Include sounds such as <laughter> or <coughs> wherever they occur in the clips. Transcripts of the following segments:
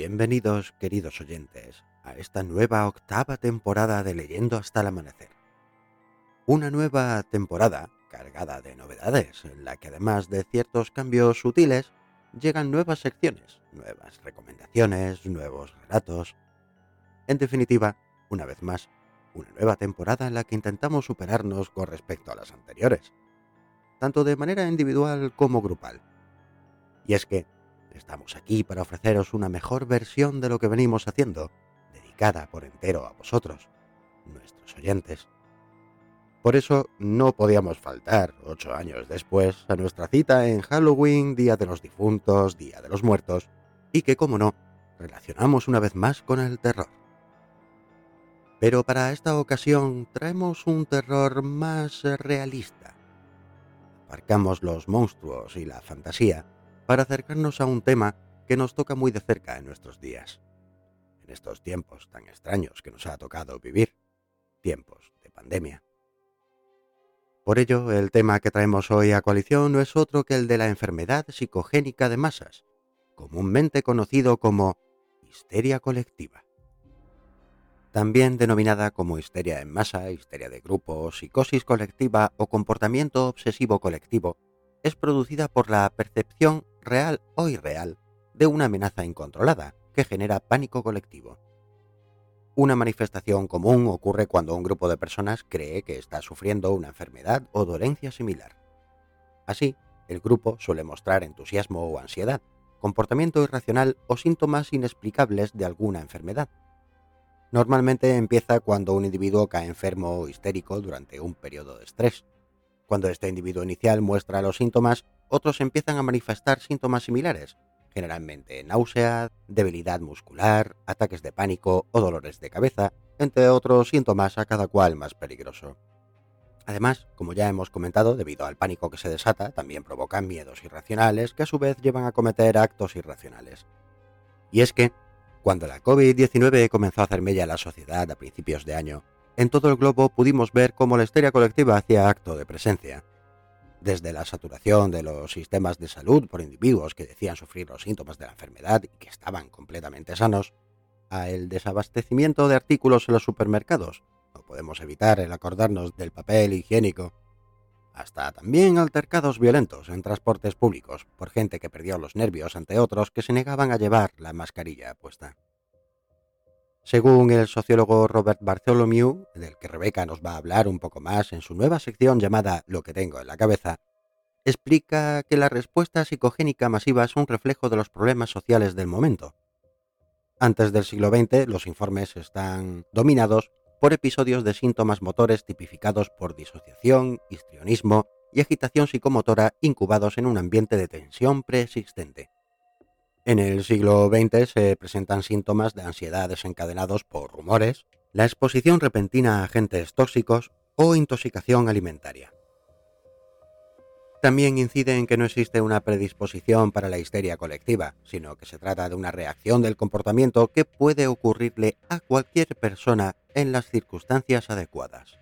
Bienvenidos, queridos oyentes, a esta nueva octava temporada de Leyendo hasta el Amanecer. Una nueva temporada cargada de novedades, en la que además de ciertos cambios sutiles, llegan nuevas secciones, nuevas recomendaciones, nuevos relatos. En definitiva, una vez más, una nueva temporada en la que intentamos superarnos con respecto a las anteriores, tanto de manera individual como grupal. Y es que estamos aquí para ofreceros una mejor versión de lo que venimos haciendo, dedicada por entero a vosotros, nuestros oyentes. Por eso no podíamos faltar, ocho años después, a nuestra cita en Halloween, Día de los Difuntos, Día de los Muertos, y que, como no, relacionamos una vez más con el terror. Pero para esta ocasión traemos un terror más realista. Aparcamos los monstruos y la fantasía para acercarnos a un tema que nos toca muy de cerca en nuestros días, en estos tiempos tan extraños que nos ha tocado vivir, tiempos de pandemia. Por ello, el tema que traemos hoy a coalición no es otro que el de la enfermedad psicogénica de masas, comúnmente conocido como histeria colectiva también denominada como histeria en masa, histeria de grupo, psicosis colectiva o comportamiento obsesivo colectivo, es producida por la percepción real o irreal de una amenaza incontrolada que genera pánico colectivo. Una manifestación común ocurre cuando un grupo de personas cree que está sufriendo una enfermedad o dolencia similar. Así, el grupo suele mostrar entusiasmo o ansiedad, comportamiento irracional o síntomas inexplicables de alguna enfermedad, Normalmente empieza cuando un individuo cae enfermo o histérico durante un periodo de estrés. Cuando este individuo inicial muestra los síntomas, otros empiezan a manifestar síntomas similares, generalmente náusea, debilidad muscular, ataques de pánico o dolores de cabeza, entre otros síntomas a cada cual más peligroso. Además, como ya hemos comentado, debido al pánico que se desata, también provocan miedos irracionales que a su vez llevan a cometer actos irracionales. Y es que, cuando la COVID-19 comenzó a hacer mella en la sociedad a principios de año, en todo el globo pudimos ver cómo la histeria colectiva hacía acto de presencia. Desde la saturación de los sistemas de salud por individuos que decían sufrir los síntomas de la enfermedad y que estaban completamente sanos, a el desabastecimiento de artículos en los supermercados, no podemos evitar el acordarnos del papel higiénico, hasta también altercados violentos en transportes públicos por gente que perdió los nervios ante otros que se negaban a llevar la mascarilla puesta. Según el sociólogo Robert Bartholomew, del que Rebeca nos va a hablar un poco más en su nueva sección llamada Lo que tengo en la cabeza, explica que la respuesta psicogénica masiva es un reflejo de los problemas sociales del momento. Antes del siglo XX, los informes están dominados por episodios de síntomas motores tipificados por disociación, histrionismo y agitación psicomotora incubados en un ambiente de tensión preexistente. En el siglo XX se presentan síntomas de ansiedad desencadenados por rumores, la exposición repentina a agentes tóxicos o intoxicación alimentaria. También incide en que no existe una predisposición para la histeria colectiva, sino que se trata de una reacción del comportamiento que puede ocurrirle a cualquier persona en las circunstancias adecuadas.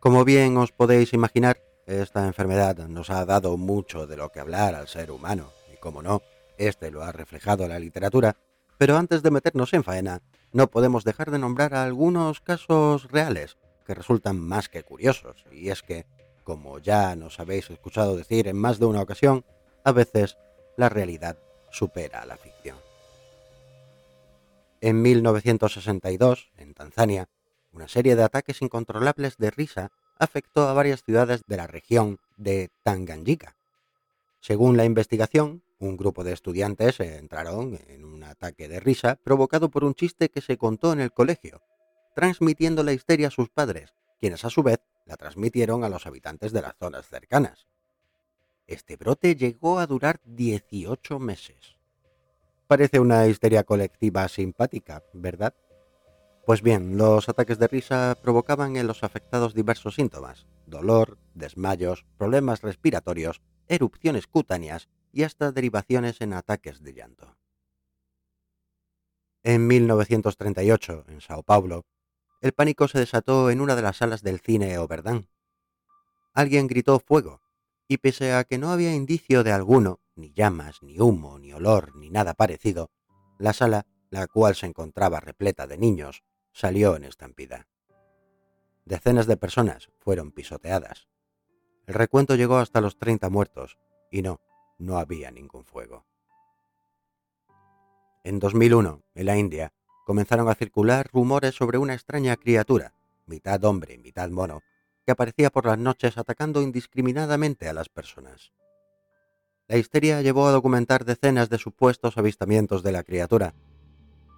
Como bien os podéis imaginar, esta enfermedad nos ha dado mucho de lo que hablar al ser humano, y como no, este lo ha reflejado la literatura, pero antes de meternos en faena, no podemos dejar de nombrar algunos casos reales que resultan más que curiosos, y es que como ya nos habéis escuchado decir en más de una ocasión, a veces la realidad supera a la ficción. En 1962, en Tanzania, una serie de ataques incontrolables de risa afectó a varias ciudades de la región de Tanganyika. Según la investigación, un grupo de estudiantes entraron en un ataque de risa provocado por un chiste que se contó en el colegio, transmitiendo la histeria a sus padres, quienes a su vez la transmitieron a los habitantes de las zonas cercanas. Este brote llegó a durar 18 meses. Parece una histeria colectiva simpática, ¿verdad? Pues bien, los ataques de risa provocaban en los afectados diversos síntomas, dolor, desmayos, problemas respiratorios, erupciones cutáneas y hasta derivaciones en ataques de llanto. En 1938, en Sao Paulo, el pánico se desató en una de las salas del cine Overdán. Alguien gritó fuego, y pese a que no había indicio de alguno, ni llamas, ni humo, ni olor, ni nada parecido, la sala, la cual se encontraba repleta de niños, salió en estampida. Decenas de personas fueron pisoteadas. El recuento llegó hasta los 30 muertos, y no, no había ningún fuego. En 2001, en la India, comenzaron a circular rumores sobre una extraña criatura, mitad hombre mitad mono, que aparecía por las noches atacando indiscriminadamente a las personas. La histeria llevó a documentar decenas de supuestos avistamientos de la criatura.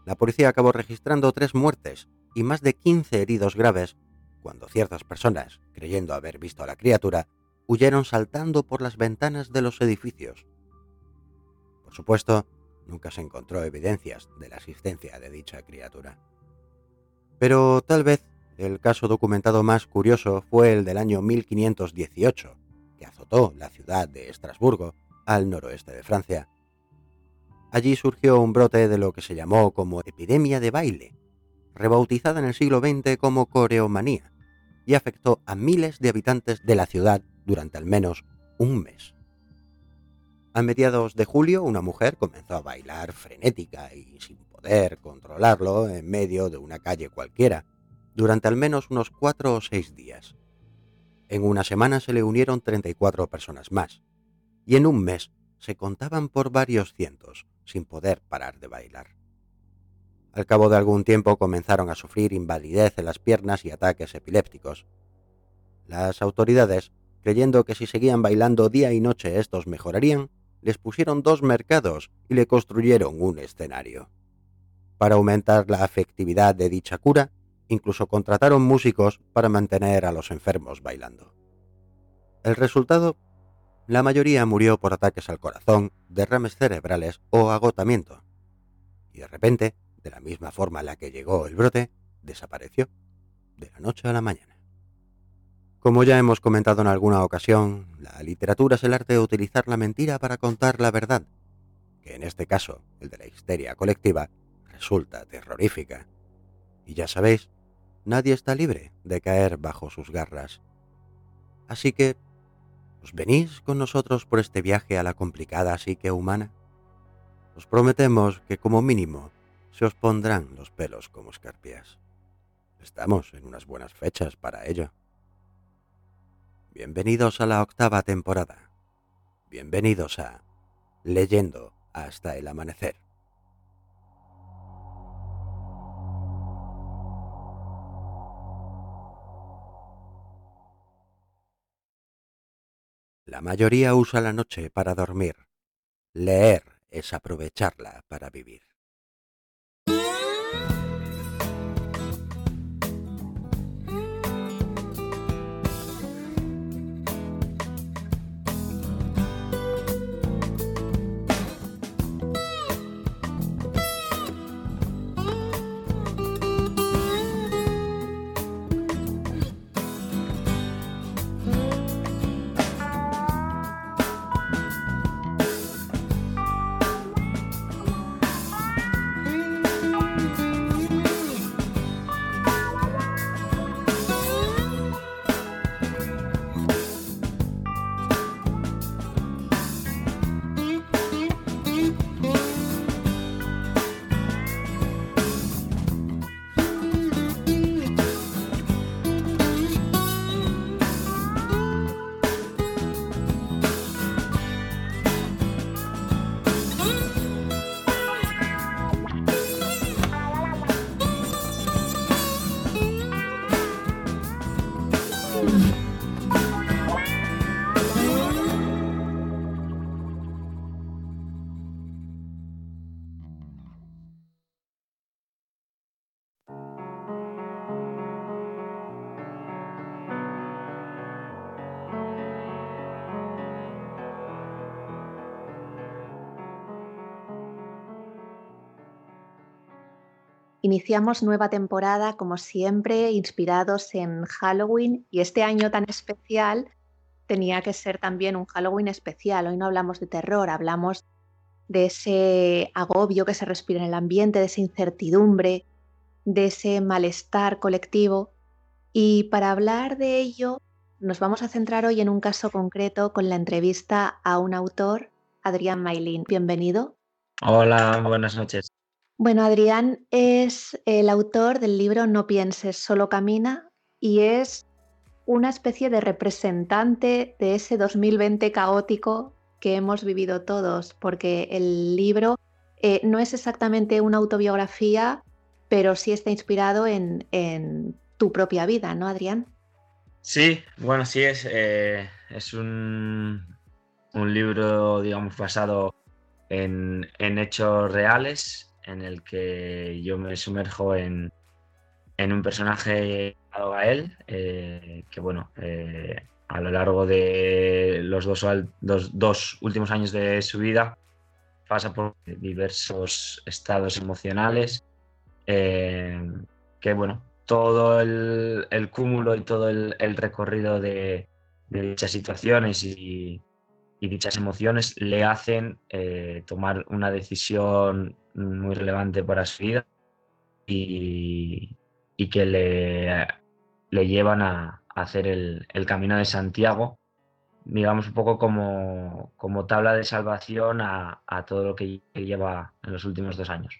La policía acabó registrando tres muertes y más de 15 heridos graves cuando ciertas personas, creyendo haber visto a la criatura, huyeron saltando por las ventanas de los edificios. Por supuesto, nunca se encontró evidencias de la existencia de dicha criatura. Pero tal vez el caso documentado más curioso fue el del año 1518, que azotó la ciudad de Estrasburgo, al noroeste de Francia. Allí surgió un brote de lo que se llamó como epidemia de baile, rebautizada en el siglo XX como coreomanía, y afectó a miles de habitantes de la ciudad durante al menos un mes. A mediados de julio, una mujer comenzó a bailar frenética y sin poder controlarlo en medio de una calle cualquiera, durante al menos unos cuatro o seis días. En una semana se le unieron 34 personas más, y en un mes se contaban por varios cientos, sin poder parar de bailar. Al cabo de algún tiempo comenzaron a sufrir invalidez en las piernas y ataques epilépticos. Las autoridades, creyendo que si seguían bailando día y noche estos mejorarían, les pusieron dos mercados y le construyeron un escenario. Para aumentar la afectividad de dicha cura, incluso contrataron músicos para mantener a los enfermos bailando. El resultado, la mayoría murió por ataques al corazón, derrames cerebrales o agotamiento. Y de repente, de la misma forma en la que llegó el brote, desapareció, de la noche a la mañana. Como ya hemos comentado en alguna ocasión, la literatura es el arte de utilizar la mentira para contar la verdad, que en este caso, el de la histeria colectiva, resulta terrorífica. Y ya sabéis, nadie está libre de caer bajo sus garras. Así que, ¿os venís con nosotros por este viaje a la complicada psique humana? Os prometemos que como mínimo se os pondrán los pelos como escarpias. Estamos en unas buenas fechas para ello. Bienvenidos a la octava temporada. Bienvenidos a Leyendo hasta el amanecer. La mayoría usa la noche para dormir. Leer es aprovecharla para vivir. Iniciamos nueva temporada, como siempre, inspirados en Halloween y este año tan especial tenía que ser también un Halloween especial. Hoy no hablamos de terror, hablamos de ese agobio que se respira en el ambiente, de esa incertidumbre, de ese malestar colectivo. Y para hablar de ello, nos vamos a centrar hoy en un caso concreto con la entrevista a un autor, Adrián Mailín. Bienvenido. Hola, buenas noches. Bueno, Adrián es el autor del libro No pienses, solo camina y es una especie de representante de ese 2020 caótico que hemos vivido todos, porque el libro eh, no es exactamente una autobiografía, pero sí está inspirado en, tu propia vida, ¿no, Adrián? Sí, bueno, sí es, eh, es un, un, libro, digamos, basado en, en, hechos reales, en el que yo me sumerjo en, en un personaje llamado Gael, eh, que bueno, eh, a lo largo de los dos, dos, últimos años de su vida pasa por diversos estados emocionales, eh, que bueno, todo el, cúmulo y todo el, recorrido de, dichas situaciones y, y, dichas emociones le hacen tomar una decisión muy relevante para su vida y, y que le, le llevan a, hacer el, camino de Santiago, digamos un poco como, como tabla de salvación a, todo lo que lleva en los últimos dos años.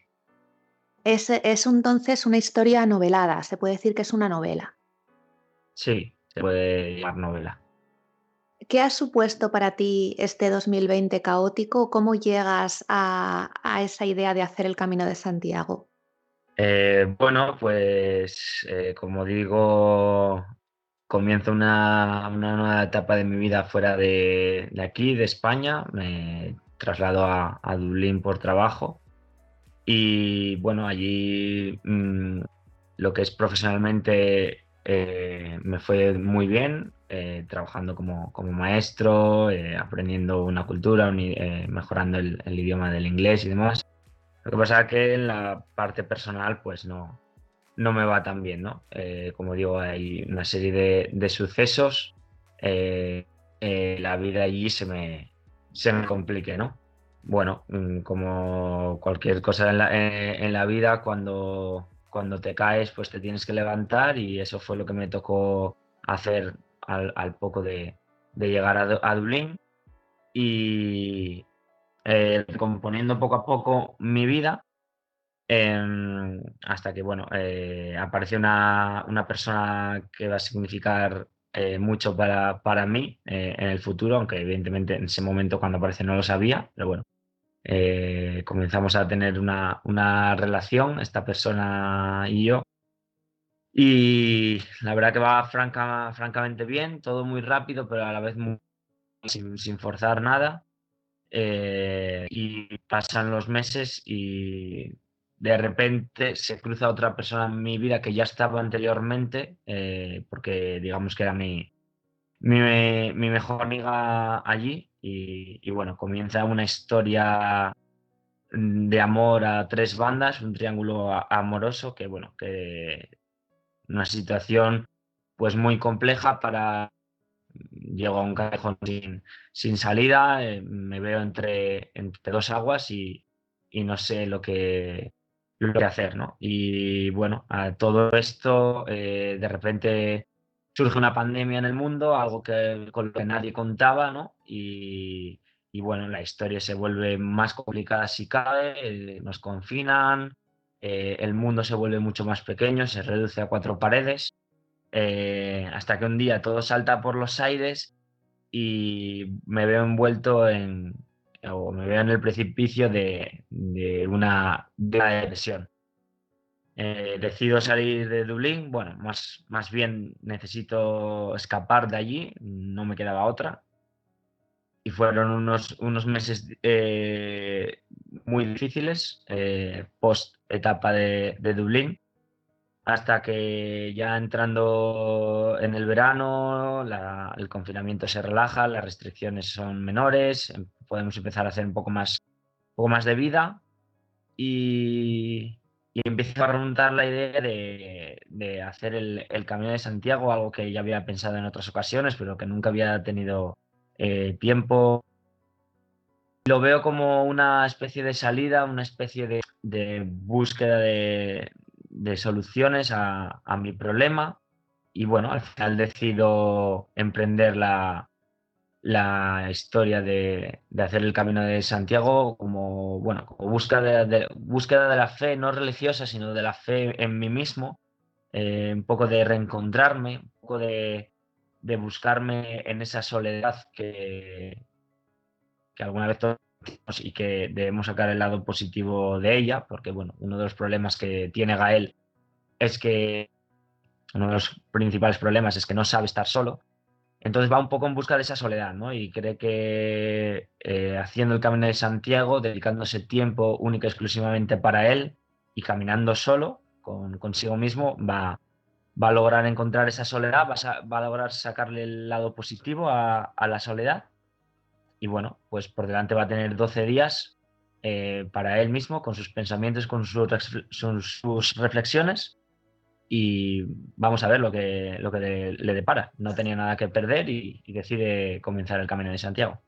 Es, es entonces una historia novelada, se puede decir que es una novela. Sí, se puede llamar novela. ¿Qué ha supuesto para ti este 2020 caótico? ¿Cómo llegas a, a esa idea de hacer el Camino de Santiago? Eh, bueno, pues eh, como digo, comienzo una, nueva etapa de mi vida fuera de, aquí, de España. Me traslado a, Dublín por trabajo. Y bueno, allí mm, lo que es profesionalmente eh, me fue muy bien, trabajando como, maestro, aprendiendo una cultura, mejorando el, el, idioma del inglés y demás. Lo que pasa es que en la parte personal, pues no, no me va tan bien, ¿no? Eh, como digo, hay una serie de, sucesos. Eh, eh, la vida allí se me, se me complique, ¿no? Bueno, mm, como cualquier cosa en la, en la vida, cuando, cuando te caes, pues te tienes que levantar y eso fue lo que me tocó hacer al, poco de, llegar a, a Dublín. Y, eh, componiendo poco a poco mi vida, em, hasta que, bueno, eh, apareció una, persona que va a significar eh, mucho para, para mí en el futuro, aunque evidentemente en ese momento cuando aparece no lo sabía, pero bueno, comenzamos a tener una, relación, esta persona y yo. Y la verdad que va franca, francamente bien, todo muy rápido, pero a la vez sin, sin forzar nada. Eh, y pasan los meses y de repente se cruza otra persona en mi vida que ya estaba anteriormente, eh, porque digamos que era mi, mi, mejor amiga allí y, bueno, comienza una historia de amor a tres bandas, un triángulo amoroso que bueno, que una situación pues muy compleja para llego a un callejón sin, salida, eh, me veo entre, entre dos aguas y, no sé lo que, lo que hacer, ¿no? Y bueno, a todo esto eh, de repente surge una pandemia en el mundo, algo que, con lo que nadie contaba, ¿no? Y, bueno, la historia se vuelve más complicada si cabe, eh, nos confinan, el mundo se vuelve mucho más pequeño, se reduce a cuatro paredes eh, hasta que un día todo salta por los aires y me veo envuelto en, o me veo en el precipicio de, una, depresión. Eh, decido salir de Dublín, bueno, más, más bien necesito escapar de allí, no me quedaba otra. Y fueron unos, unos meses eh, muy difíciles, post etapa de, de Dublín, hasta que ya entrando en el verano el confinamiento se relaja, las restricciones son menores, em, podemos empezar a hacer un poco más, poco más de vida y, y empiezo a remontar la idea de, hacer el, Camino de Santiago, algo que ya había pensado en otras ocasiones, pero que nunca había tenido eh, tiempo. Lo veo como una especie de salida, una especie de, de búsqueda de, de soluciones a, mi problema. Y bueno, al final decido emprender la, la historia de, hacer el camino de Santiago como, bueno, como búsqueda de, búsqueda de la fe no religiosa, sino de la fe en mí mismo, eh, un poco de reencontrarme, un poco de, buscarme en esa soledad que, que alguna vez y que debemos sacar el lado positivo de ella, porque bueno, uno de los problemas que tiene Gael es que uno de los principales problemas es que no sabe estar solo entonces va un poco en busca de esa soledad, ¿no? Y cree que eh, haciendo el camino de Santiago, dedicándose tiempo única y exclusivamente para él y caminando solo, con, consigo mismo, va, va a lograr encontrar esa soledad, va a, lograr sacarle el lado positivo a, la soledad. Y bueno, pues por delante va a tener 12 días eh, para él mismo, con sus pensamientos, con sus, sus reflexiones y vamos a ver lo que, le, depara. No tenía nada que perder y, decide comenzar el Camino de Santiago.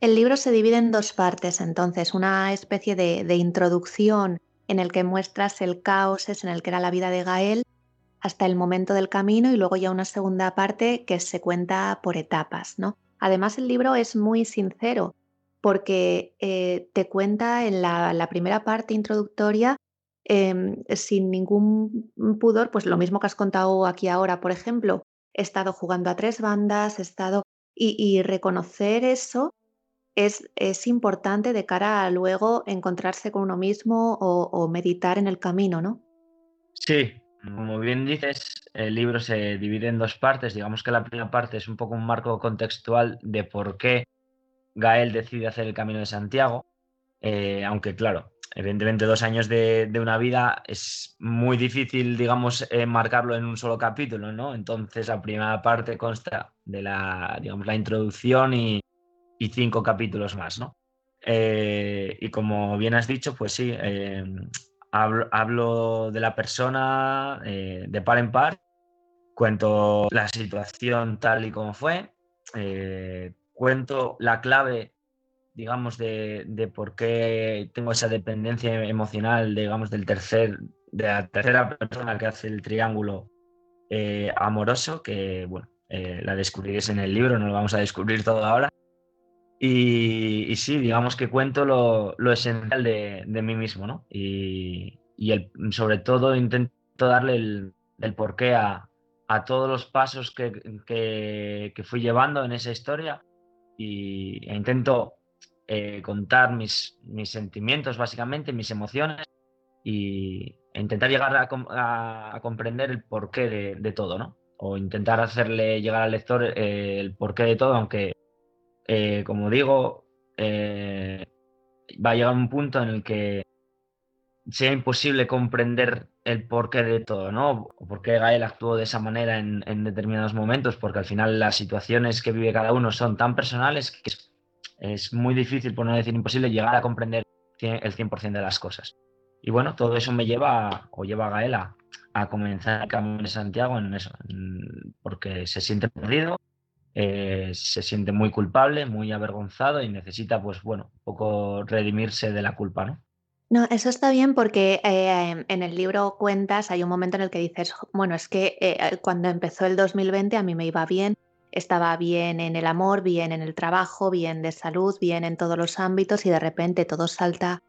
El libro se divide en dos partes, entonces, una especie de, introducción en el que muestras el caos en el que era la vida de Gael hasta el momento del camino y luego ya una segunda parte que se cuenta por etapas, ¿no? Además el libro es muy sincero porque eh, te cuenta en la, primera parte introductoria Em, sin ningún pudor, pues lo mismo que has contado aquí ahora, por ejemplo, he estado jugando a tres bandas, he estado... Y, reconocer eso es, es, importante de cara a luego encontrarse con uno mismo o, meditar en el camino, ¿no? Sí, como bien dices, el libro se divide en dos partes. Digamos que la primera parte es un poco un marco contextual de por qué Gael decide hacer el Camino de Santiago, eh, aunque claro, evidentemente dos años de, una vida es muy difícil, digamos, eh, marcarlo en un solo capítulo, ¿no? Entonces la primera parte consta de la, digamos, la introducción y, cinco capítulos más, ¿no? Eh, y como bien has dicho, pues sí, eh, hablo, de la persona de par en par, cuento la situación tal y como fue, cuento la clave digamos, de, por qué tengo esa dependencia emocional, digamos, del tercer, de la tercera persona que hace el triángulo eh, amoroso, que, bueno, eh, la descubriréis en el libro, no lo vamos a descubrir todo ahora. Y, sí, digamos que cuento lo, esencial de, mí mismo, ¿no? Y, el, sobre todo intento darle el, el porqué a, a, todos los pasos que, que, fui llevando en esa historia y, e intento eh, contar mis, mis sentimientos, básicamente, mis emociones y intentar llegar a, comprender el porqué de, todo, ¿no? O intentar hacerle llegar al lector eh, el porqué de todo, aunque, eh, como digo, va a llegar un punto en el que sea imposible comprender el porqué de todo, ¿no? O por qué Gael actuó de esa manera en, en, determinados momentos, porque al final las situaciones que vive cada uno son tan personales que es muy difícil, por no decir imposible, llegar a comprender el 100% de las cosas. Y bueno, todo eso me lleva, o lleva a Gaela, a comenzar el camino de Santiago en eso, porque se siente perdido, eh, se siente muy culpable, muy avergonzado y necesita, pues bueno, un poco redimirse de la culpa, ¿no? No, eso está bien porque eh, en el libro cuentas, hay un momento en el que dices, bueno, es que eh, cuando empezó el 2020 a mí me iba bien, estaba bien en el amor, bien en el trabajo, bien de salud, bien en todos los ámbitos y de repente todo salta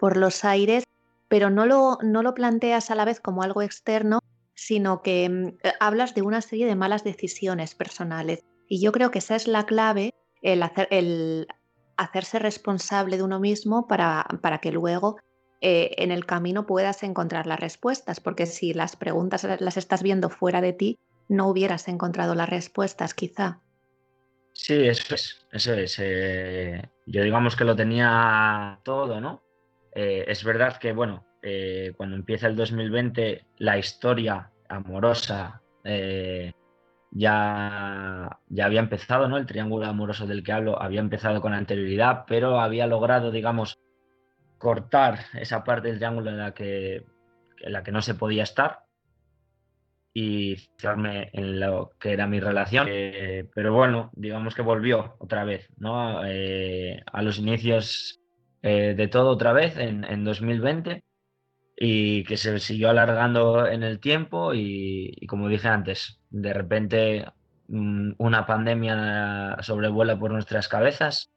por los aires, pero no lo, no lo planteas a la vez como algo externo, sino que mm, hablas de una serie de malas decisiones personales. Y yo creo que esa es la clave, el, hacer, el hacerse responsable de uno mismo para, para que luego eh, en el camino puedas encontrar las respuestas, porque si las preguntas las estás viendo fuera de ti, no hubieras encontrado las respuestas, quizá. Sí, eso es, eso es. Eh, yo digamos que lo tenía todo, ¿no? Eh, es verdad que, bueno, cuando empieza el 2020, la historia amorosa ya, ya había empezado, ¿no? El triángulo amoroso del que hablo había empezado con anterioridad, pero había logrado, digamos, cortar esa parte del triángulo en la que, en la que no se podía estar y centrarme en lo que era mi relación. Eh, pero bueno, digamos que volvió otra vez, ¿no? Eh, a los inicios eh, de todo otra vez en, en, 2020 y que se siguió alargando en el tiempo y, como dije antes, de repente mm, una pandemia sobrevuela por nuestras cabezas.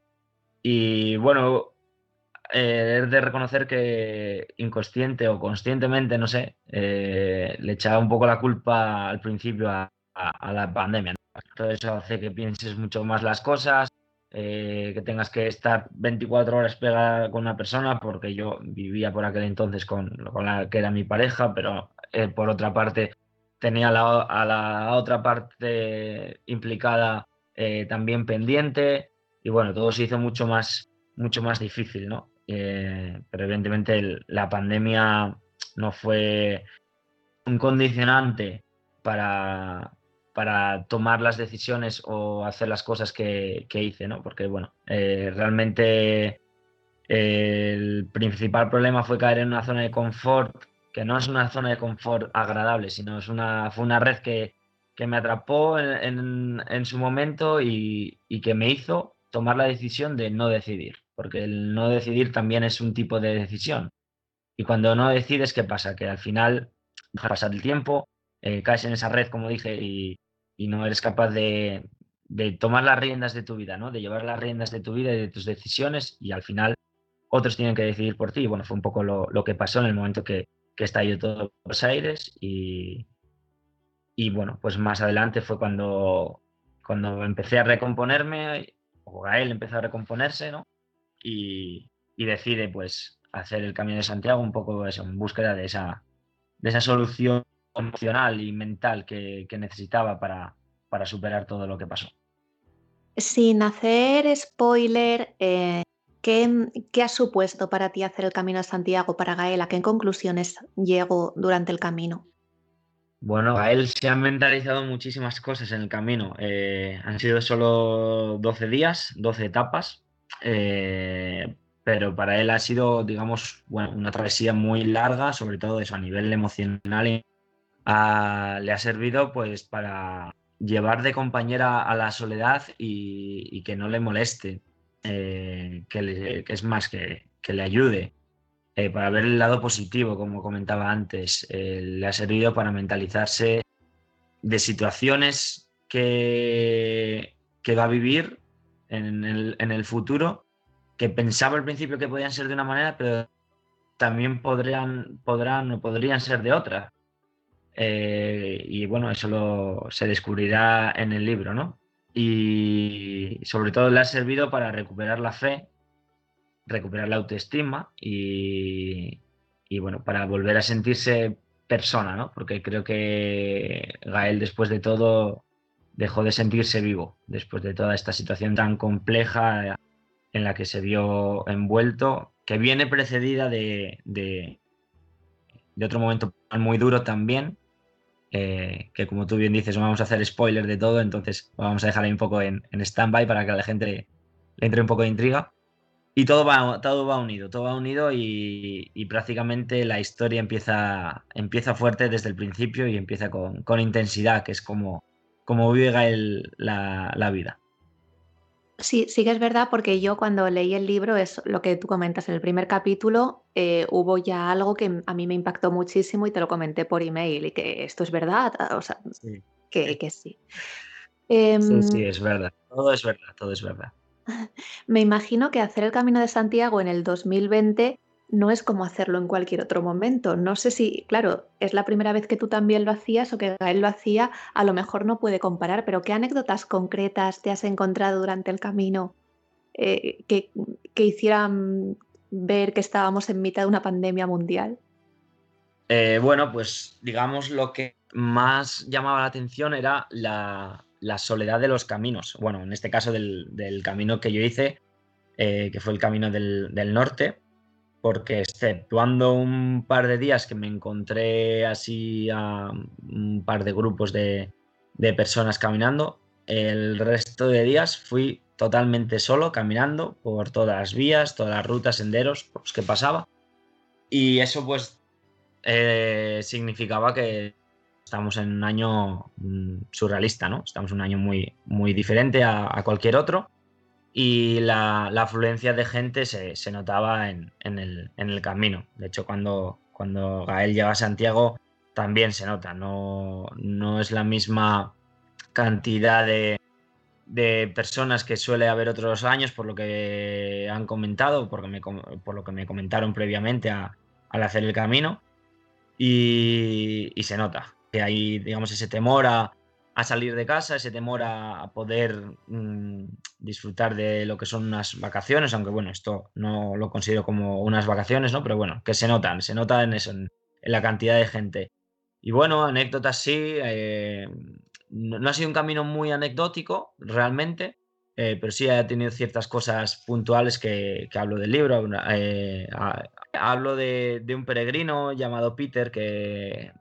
Y bueno, eh, es de reconocer que inconsciente o conscientemente, no sé, eh, le echaba un poco la culpa al principio a, la pandemia. Todo eso hace que pienses mucho más las cosas, eh, que tengas que estar 24 horas pegada con una persona, porque yo vivía por aquel entonces con, con la que era mi pareja, pero por otra parte tenía a la otra parte implicada también pendiente y bueno, todo se hizo mucho más, mucho más difícil, ¿no? Eh, pero evidentemente la pandemia no fue un condicionante para, para tomar las decisiones o hacer las cosas que, hice, ¿no? Porque, bueno, eh, realmente el principal problema fue caer en una zona de confort, que no es una zona de confort agradable, sino es una, fue una red que, me atrapó en, su momento y, y que me hizo tomar la decisión de no decidir porque el no decidir también es un tipo de decisión. Y cuando no decides, ¿qué pasa? Que al final deja pasar el tiempo, eh, caes en esa red, como dije, y, no eres capaz de, tomar las riendas de tu vida, ¿no? De llevar las riendas de tu vida y de tus decisiones, y al final otros tienen que decidir por ti. Y bueno, fue un poco lo, que pasó en el momento que, que estalló todo los aires. Y, y bueno, pues más adelante fue cuando, cuando empecé a recomponerme, o Gael empezó a recomponerse, ¿no? y, decide pues hacer el Camino de Santiago un poco eso, en búsqueda de esa, de esa solución emocional y mental que, necesitaba para, para, superar todo lo que pasó. Sin hacer spoiler, eh, ¿qué, ¿qué, ha supuesto para ti hacer el Camino de Santiago para Gael? qué conclusiones llegó durante el camino? Bueno, Gael se han mentalizado muchísimas cosas en el camino. Eh, han sido solo 12 días, 12 etapas, eh, pero para él ha sido, digamos, una travesía muy larga, sobre todo eso a nivel emocional. Le ha servido pues para llevar de compañera a la soledad y, que no le moleste, eh, que, es más, que, le ayude, eh, para ver el lado positivo, como comentaba antes. le ha servido para mentalizarse de situaciones que, que va a vivir en el, futuro que pensaba al principio que podían ser de una manera, pero también podrían, podrán o podrían ser de otra. Eh, y bueno, eso lo, se descubrirá en el libro, ¿no? Y sobre todo le ha servido para recuperar la fe, recuperar la autoestima y, y bueno, para volver a sentirse persona, ¿no? Porque creo que Gael después de todo dejó de sentirse vivo después de toda esta situación tan compleja en la que se vio envuelto, que viene precedida de, de, otro momento muy duro también, eh, que como tú bien dices, no vamos a hacer spoiler de todo, entonces vamos a dejar ahí un poco en, en stand-by para que a la gente le, entre un poco de intriga. Y todo va, todo va unido, todo va unido y, prácticamente la historia empieza, empieza fuerte desde el principio y empieza con, intensidad, que es como, como vive la, vida. Sí, sí que es verdad porque yo cuando leí el libro es lo que tú comentas en el primer capítulo, eh, hubo ya algo que a mí me impactó muchísimo y te lo comenté por email y que esto es verdad, o sea, Que, que, sí. sí, sí, em, es verdad, todo es verdad, todo es verdad. <laughs> Me imagino que hacer el Camino de Santiago en el 2020 no es como hacerlo en cualquier otro momento. No sé si, claro, es la primera vez que tú también lo hacías o que Gael lo hacía, a lo mejor no puede comparar, pero ¿qué anécdotas concretas te has encontrado durante el camino eh, que, hicieran ver que estábamos en mitad de una pandemia mundial? Eh, bueno, pues digamos lo que más llamaba la atención era la, soledad de los caminos. Bueno, en este caso del, camino que yo hice, eh, que fue el camino del, del norte, porque exceptuando un par de días que me encontré así a un par de grupos de, personas caminando, el resto de días fui totalmente solo caminando por todas las vías, todas las rutas, senderos los que pasaba. Y eso pues eh, significaba que estamos en un año mm, surrealista, ¿no? Estamos en un año muy, muy diferente a cualquier otro y la, afluencia de gente se, notaba en, el, camino. De hecho, cuando, cuando Gael llega a Santiago también se nota, no, no es la misma cantidad de, personas que suele haber otros años, por lo que han comentado, por lo que me comentaron previamente al hacer el camino. Y, se nota que hay, digamos, ese temor a, salir de casa, ese temor a, poder mm, disfrutar de lo que son unas vacaciones, aunque bueno, esto no lo considero como unas vacaciones, ¿no? Pero bueno, que se notan, se nota en eso, en la cantidad de gente. Y bueno, anécdotas sí. Eh, no, ha sido un camino muy anecdótico, realmente, eh, pero sí ha tenido ciertas cosas puntuales que, hablo del libro. Eh, hablo de, un peregrino llamado Peter, que,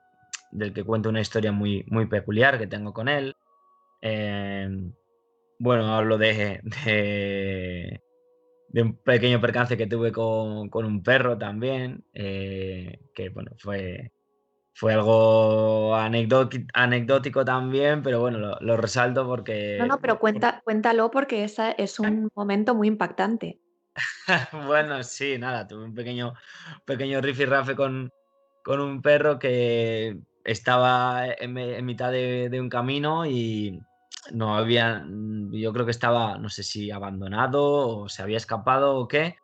del que cuento una historia muy, muy peculiar que tengo con él. bueno, hablo de, de, un pequeño percance que tuve con, con un perro también, que bueno, fue fue algo anecdótico también, pero bueno, lo, resalto porque... No, no, pero cuenta, cuéntalo porque esa es un <laughs> momento muy impactante. bueno, sí, nada, tuve un pequeño, pequeño rifirrafe con, con un perro que estaba en, mitad de, un camino y no había, yo creo que estaba, no sé si abandonado o se había escapado o qué,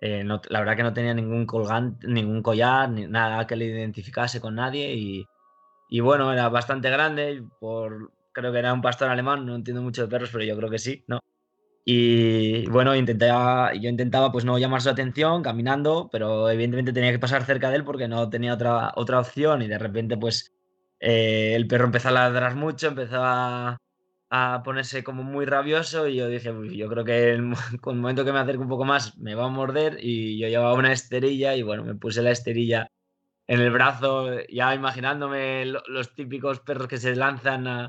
eh, la verdad que no tenía ningún colgante, ningún collar, ni nada que le identificase con nadie y, bueno, era bastante grande, por, creo que era un pastor alemán, no entiendo mucho de perros, pero yo creo que sí, ¿no? Y bueno, intentaba, yo intentaba pues no llamar su atención caminando, pero evidentemente tenía que pasar cerca de él porque no tenía otra, otra opción y de repente pues eh, el perro empezó a ladrar mucho, empezó a, a ponerse como muy rabioso y yo dije, yo creo que <laughs> con el momento que me acerco un poco más me va a morder y yo llevaba una esterilla y bueno, me puse la esterilla en el brazo, ya imaginándome los típicos perros que se lanzan a,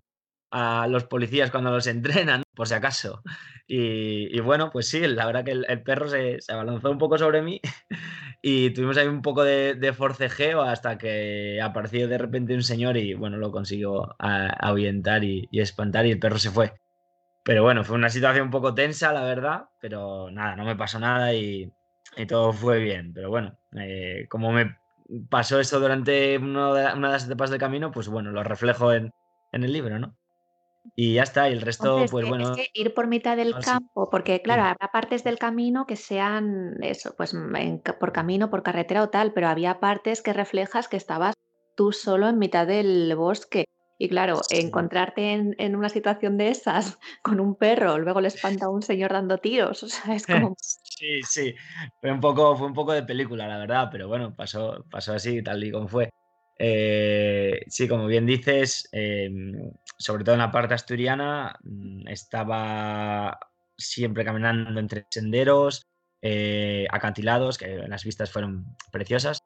los policías cuando los entrenan, <laughs> por si acaso. Y, bueno, pues sí, la verdad que el, perro se, se, abalanzó un poco sobre mí <laughs> y tuvimos ahí un poco de, forcejeo hasta que apareció de repente un señor y bueno, lo consiguió ahuyentar y, espantar y el perro se fue. Pero bueno, fue una situación un poco tensa, la verdad, pero nada, no me pasó nada y, todo fue bien. Pero bueno, eh, como me pasó eso durante una de, las etapas del camino, pues bueno, lo reflejo en, en el libro, ¿no? Y ya está, y el resto, pues bueno. Es que ir por mitad del campo, porque claro, habrá partes del camino que sean eso, pues por camino, por carretera o tal, pero había partes que reflejas que estabas tú solo en mitad del bosque. Y claro, encontrarte en, una situación de esas <laughs> con un perro, luego le espanta a un señor dando tiros, <laughs> o sea, es como... <laughs> Sí, sí, fue un poco, fue un poco de película, la verdad, pero bueno, pasó, pasó así, tal y como fue. Eh, sí, como bien dices, em, sobre todo en la parte asturiana, mm, estaba siempre caminando entre senderos, eh, acantilados, que las vistas fueron preciosas.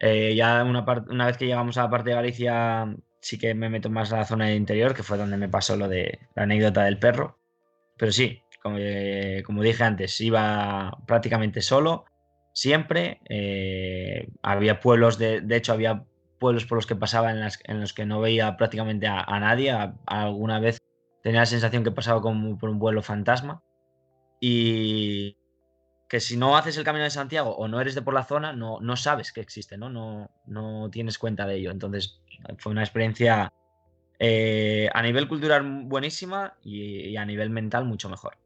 Eh, ya una, vez que llegamos a la parte de Galicia, sí que me meto más a la zona interior, que fue donde me pasó lo de la anécdota del perro. Pero sí, como, como dije antes, iba prácticamente solo, siempre. había pueblos, de, de hecho, había pueblos por los que pasaba en, los que no veía prácticamente a, nadie. alguna vez tenía la sensación que pasaba como por un vuelo fantasma. Y que si no haces el camino de Santiago o no eres de por la zona, no, no sabes que existe, ¿no? ¿no? No tienes cuenta de ello. Entonces fue una experiencia eh, a nivel cultural buenísima y, a nivel mental mucho mejor.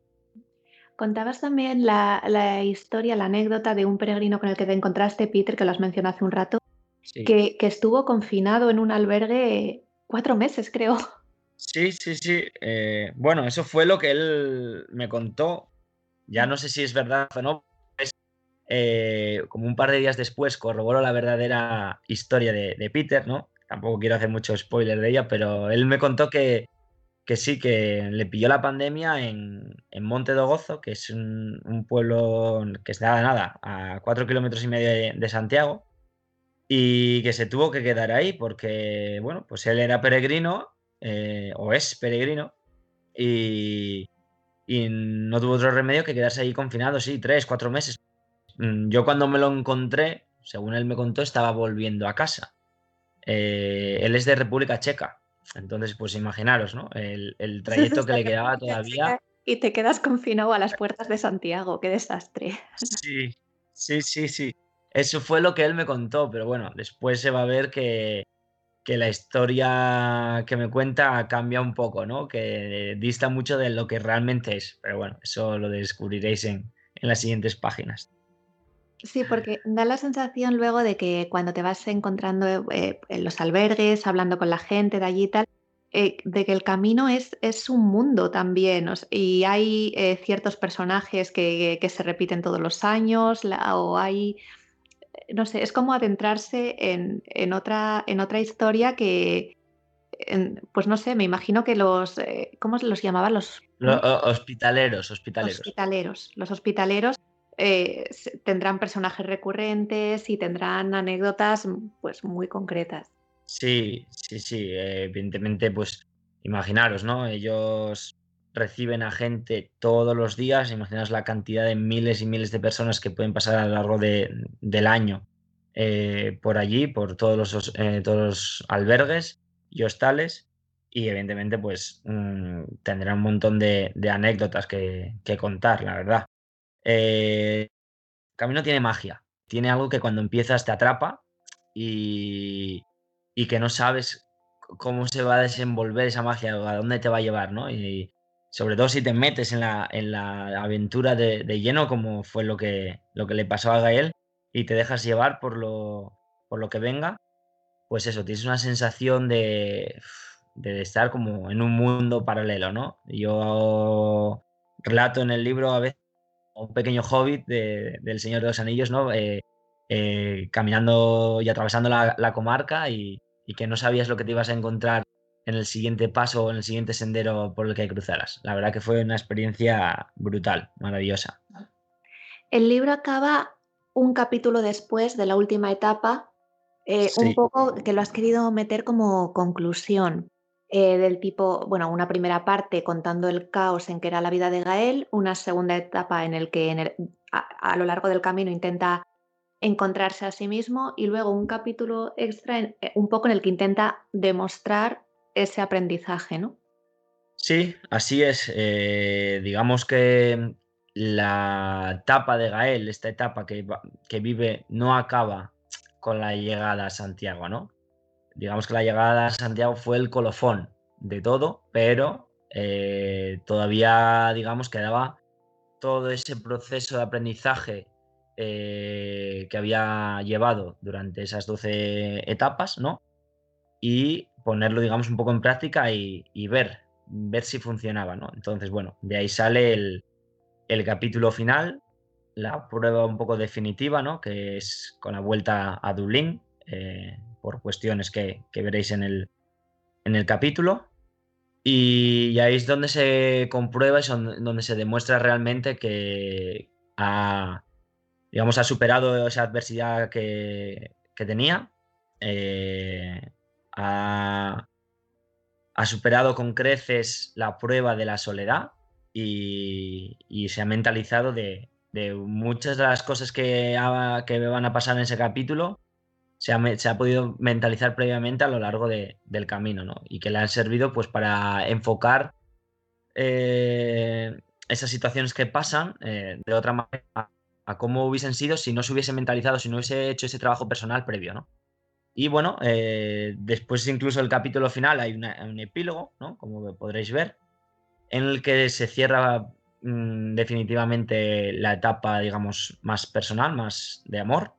Contabas también la, la, historia, la anécdota de un peregrino con el que te encontraste, Peter, que lo has mencionado hace un rato, que, estuvo confinado en un albergue cuatro meses, creo. <laughs> Sí, sí, sí. Eh, bueno, eso fue lo que él me contó. Ya no sé si es verdad o no. Eh, como un par de días después corroboró la verdadera historia de, Peter, ¿no? Tampoco quiero hacer mucho spoiler de ella, pero él me contó que, que sí, que le pilló la pandemia en, Monte de Gozo, que es un, pueblo que está nada, a cuatro kilómetros y medio de Santiago y que se tuvo que quedar ahí porque, bueno, pues él era peregrino, eh, o es peregrino, y, no tuvo otro remedio que quedarse ahí confinado, sí, tres, cuatro meses. Mm, yo cuando me lo encontré, según él me contó, estaba volviendo a casa. Eh, él es de República Checa, entonces pues imaginaros, ¿no? El, el <laughs> trayecto que le quedaba todavía. Y te quedas confinado a las puertas de Santiago, qué desastre. Sí, sí, sí, sí. Eso fue lo que él me contó, pero bueno, después se va a ver que, que la historia que me cuenta cambia un poco, ¿no? Que dista mucho de lo que realmente es. Pero bueno, eso lo descubriréis en, las siguientes páginas. Sí, porque da la sensación luego de que cuando te vas encontrando eh, en los albergues, hablando con la gente de allí y tal, eh, de que el camino es, es un mundo también. y hay eh, ciertos personajes que, se repiten todos los años, o hay no sé, es como adentrarse en, otra, en otra historia que, pues no sé, me imagino que los, eh, ¿cómo los llamaban? Los, hospitaleros, hospitaleros. Hospitaleros. Los hospitaleros eh, tendrán personajes recurrentes y tendrán anécdotas pues muy concretas. Sí, sí, sí, evidentemente, pues imaginaros, ¿no? Ellos reciben a gente todos los días, imaginaos la cantidad de miles y miles de personas que pueden pasar a lo largo del año eh, por allí, por todos los, eh, todos albergues y hostales, y evidentemente pues mm, tendrán un montón de, anécdotas que, contar, la verdad. Eh, Camino tiene magia, tiene algo que cuando empiezas te atrapa y, y que no sabes cómo se va a desenvolver esa magia, a dónde te va a llevar, ¿no? Sobre todo si te metes en la, en la aventura de, lleno, como fue lo que, lo que le pasó a Gael, y te dejas llevar por lo, por lo que venga, pues eso, tienes una sensación de, de estar como en un mundo paralelo, ¿no? Yo relato en el libro a veces un pequeño hobbit del Señor de los Anillos, ¿no? Eh, eh, caminando y atravesando la, comarca y, que no sabías lo que te ibas a encontrar en el siguiente paso o en el siguiente sendero por el que cruzaras. La verdad que fue una experiencia brutal, maravillosa. El libro acaba un capítulo después de la última etapa, eh, un poco que lo has querido meter como conclusión. Eh, del tipo, bueno, una primera parte contando el caos en que era la vida de Gael, una segunda etapa en el que en el, a, lo largo del camino intenta encontrarse a sí mismo y luego un capítulo extra eh, un poco en el que intenta demostrar ese aprendizaje, ¿no? Sí, así es. Eh, digamos que la etapa de Gael, esta etapa que, que, vive, no acaba con la llegada a Santiago, ¿no? Digamos que la llegada a Santiago fue el colofón de todo, pero eh, todavía, digamos, quedaba todo ese proceso de aprendizaje eh, que había llevado durante esas 12 etapas, ¿no? Y ponerlo, digamos, un poco en práctica y, ver, ver si funcionaba, ¿no? Entonces, bueno, de ahí sale el, capítulo final, la prueba un poco definitiva, ¿no? Que es con la vuelta a Dublín, eh, por cuestiones que, veréis en el, en el capítulo. Y, ahí es donde se comprueba y donde se demuestra realmente que ha, digamos, ha superado esa adversidad que, tenía. Eh, ha, superado con creces la prueba de la soledad y, se ha mentalizado de, muchas de las cosas que, van a pasar en ese capítulo. Se ha, podido mentalizar previamente a lo largo del camino ¿no? y que le han servido pues, para enfocar eh, esas situaciones que pasan eh, de otra manera a cómo hubiesen sido si no se hubiese mentalizado, si no hubiese hecho ese trabajo personal previo. ¿no? Y bueno, eh, después incluso el capítulo final hay un epílogo, ¿no? como podréis ver, en el que se cierra mm, definitivamente la etapa, digamos, más personal, más de amor.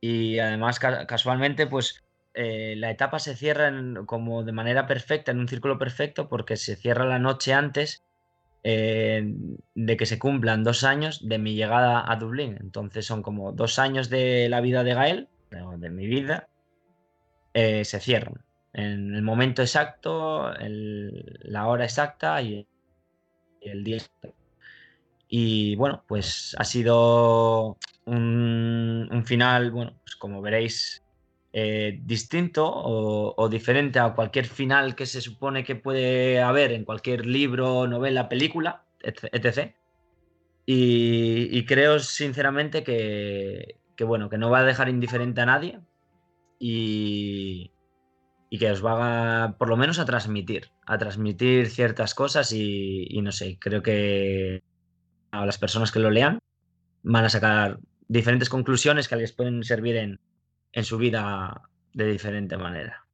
Y además, casualmente, pues eh, la etapa se cierra como de manera perfecta, en un círculo perfecto, porque se cierra la noche antes eh, de que se cumplan dos años de mi llegada a Dublín. Entonces son como dos años de la vida de Gael, de mi vida, eh, se cierran. En el momento exacto, la hora exacta y, el día Y bueno, pues ha sido un, final, bueno, pues como veréis, eh, distinto o, diferente a cualquier final que se supone que puede haber en cualquier libro, novela, película, etc. Y, creo sinceramente que, bueno, que no va a dejar indiferente a nadie, y, que os va por lo menos a transmitir, a transmitir ciertas cosas y, no sé, creo que a las personas que lo lean van a sacar diferentes conclusiones que les pueden servir en, en su vida de diferente manera.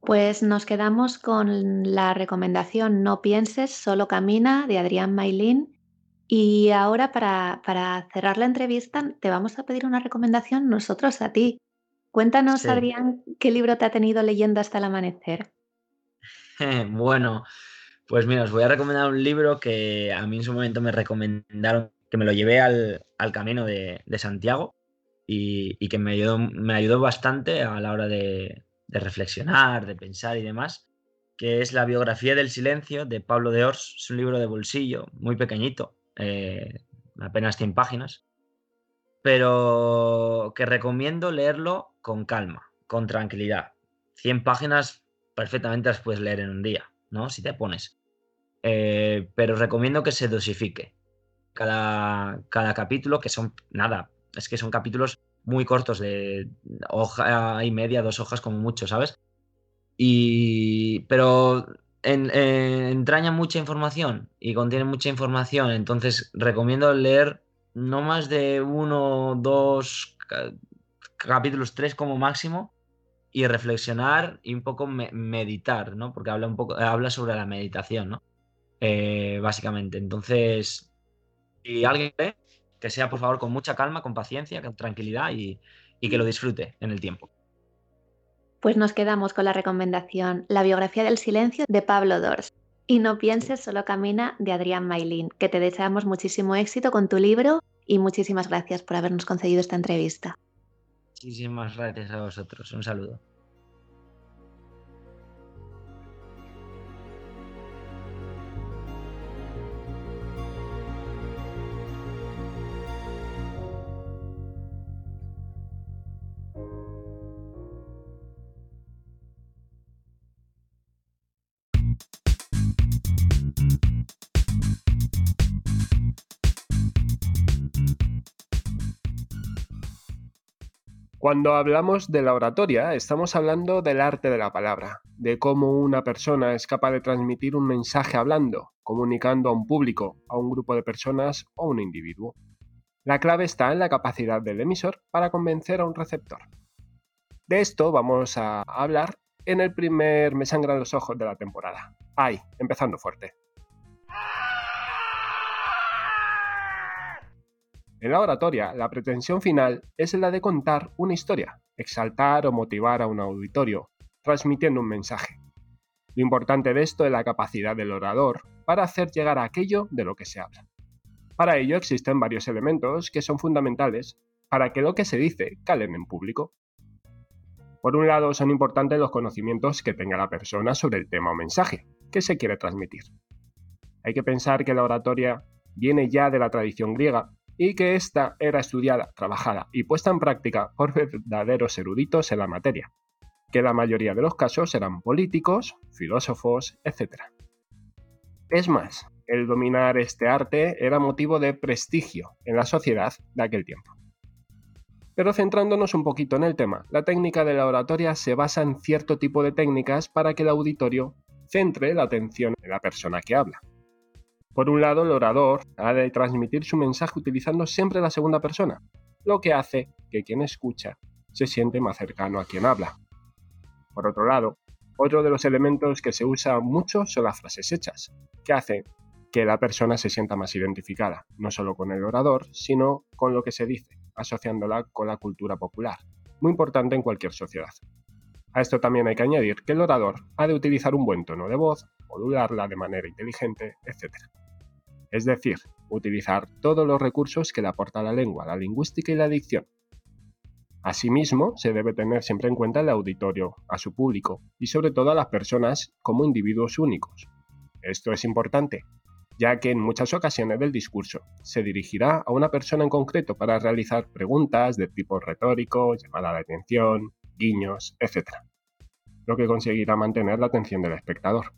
Pues nos quedamos con la recomendación No pienses, solo camina de Adrián Mailín. Y ahora para, para cerrar la entrevista te vamos a pedir una recomendación nosotros a ti. Cuéntanos, Sí. Adrián, qué libro te ha tenido leyendo hasta el amanecer. <laughs> Bueno, pues mira, os voy a recomendar un libro que a mí en su momento me recomendaron, que me lo llevé al, al camino de, de Santiago y, y que me ayudó, me ayudó bastante a la hora de, de reflexionar, de pensar y demás, que es La biografía del silencio de Pablo de Ors. Es un libro de bolsillo, muy pequeñito, eh, apenas 100 páginas, pero que recomiendo leerlo con calma, con tranquilidad. 100 páginas perfectamente las puedes leer en un día, ¿no? Si te pones. Eh, pero recomiendo que se dosifique cada, cada capítulo, que son, nada, es que son capítulos muy cortos de hoja y media, dos hojas como mucho, ¿sabes? Y, pero eh, entraña mucha información y contiene mucha información, entonces recomiendo leer no más de uno, dos ca- capítulos, tres como máximo, y reflexionar y un poco me- meditar, ¿no? Porque habla un poco, habla sobre la meditación, ¿no? Eh, básicamente. Entonces, si alguien lee, que sea por favor con mucha calma, con paciencia, con tranquilidad y, y que lo disfrute en el tiempo. Pues nos quedamos con la recomendación La biografía del silencio de Pablo Dors. Y No pienses, solo camina de Adrián Mailín, que te deseamos muchísimo éxito con tu libro y muchísimas gracias por habernos concedido esta entrevista. Muchísimas gracias a vosotros. Un saludo. Cuando hablamos de la oratoria, estamos hablando del arte de la palabra, de cómo una persona es capaz de transmitir un mensaje hablando, comunicando a un público, a un grupo de personas o a un individuo. La clave está en la capacidad del emisor para convencer a un receptor. De esto vamos a hablar en el primer Me sangran los ojos de la temporada. Ahí, empezando fuerte. En la oratoria, la pretensión final es la de contar una historia, exaltar o motivar a un auditorio, transmitiendo un mensaje. Lo importante de esto es la capacidad del orador para hacer llegar aquello de lo que se habla. Para ello existen varios elementos que son fundamentales para que lo que se dice calen en público. Por un lado, son importantes los conocimientos que tenga la persona sobre el tema o mensaje que se quiere transmitir. Hay que pensar que la oratoria viene ya de la tradición griega y que ésta era estudiada, trabajada y puesta en práctica por verdaderos eruditos en la materia, que la mayoría de los casos eran políticos, filósofos, etc. Es más, el dominar este arte era motivo de prestigio en la sociedad de aquel tiempo. Pero centrándonos un poquito en el tema, la técnica de la oratoria se basa en cierto tipo de técnicas para que el auditorio centre la atención en la persona que habla. Por un lado, el orador ha de transmitir su mensaje utilizando siempre la segunda persona, lo que hace que quien escucha se siente más cercano a quien habla. Por otro lado, otro de los elementos que se usa mucho son las frases hechas, que hacen que la persona se sienta más identificada, no solo con el orador, sino con lo que se dice, asociándola con la cultura popular, muy importante en cualquier sociedad. A esto también hay que añadir que el orador ha de utilizar un buen tono de voz, modularla de manera inteligente, etc. Es decir, utilizar todos los recursos que le aporta la lengua, la lingüística y la dicción. Asimismo, se debe tener siempre en cuenta el auditorio, a su público y sobre todo a las personas como individuos únicos. Esto es importante, ya que en muchas ocasiones del discurso se dirigirá a una persona en concreto para realizar preguntas de tipo retórico, llamada de atención, guiños, etc. Lo que conseguirá mantener la atención del espectador.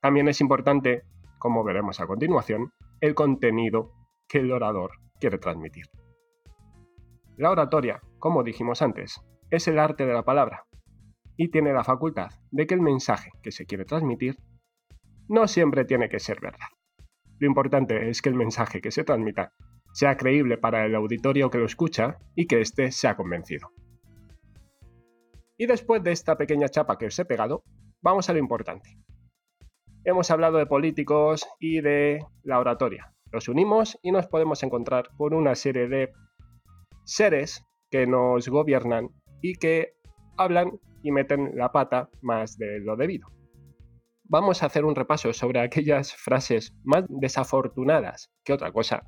También es importante, como veremos a continuación, el contenido que el orador quiere transmitir. La oratoria, como dijimos antes, es el arte de la palabra y tiene la facultad de que el mensaje que se quiere transmitir no siempre tiene que ser verdad. Lo importante es que el mensaje que se transmita sea creíble para el auditorio que lo escucha y que éste sea convencido. Y después de esta pequeña chapa que os he pegado, vamos a lo importante. Hemos hablado de políticos y de la oratoria. Los unimos y nos podemos encontrar con una serie de seres que nos gobiernan y que hablan y meten la pata más de lo debido. Vamos a hacer un repaso sobre aquellas frases más desafortunadas que otra cosa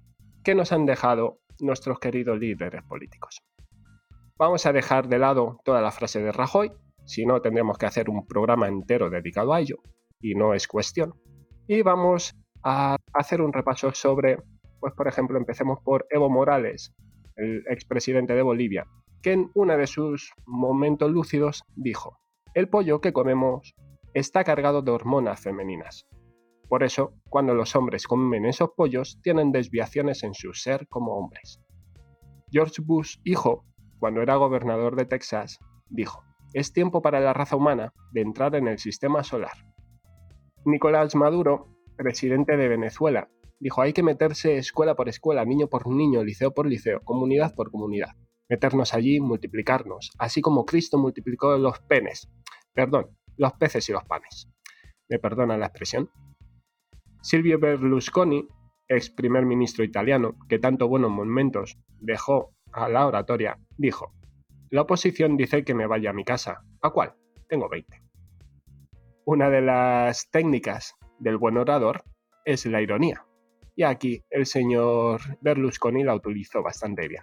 que nos han dejado nuestros queridos líderes políticos. Vamos a dejar de lado toda la frase de Rajoy, si no tendremos que hacer un programa entero dedicado a ello, y no es cuestión. Y vamos a hacer un repaso sobre, pues por ejemplo, empecemos por Evo Morales, el expresidente de Bolivia, que en uno de sus momentos lúcidos dijo, el pollo que comemos está cargado de hormonas femeninas. Por eso, cuando los hombres comen esos pollos, tienen desviaciones en su ser como hombres. George Bush, hijo, cuando era gobernador de Texas, dijo, es tiempo para la raza humana de entrar en el sistema solar. Nicolás Maduro, presidente de Venezuela, dijo, hay que meterse escuela por escuela, niño por niño, liceo por liceo, comunidad por comunidad. Meternos allí, multiplicarnos, así como Cristo multiplicó los penes, perdón, los peces y los panes. ¿Me perdona la expresión? Silvio Berlusconi, ex primer ministro italiano, que tanto buenos momentos dejó a la oratoria, dijo, la oposición dice que me vaya a mi casa. ¿A cuál? Tengo 20. Una de las técnicas del buen orador es la ironía. Y aquí el señor Berlusconi la utilizó bastante bien.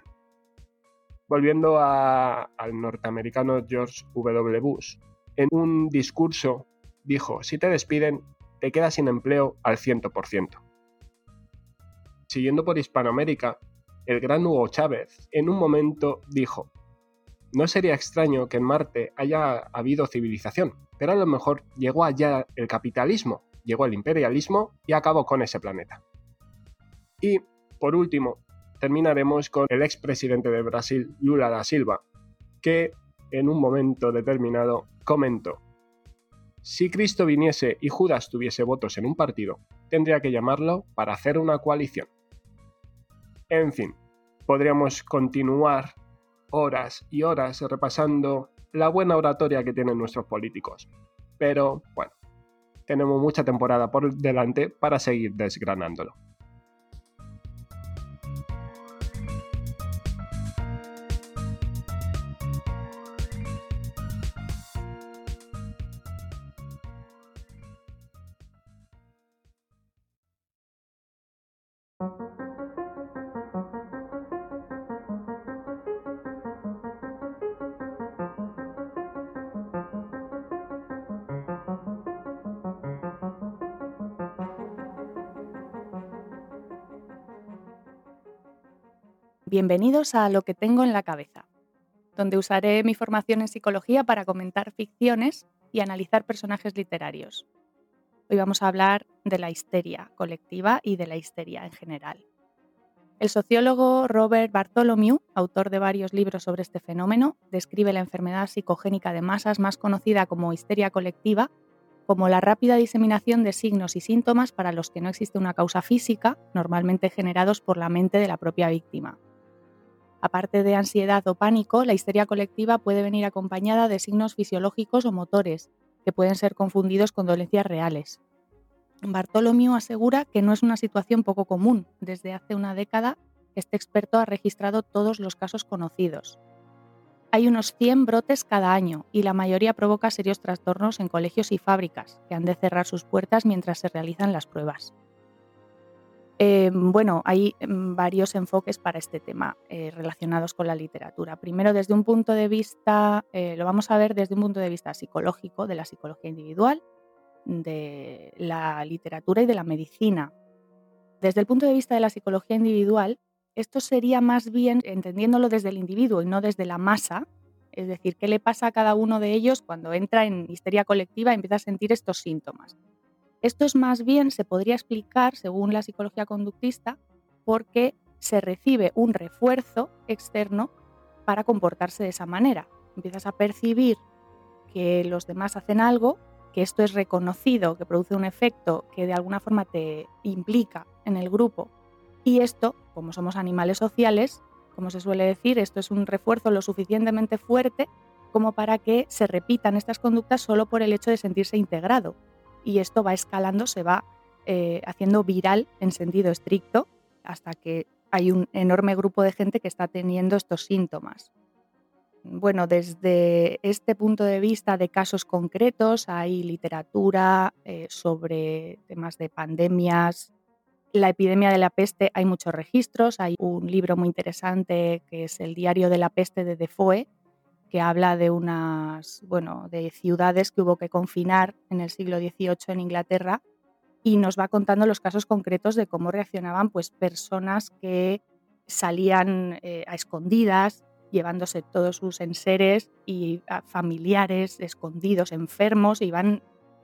Volviendo al norteamericano George W. Bush, en un discurso dijo, si te despiden, te quedas sin empleo al 100%. Siguiendo por Hispanoamérica, el gran Hugo Chávez en un momento dijo, no sería extraño que en Marte haya habido civilización, pero a lo mejor llegó allá el capitalismo, llegó el imperialismo y acabó con ese planeta. Y, por último, terminaremos con el expresidente de Brasil, Lula da Silva, que en un momento determinado comentó, si Cristo viniese y Judas tuviese votos en un partido, tendría que llamarlo para hacer una coalición. En fin, podríamos continuar horas y horas repasando la buena oratoria que tienen nuestros políticos. Pero bueno, tenemos mucha temporada por delante para seguir desgranándolo. Bienvenidos a Lo que tengo en la cabeza, donde usaré mi formación en psicología para comentar ficciones y analizar personajes literarios. Hoy vamos a hablar de la histeria colectiva y de la histeria en general. El sociólogo Robert Bartholomew, autor de varios libros sobre este fenómeno, describe la enfermedad psicogénica de masas más conocida como histeria colectiva como la rápida diseminación de signos y síntomas para los que no existe una causa física, normalmente generados por la mente de la propia víctima. Aparte de ansiedad o pánico, la histeria colectiva puede venir acompañada de signos fisiológicos o motores, que pueden ser confundidos con dolencias reales. Bartolomeu asegura que no es una situación poco común. Desde hace una década, este experto ha registrado todos los casos conocidos. Hay unos 100 brotes cada año y la mayoría provoca serios trastornos en colegios y fábricas, que han de cerrar sus puertas mientras se realizan las pruebas. Eh, bueno, hay mm, varios enfoques para este tema eh, relacionados con la literatura. Primero, desde un punto de vista, eh, lo vamos a ver desde un punto de vista psicológico, de la psicología individual, de la literatura y de la medicina. Desde el punto de vista de la psicología individual, esto sería más bien entendiéndolo desde el individuo y no desde la masa, es decir, qué le pasa a cada uno de ellos cuando entra en histeria colectiva y empieza a sentir estos síntomas. Esto es más bien, se podría explicar, según la psicología conductista, porque se recibe un refuerzo externo para comportarse de esa manera. Empiezas a percibir que los demás hacen algo, que esto es reconocido, que produce un efecto que de alguna forma te implica en el grupo. Y esto, como somos animales sociales, como se suele decir, esto es un refuerzo lo suficientemente fuerte como para que se repitan estas conductas solo por el hecho de sentirse integrado. Y esto va escalando, se va eh, haciendo viral en sentido estricto hasta que hay un enorme grupo de gente que está teniendo estos síntomas. Bueno, desde este punto de vista de casos concretos hay literatura eh, sobre temas de pandemias. La epidemia de la peste hay muchos registros. Hay un libro muy interesante que es el Diario de la peste de Defoe, que habla de unas, bueno, de ciudades que hubo que confinar en el siglo XVIII en Inglaterra y nos va contando los casos concretos de cómo reaccionaban pues personas que salían eh, a escondidas, llevándose todos sus enseres y familiares escondidos, enfermos, y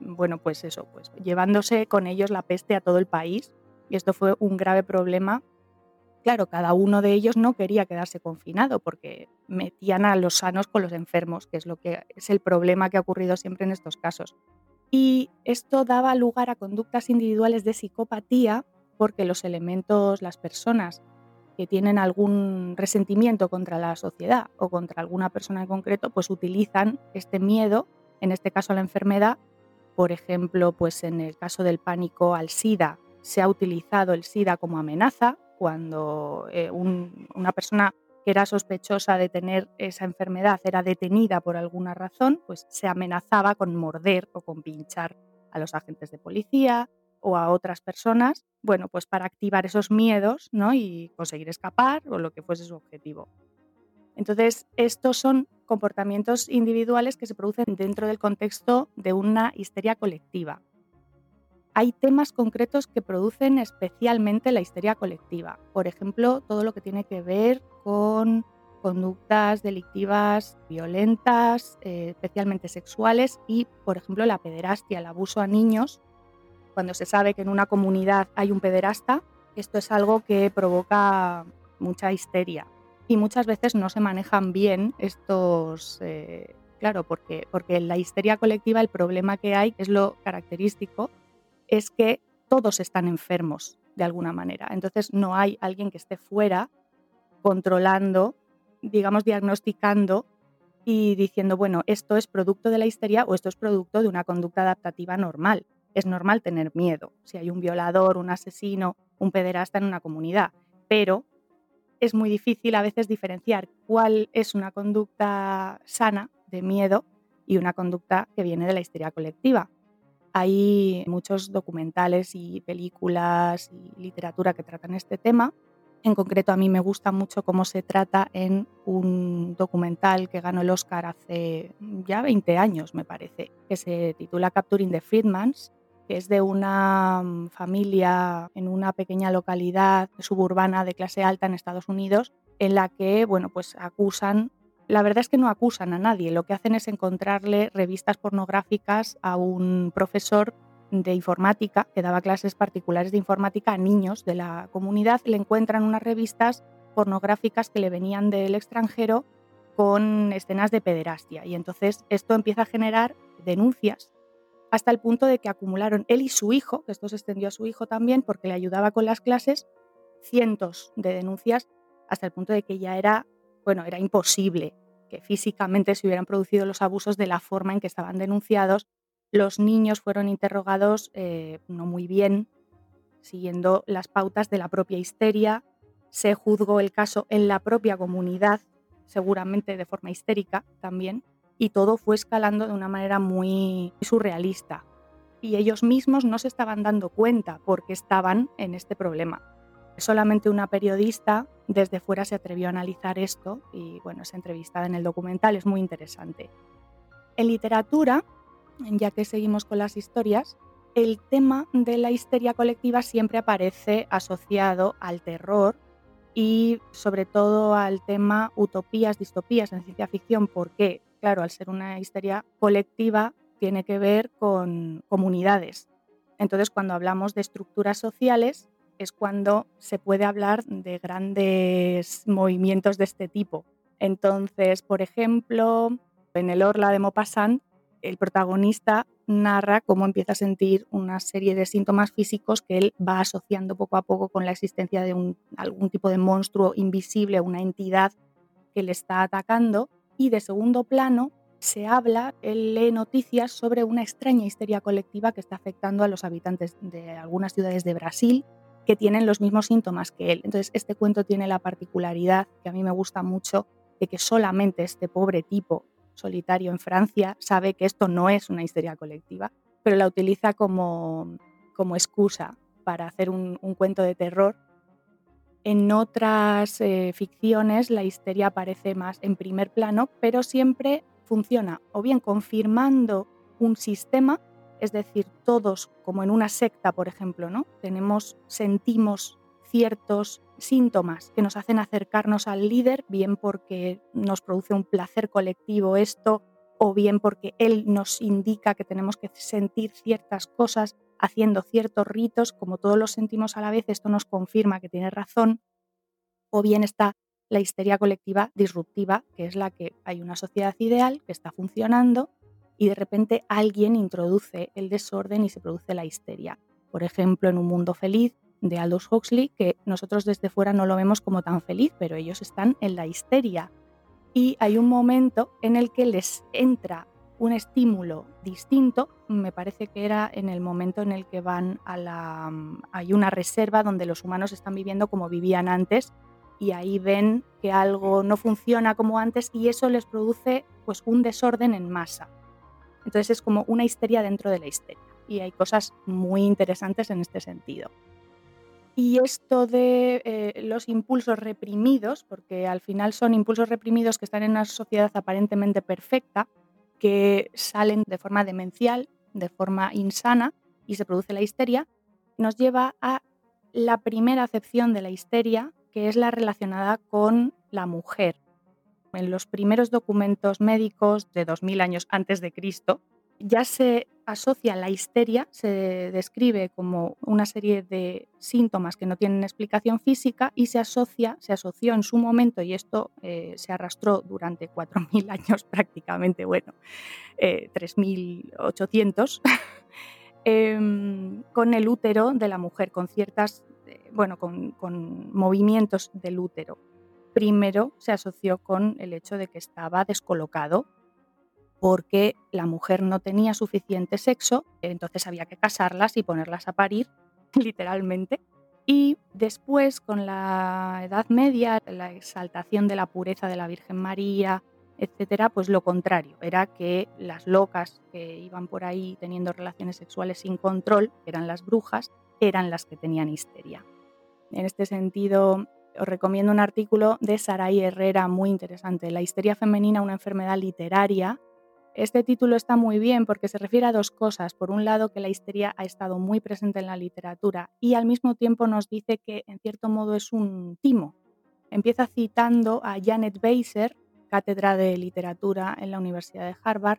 bueno, pues eso, pues llevándose con ellos la peste a todo el país. Y esto fue un grave problema. Claro, cada uno de ellos no quería quedarse confinado porque metían a los sanos con los enfermos, que es lo que es el problema que ha ocurrido siempre en estos casos. Y esto daba lugar a conductas individuales de psicopatía porque los elementos, las personas que tienen algún resentimiento contra la sociedad o contra alguna persona en concreto, pues utilizan este miedo, en este caso a la enfermedad, por ejemplo, pues en el caso del pánico al SIDA, se ha utilizado el SIDA como amenaza cuando eh, una persona que era sospechosa de tener esa enfermedad era detenida por alguna razón, pues se amenazaba con morder o con pinchar a los agentes de policía o a otras personas, bueno, pues para activar esos miedos ¿no? y conseguir escapar o lo que fuese su objetivo. Entonces, estos son comportamientos individuales que se producen dentro del contexto de una histeria colectiva. Hay temas concretos que producen especialmente la histeria colectiva. Por ejemplo, todo lo que tiene que ver con conductas delictivas violentas, eh, especialmente sexuales, y, por ejemplo, la pederastia, el abuso a niños, cuando se sabe que en una comunidad hay un pederasta, esto es algo que provoca mucha histeria. Y muchas veces no se manejan bien estos, eh, claro, porque, porque en la histeria colectiva el problema que hay, es lo característico, es que todos están enfermos de alguna manera. Entonces no hay alguien que esté fuera controlando, digamos, diagnosticando y diciendo, bueno, esto es producto de la histeria o esto es producto de una conducta adaptativa normal es normal tener miedo si hay un violador, un asesino, un pederasta en una comunidad, pero es muy difícil a veces diferenciar cuál es una conducta sana de miedo y una conducta que viene de la histeria colectiva. Hay muchos documentales y películas y literatura que tratan este tema. En concreto, a mí me gusta mucho cómo se trata en un documental que ganó el Oscar hace ya 20 años, me parece, que se titula Capturing the Friedmans que es de una mm, familia en una pequeña localidad suburbana de clase alta en Estados Unidos, en la que, bueno, pues acusan, la verdad es que no acusan a nadie, lo que hacen es encontrarle revistas pornográficas a un profesor de informática que daba clases particulares de informática a niños de la comunidad, le encuentran unas revistas pornográficas que le venían del extranjero con escenas de pederastia. Y entonces esto empieza a generar denuncias hasta el punto de que acumularon él y su hijo, que esto se extendió a su hijo también porque le ayudaba con las clases, cientos de denuncias hasta el punto de que ya era, bueno, era imposible que físicamente se hubieran producido los abusos de la forma en que estaban denunciados. Los niños fueron interrogados eh, no muy bien, siguiendo las pautas de la propia histeria. Se juzgó el caso en la propia comunidad, seguramente de forma histérica también y todo fue escalando de una manera muy surrealista. Y ellos mismos no se estaban dando cuenta porque estaban en este problema. Solamente una periodista desde fuera se atrevió a analizar esto y bueno, esa entrevistada en el documental es muy interesante. En literatura, ya que seguimos con las historias, el tema de la histeria colectiva siempre aparece asociado al terror y sobre todo al tema utopías, distopías en ciencia ficción. ¿Por qué? claro, al ser una histeria colectiva, tiene que ver con comunidades. Entonces, cuando hablamos de estructuras sociales, es cuando se puede hablar de grandes movimientos de este tipo. Entonces, por ejemplo, en el Orla de Maupassant, el protagonista narra cómo empieza a sentir una serie de síntomas físicos que él va asociando poco a poco con la existencia de algún tipo de monstruo invisible, una entidad que le está atacando y de segundo plano se habla, él lee noticias sobre una extraña histeria colectiva que está afectando a los habitantes de algunas ciudades de Brasil que tienen los mismos síntomas que él. Entonces, este cuento tiene la particularidad que a mí me gusta mucho de que solamente este pobre tipo solitario en Francia sabe que esto no es una histeria colectiva, pero la utiliza como, como excusa para hacer un, cuento de terror. En otras eh, ficciones la histeria aparece más en primer plano, pero siempre funciona o bien confirmando un sistema, es decir, todos como en una secta, por ejemplo, ¿no? Tenemos sentimos ciertos síntomas que nos hacen acercarnos al líder, bien porque nos produce un placer colectivo esto, o bien porque él nos indica que tenemos que sentir ciertas cosas haciendo ciertos ritos, como todos los sentimos a la vez, esto nos confirma que tiene razón, o bien está la histeria colectiva disruptiva, que es la que hay una sociedad ideal que está funcionando y de repente alguien introduce el desorden y se produce la histeria. Por ejemplo, en Un Mundo Feliz de Aldous Huxley, que nosotros desde fuera no lo vemos como tan feliz, pero ellos están en la histeria. Y hay un momento en el que les entra un estímulo distinto, me parece que era en el momento en el que van a la... hay una reserva donde los humanos están viviendo como vivían antes y ahí ven que algo no funciona como antes y eso les produce pues un desorden en masa. Entonces es como una histeria dentro de la histeria y hay cosas muy interesantes en este sentido. Y esto de eh, los impulsos reprimidos, porque al final son impulsos reprimidos que están en una sociedad aparentemente perfecta, que salen de forma demencial, de forma insana, y se produce la histeria, nos lleva a la primera acepción de la histeria, que es la relacionada con la mujer. En los primeros documentos médicos de 2000 años antes de Cristo, ya se asocia la histeria, se describe como una serie de síntomas que no tienen explicación física y se asocia, se asoció en su momento, y esto eh, se arrastró durante 4.000 años <laughs> prácticamente, bueno, 3.800, eh, <laughs> em, con el útero de la mujer, con ciertas, eh, bueno, con movimientos del útero. Primero se asoció con el hecho de que estaba descolocado porque la mujer no tenía suficiente sexo, entonces había que casarlas y ponerlas a parir, <laughs> literalmente. Y después, con la Edad Media, la exaltación de la pureza de la Virgen María, etcétera, pues lo contrario, era que las locas que iban por ahí teniendo relaciones sexuales sin control, que eran las brujas, eran las que tenían histeria. En este sentido, os recomiendo un artículo de Saray Herrera muy interesante, La histeria femenina, una enfermedad literaria, este título está muy bien porque se refiere a dos cosas. Por un lado, que la histeria ha estado muy presente en la literatura y al mismo tiempo nos dice que en cierto modo es un timo. Empieza citando a Janet Beiser, cátedra de literatura en la Universidad de Harvard,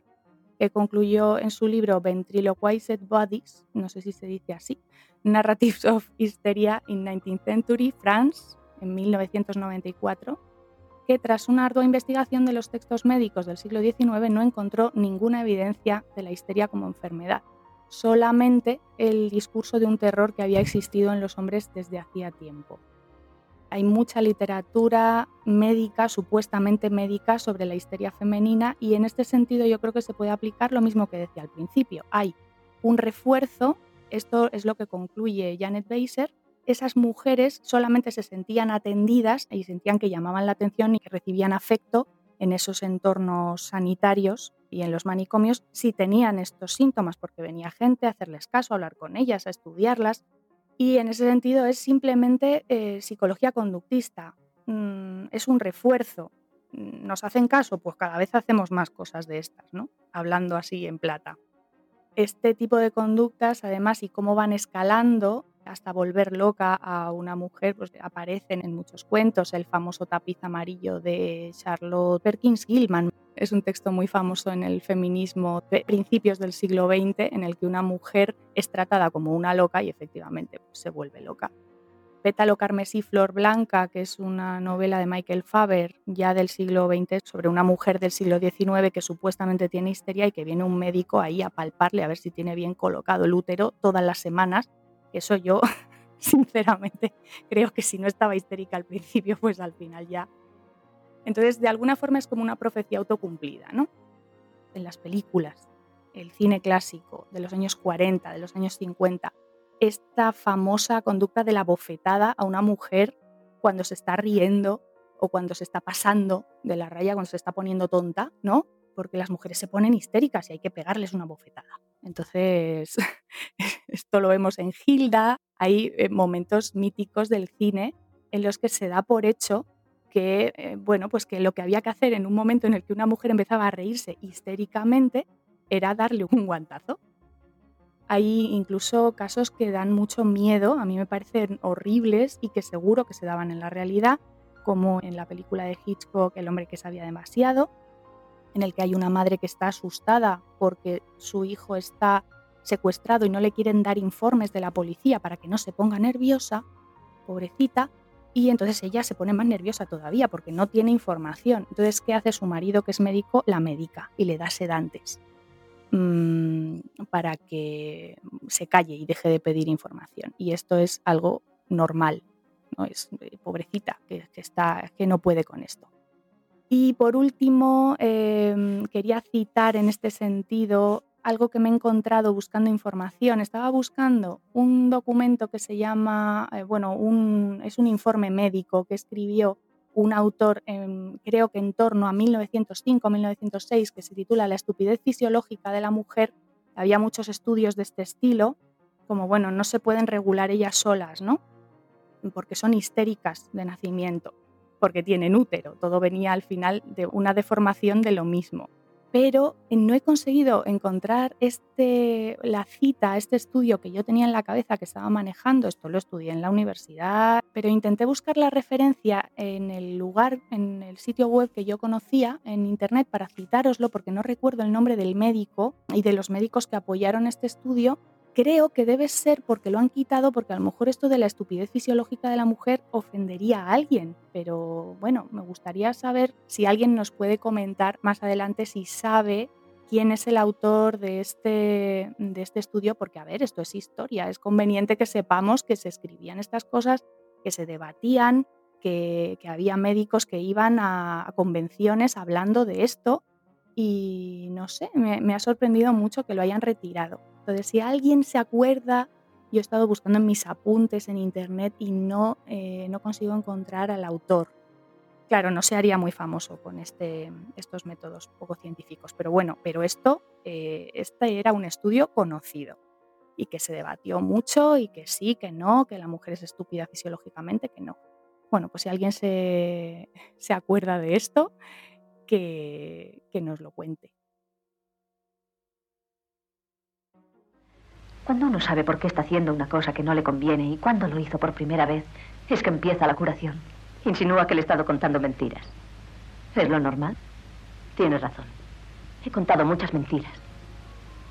que concluyó en su libro Ventriloquized Bodies, no sé si se dice así, Narratives of Hysteria in 19th Century France, en 1994 que tras una ardua investigación de los textos médicos del siglo XIX no encontró ninguna evidencia de la histeria como enfermedad, solamente el discurso de un terror que había existido en los hombres desde hacía tiempo. Hay mucha literatura médica, supuestamente médica, sobre la histeria femenina y en este sentido yo creo que se puede aplicar lo mismo que decía al principio. Hay un refuerzo, esto es lo que concluye Janet Beiser, esas mujeres solamente se sentían atendidas y sentían que llamaban la atención y que recibían afecto en esos entornos sanitarios y en los manicomios si tenían estos síntomas, porque venía gente a hacerles caso, a hablar con ellas, a estudiarlas. Y en ese sentido es simplemente eh, psicología conductista, mm, es un refuerzo. ¿Nos hacen caso? Pues cada vez hacemos más cosas de estas, ¿no? Hablando así en plata. Este tipo de conductas, además, y cómo van escalando, hasta volver loca a una mujer, pues aparecen en muchos cuentos. El famoso tapiz amarillo de Charlotte Perkins Gilman es un texto muy famoso en el feminismo de principios del siglo XX, en el que una mujer es tratada como una loca y efectivamente pues, se vuelve loca. Pétalo carmesí flor blanca, que es una novela de Michael Faber ya del siglo XX sobre una mujer del siglo XIX que supuestamente tiene histeria y que viene un médico ahí a palparle a ver si tiene bien colocado el útero todas las semanas eso yo, <laughs> sinceramente, creo que si no estaba histérica al principio, pues al final ya. Entonces, de alguna forma es como una profecía autocumplida, ¿no? en las películas, el cine clásico de los años 40, de los años 50, esta famosa conducta de la bofetada a una mujer cuando se está riendo o cuando se está pasando de la raya, cuando se está poniendo tonta, ¿no? Porque las mujeres se ponen histéricas y hay que pegarles una bofetada. Entonces, <laughs> esto lo vemos en Hilda, hay eh, momentos míticos del cine en los que se da por hecho que, eh, bueno, pues que lo que había que hacer en un momento en el que una mujer empezaba a reírse histéricamente era darle un guantazo. Hay incluso casos que dan mucho miedo, a mí me parecen horribles y que seguro que se daban en la realidad, como en la película de Hitchcock El hombre que sabía demasiado, en el que hay una madre que está asustada porque su hijo está secuestrado y no le quieren dar informes de la policía para que no se ponga nerviosa, pobrecita, y entonces ella se pone más nerviosa todavía porque no tiene información. Entonces, ¿qué hace su marido que es médico? La medica y le da sedantes. Mm, para que se calle y deje de pedir información. Y esto es algo normal, ¿no? Es eh, pobrecita, que, está, que no puede con esto. Y por último, em, quería citar en este sentido algo que me he encontrado buscando información. Estaba buscando un documento que se llama, eh, bueno, un, es un informe médico que escribió un autor, creo que en torno a 1905-1906, que se titula La estupidez fisiológica de la mujer. Había muchos estudios de este estilo, como, bueno, no se pueden regular ellas solas, ¿no? Porque son histéricas de nacimiento, porque tienen útero. Todo venía al final de una deformación de lo mismo pero no he conseguido encontrar este, la cita, este estudio que yo tenía en la cabeza que estaba manejando. Esto lo estudié en la universidad, pero intenté buscar la referencia en el lugar, en el sitio web que yo conocía en internet para citároslo, porque no recuerdo el nombre del médico y de los médicos que apoyaron este estudio, creo que debe ser porque lo han quitado, porque a lo mejor esto de la estupidez fisiológica de la mujer ofendería a alguien. Pero bueno, me gustaría saber si alguien nos puede comentar más adelante si sabe quién es el autor de este, de este estudio, porque a ver, esto es historia, es conveniente que sepamos que se escribían estas cosas, que se debatían, que, había médicos que iban a, convenciones hablando de esto y no sé, me ha sorprendido mucho que lo hayan retirado. Entonces, si alguien se acuerda, yo he estado buscando en mis apuntes en internet y no, eh, no consigo encontrar al autor. Claro, no se haría muy famoso con este, estos métodos poco científicos, pero bueno, pero esto, eh, este era un estudio conocido y que se debatió mucho y que sí, que no, que la mujer es estúpida fisiológicamente, que no. Bueno, pues si alguien se, se acuerda de esto, que, que nos lo cuente. Cuando uno sabe por qué está haciendo una cosa que no le conviene y cuándo lo hizo por primera vez, es que empieza la curación. Insinúa que le he estado contando mentiras. ¿Es lo normal? Tienes razón. He contado muchas mentiras.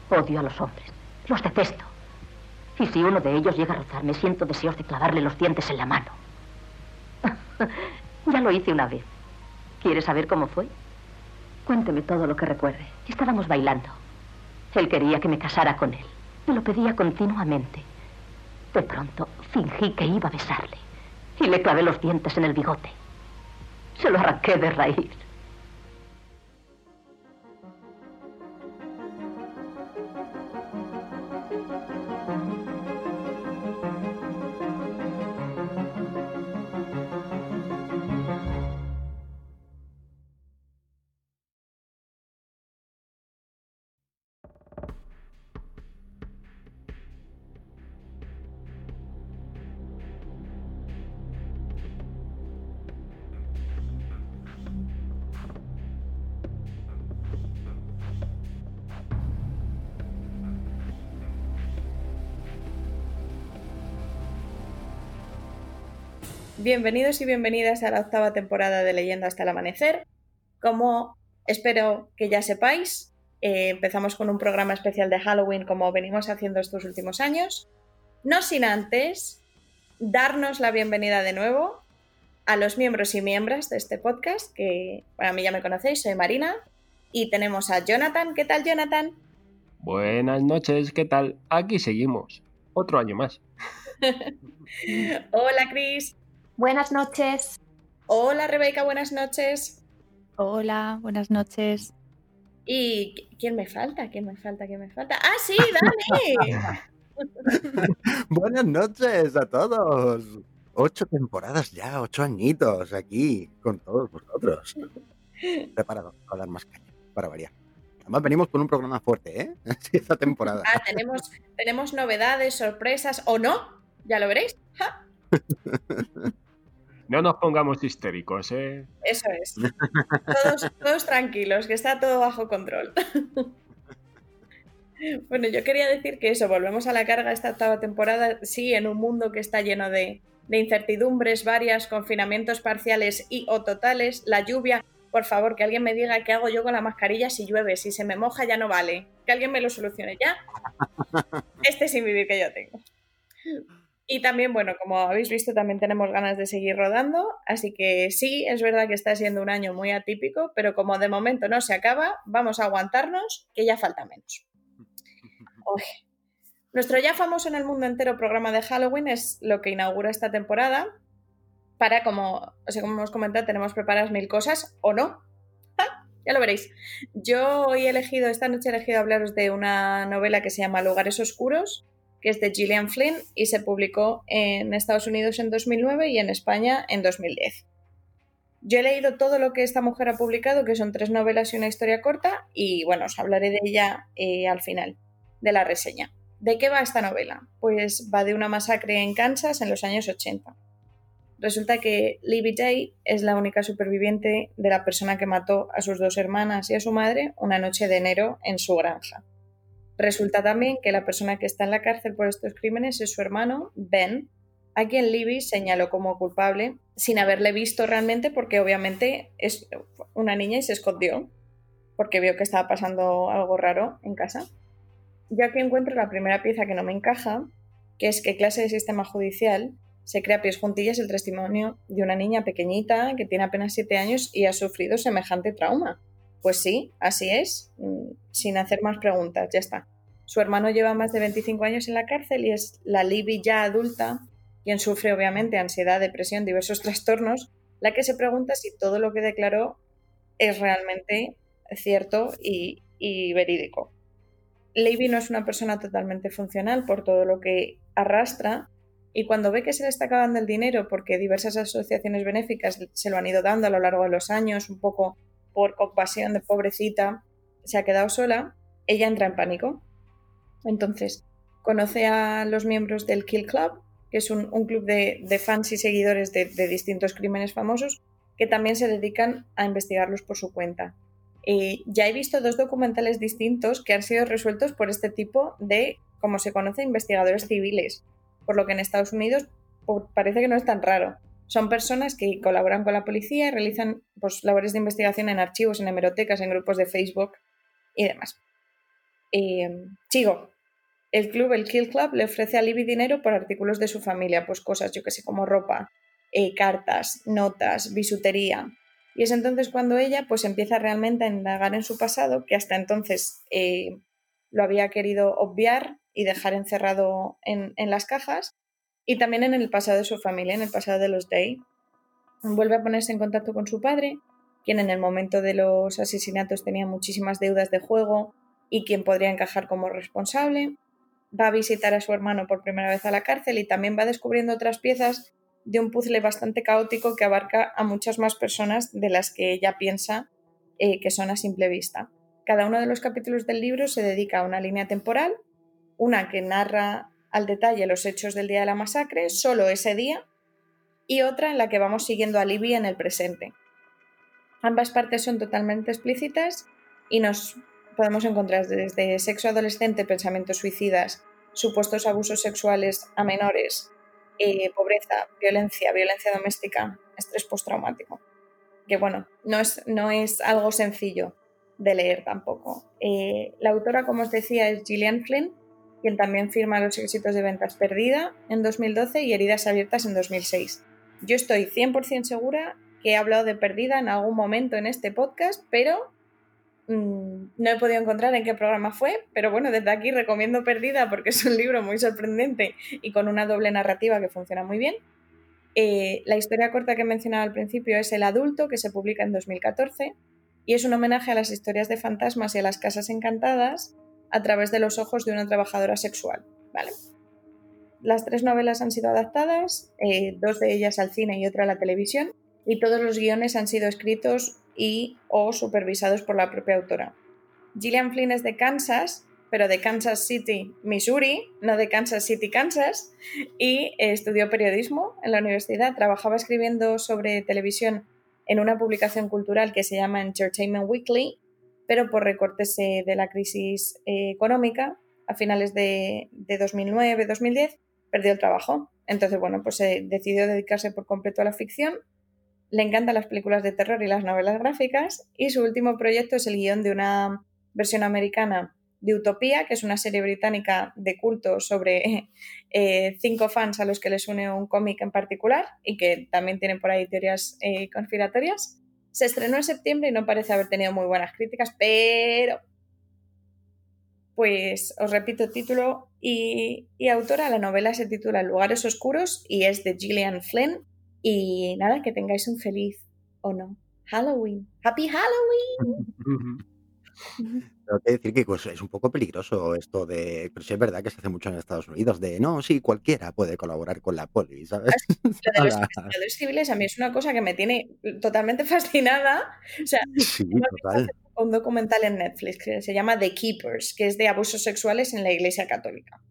Odio a los hombres. Los detesto. Y si uno de ellos llega a rozarme, siento deseos de clavarle los dientes en la mano. <laughs> ya lo hice una vez. ¿Quieres saber cómo fue? Cuénteme todo lo que recuerde. Estábamos bailando. Él quería que me casara con él. Me lo pedía continuamente. De pronto fingí que iba a besarle y le clavé los dientes en el bigote. Se lo arranqué de raíz. Bienvenidos y bienvenidas a la octava temporada de Leyenda hasta el amanecer. Como espero que ya sepáis, eh, empezamos con un programa especial de Halloween como venimos haciendo estos últimos años. No sin antes darnos la bienvenida de nuevo a los miembros y miembros de este podcast, que para mí ya me conocéis, soy Marina, y tenemos a Jonathan. ¿Qué tal, Jonathan? Buenas noches, ¿qué tal? Aquí seguimos. Otro año más. <laughs> Hola, Cris. Buenas noches. Hola Rebeca, buenas noches. Hola, buenas noches. ¿Y quién me falta? ¿Quién me falta? ¿Quién me falta? ¡Ah, sí, Dani! <laughs> Buenas noches a todos. Ocho temporadas ya, ocho añitos aquí con todos vosotros. Preparado a dar más caña, para variar. Además venimos con un programa fuerte, ¿eh? <laughs> Esta temporada. Ah, tenemos, tenemos novedades, sorpresas, o no, ya lo veréis. <laughs> No nos pongamos histéricos, ¿eh? Eso es. Todos, <laughs> todos tranquilos, que está todo bajo control. <laughs> Bueno, yo quería decir que eso, volvemos a la carga esta octava temporada, sí, en un mundo que está lleno de, de incertidumbres varias, confinamientos parciales y o totales, la lluvia, por favor, que alguien me diga qué hago yo con la mascarilla si llueve, si se me moja ya no vale, que alguien me lo solucione ya. <laughs> Este sin vivir que yo tengo. Y también, bueno, como habéis visto, también tenemos ganas de seguir rodando, así que sí, es verdad que está siendo un año muy atípico, pero como de momento no se acaba, vamos a aguantarnos, que ya falta menos. <laughs> Nuestro ya famoso en el mundo entero programa de Halloween es lo que inaugura esta temporada. Para, como, o sea, como hemos comentado, tenemos preparadas mil cosas, o no. Ah, ya lo veréis. Yo hoy he elegido, esta noche he elegido hablaros de una novela que se llama Lugares Oscuros, que es de Gillian Flynn y se publicó en Estados Unidos en 2009 y en España en 2010. Yo he leído todo lo que esta mujer ha publicado, que son tres novelas y una historia corta, y bueno, os hablaré de ella eh, al final de la reseña. ¿De qué va esta novela? Pues va de una masacre en Kansas en los años 80. Resulta que Libby Day es la única superviviente de la persona que mató a sus dos hermanas y a su madre una noche de enero en su granja. Resulta también que la persona que está en la cárcel por estos crímenes es su hermano, Ben, a quien Libby señaló como culpable sin haberle visto realmente porque obviamente es una niña y se escondió porque vio que estaba pasando algo raro en casa. Yo aquí encuentro la primera pieza que no me encaja, que es qué clase de sistema judicial se crea a pies juntillas el testimonio de una niña pequeñita que tiene apenas 7 años y ha sufrido semejante trauma. Pues sí, así es, mm, sin hacer más preguntas, ya está. Su hermano lleva más de 25 años en la cárcel y es la Libby ya adulta, quien sufre obviamente ansiedad, depresión, diversos <laughs> trastornos, la que se pregunta si todo lo que declaró es realmente cierto y, verídico. Libby no es una persona totalmente funcional por todo lo que arrastra y cuando ve que se le está acabando el dinero porque diversas asociaciones benéficas se lo han ido dando a lo largo de los años, un poco por compasión de pobrecita, se ha quedado sola, ella entra en pánico. Entonces, conoce a los miembros del Kill Club, que es un, club de, fans y seguidores de, distintos crímenes famosos, que también se dedican a investigarlos por su cuenta. ya he visto dos documentales distintos que han sido resueltos por este tipo de, como se conoce, investigadores civiles, por lo que en Estados Unidos parece que no es tan raro. Son personas que colaboran con la policía realizan pues, labores de investigación en archivos, en hemerotecas, en grupos de Facebook y demás. Eh, sigo. El club, el Kill Club, le ofrece a Libby dinero por artículos de su familia, pues cosas, yo que sé, como ropa, eh, cartas, notas, bisutería. Y es entonces cuando ella pues empieza realmente a indagar en su pasado, que hasta entonces eh, lo había querido obviar y dejar encerrado en, en las cajas, y también en el pasado de su familia, en el pasado de los Day. Vuelve a ponerse en contacto con su padre, quien en el momento de los asesinatos tenía muchísimas deudas de juego y quien podría encajar como responsable. Va a visitar a su hermano por primera vez a la cárcel y también va descubriendo otras piezas de un puzzle bastante caótico que abarca a muchas más personas de las que ella piensa eh, que son a simple vista. Cada uno de los capítulos del libro se dedica a una línea temporal, una que narra al detalle los hechos del día de la masacre, solo ese día, y otra en la que vamos siguiendo a Libby en el presente. Ambas partes son totalmente explícitas y nos podemos encontrar desde sexo adolescente, pensamientos suicidas, supuestos abusos sexuales a menores, eh, pobreza, violencia, violencia doméstica, estrés postraumático. Que bueno, no es, no es algo sencillo de leer tampoco. Eh, la autora, como os decía, es Gillian Flynn quien también firma los éxitos de ventas Perdida en 2012 y Heridas Abiertas en 2006. Yo estoy 100% segura que he hablado de Perdida en algún momento en este podcast, pero mm, no he podido encontrar en qué programa fue, pero bueno, desde aquí recomiendo Perdida porque es un libro muy sorprendente y con una doble narrativa que funciona muy bien. Eh, la historia corta que mencionaba al principio es El adulto, que se publica en 2014. y es un homenaje a las historias de fantasmas y a las casas encantadas a través de los ojos de una trabajadora sexual. ¿vale? Las tres novelas han sido adaptadas, eh, dos de ellas al cine y otra a la televisión, y todos los guiones han sido escritos y o supervisados por la propia autora. Gillian Flynn es de Kansas, pero de Kansas City, Missouri, no de Kansas City, Kansas, y estudió periodismo en la universidad. Trabajaba escribiendo sobre televisión en una publicación cultural que se llama Entertainment Weekly, pero por recortes eh, de la crisis eh, económica a finales de, 2009-2010 perdió el trabajo. Entonces, bueno, pues eh, decidió dedicarse por completo a la ficción. Le encantan las películas de terror y las novelas gráficas y su último proyecto es el guion de una versión americana de Utopía, que es una serie británica de culto sobre cinco fans a los que les une un cómic en particular y que también tienen por ahí teorías conspiratorias. Se estrenó en septiembre y no parece haber tenido muy buenas críticas, pero pues os repito título y, y, autora. La novela se titula Lugares Oscuros y es de Gillian Flynn. Y nada, que tengáis un feliz o no Halloween. ¡Happy Halloween! <laughs> Tengo que decir que pues, es un poco peligroso esto de. Pero sí es verdad que se hace mucho en Estados Unidos, de no, sí, cualquiera puede colaborar con la poli, ¿sabes? <laughs> Lo de los investigadores civiles a mí es una cosa que me tiene totalmente <laughs> fascinada. O sea, sí, total. un documental en Netflix que se llama The Keepers, que es de abusos sexuales en la Iglesia Católica.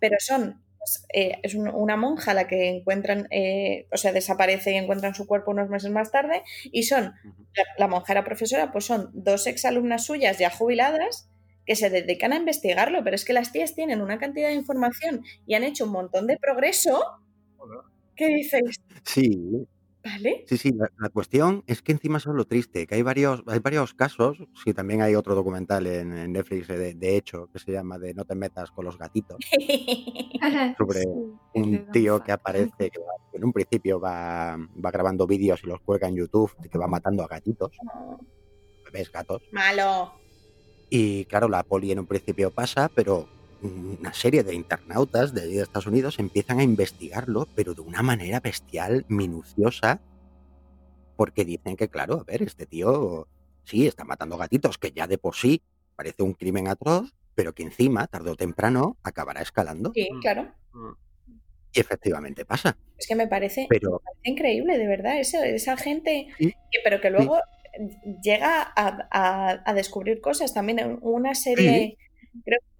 Pero son eh, es una monja la que encuentran, eh, o sea, desaparece y encuentran su cuerpo unos meses más tarde, y son, la, monja era profesora, pues son dos exalumnas suyas ya jubiladas que se dedican a investigarlo, pero es que las tías tienen una cantidad de información y han hecho un montón de progreso. ¿Qué dices? Sí, Sí, sí, la, cuestión es que encima eso es lo triste, que hay varios, hay varios casos, sí, también hay otro documental en, Netflix, de, hecho, que se llama de No te metas con los gatitos, <laughs> sobre un tío que aparece, que en un principio va, va grabando vídeos y los cuelga en YouTube, que va matando a gatitos, bebés gatos. Malo. Y claro, la poli en un principio pasa, pero una serie de internautas de Estados Unidos empiezan a investigarlo, pero de una manera bestial, minuciosa, porque dicen que, claro, a ver, este tío sí está matando gatitos, que ya de por sí parece un crimen atroz, pero que encima, tarde o temprano, acabará escalando. Sí, mm, claro. Mm. Y efectivamente pasa. Es que me parece, increíble, de verdad, eso, esa gente, pero que luego llega a, descubrir cosas. También una serie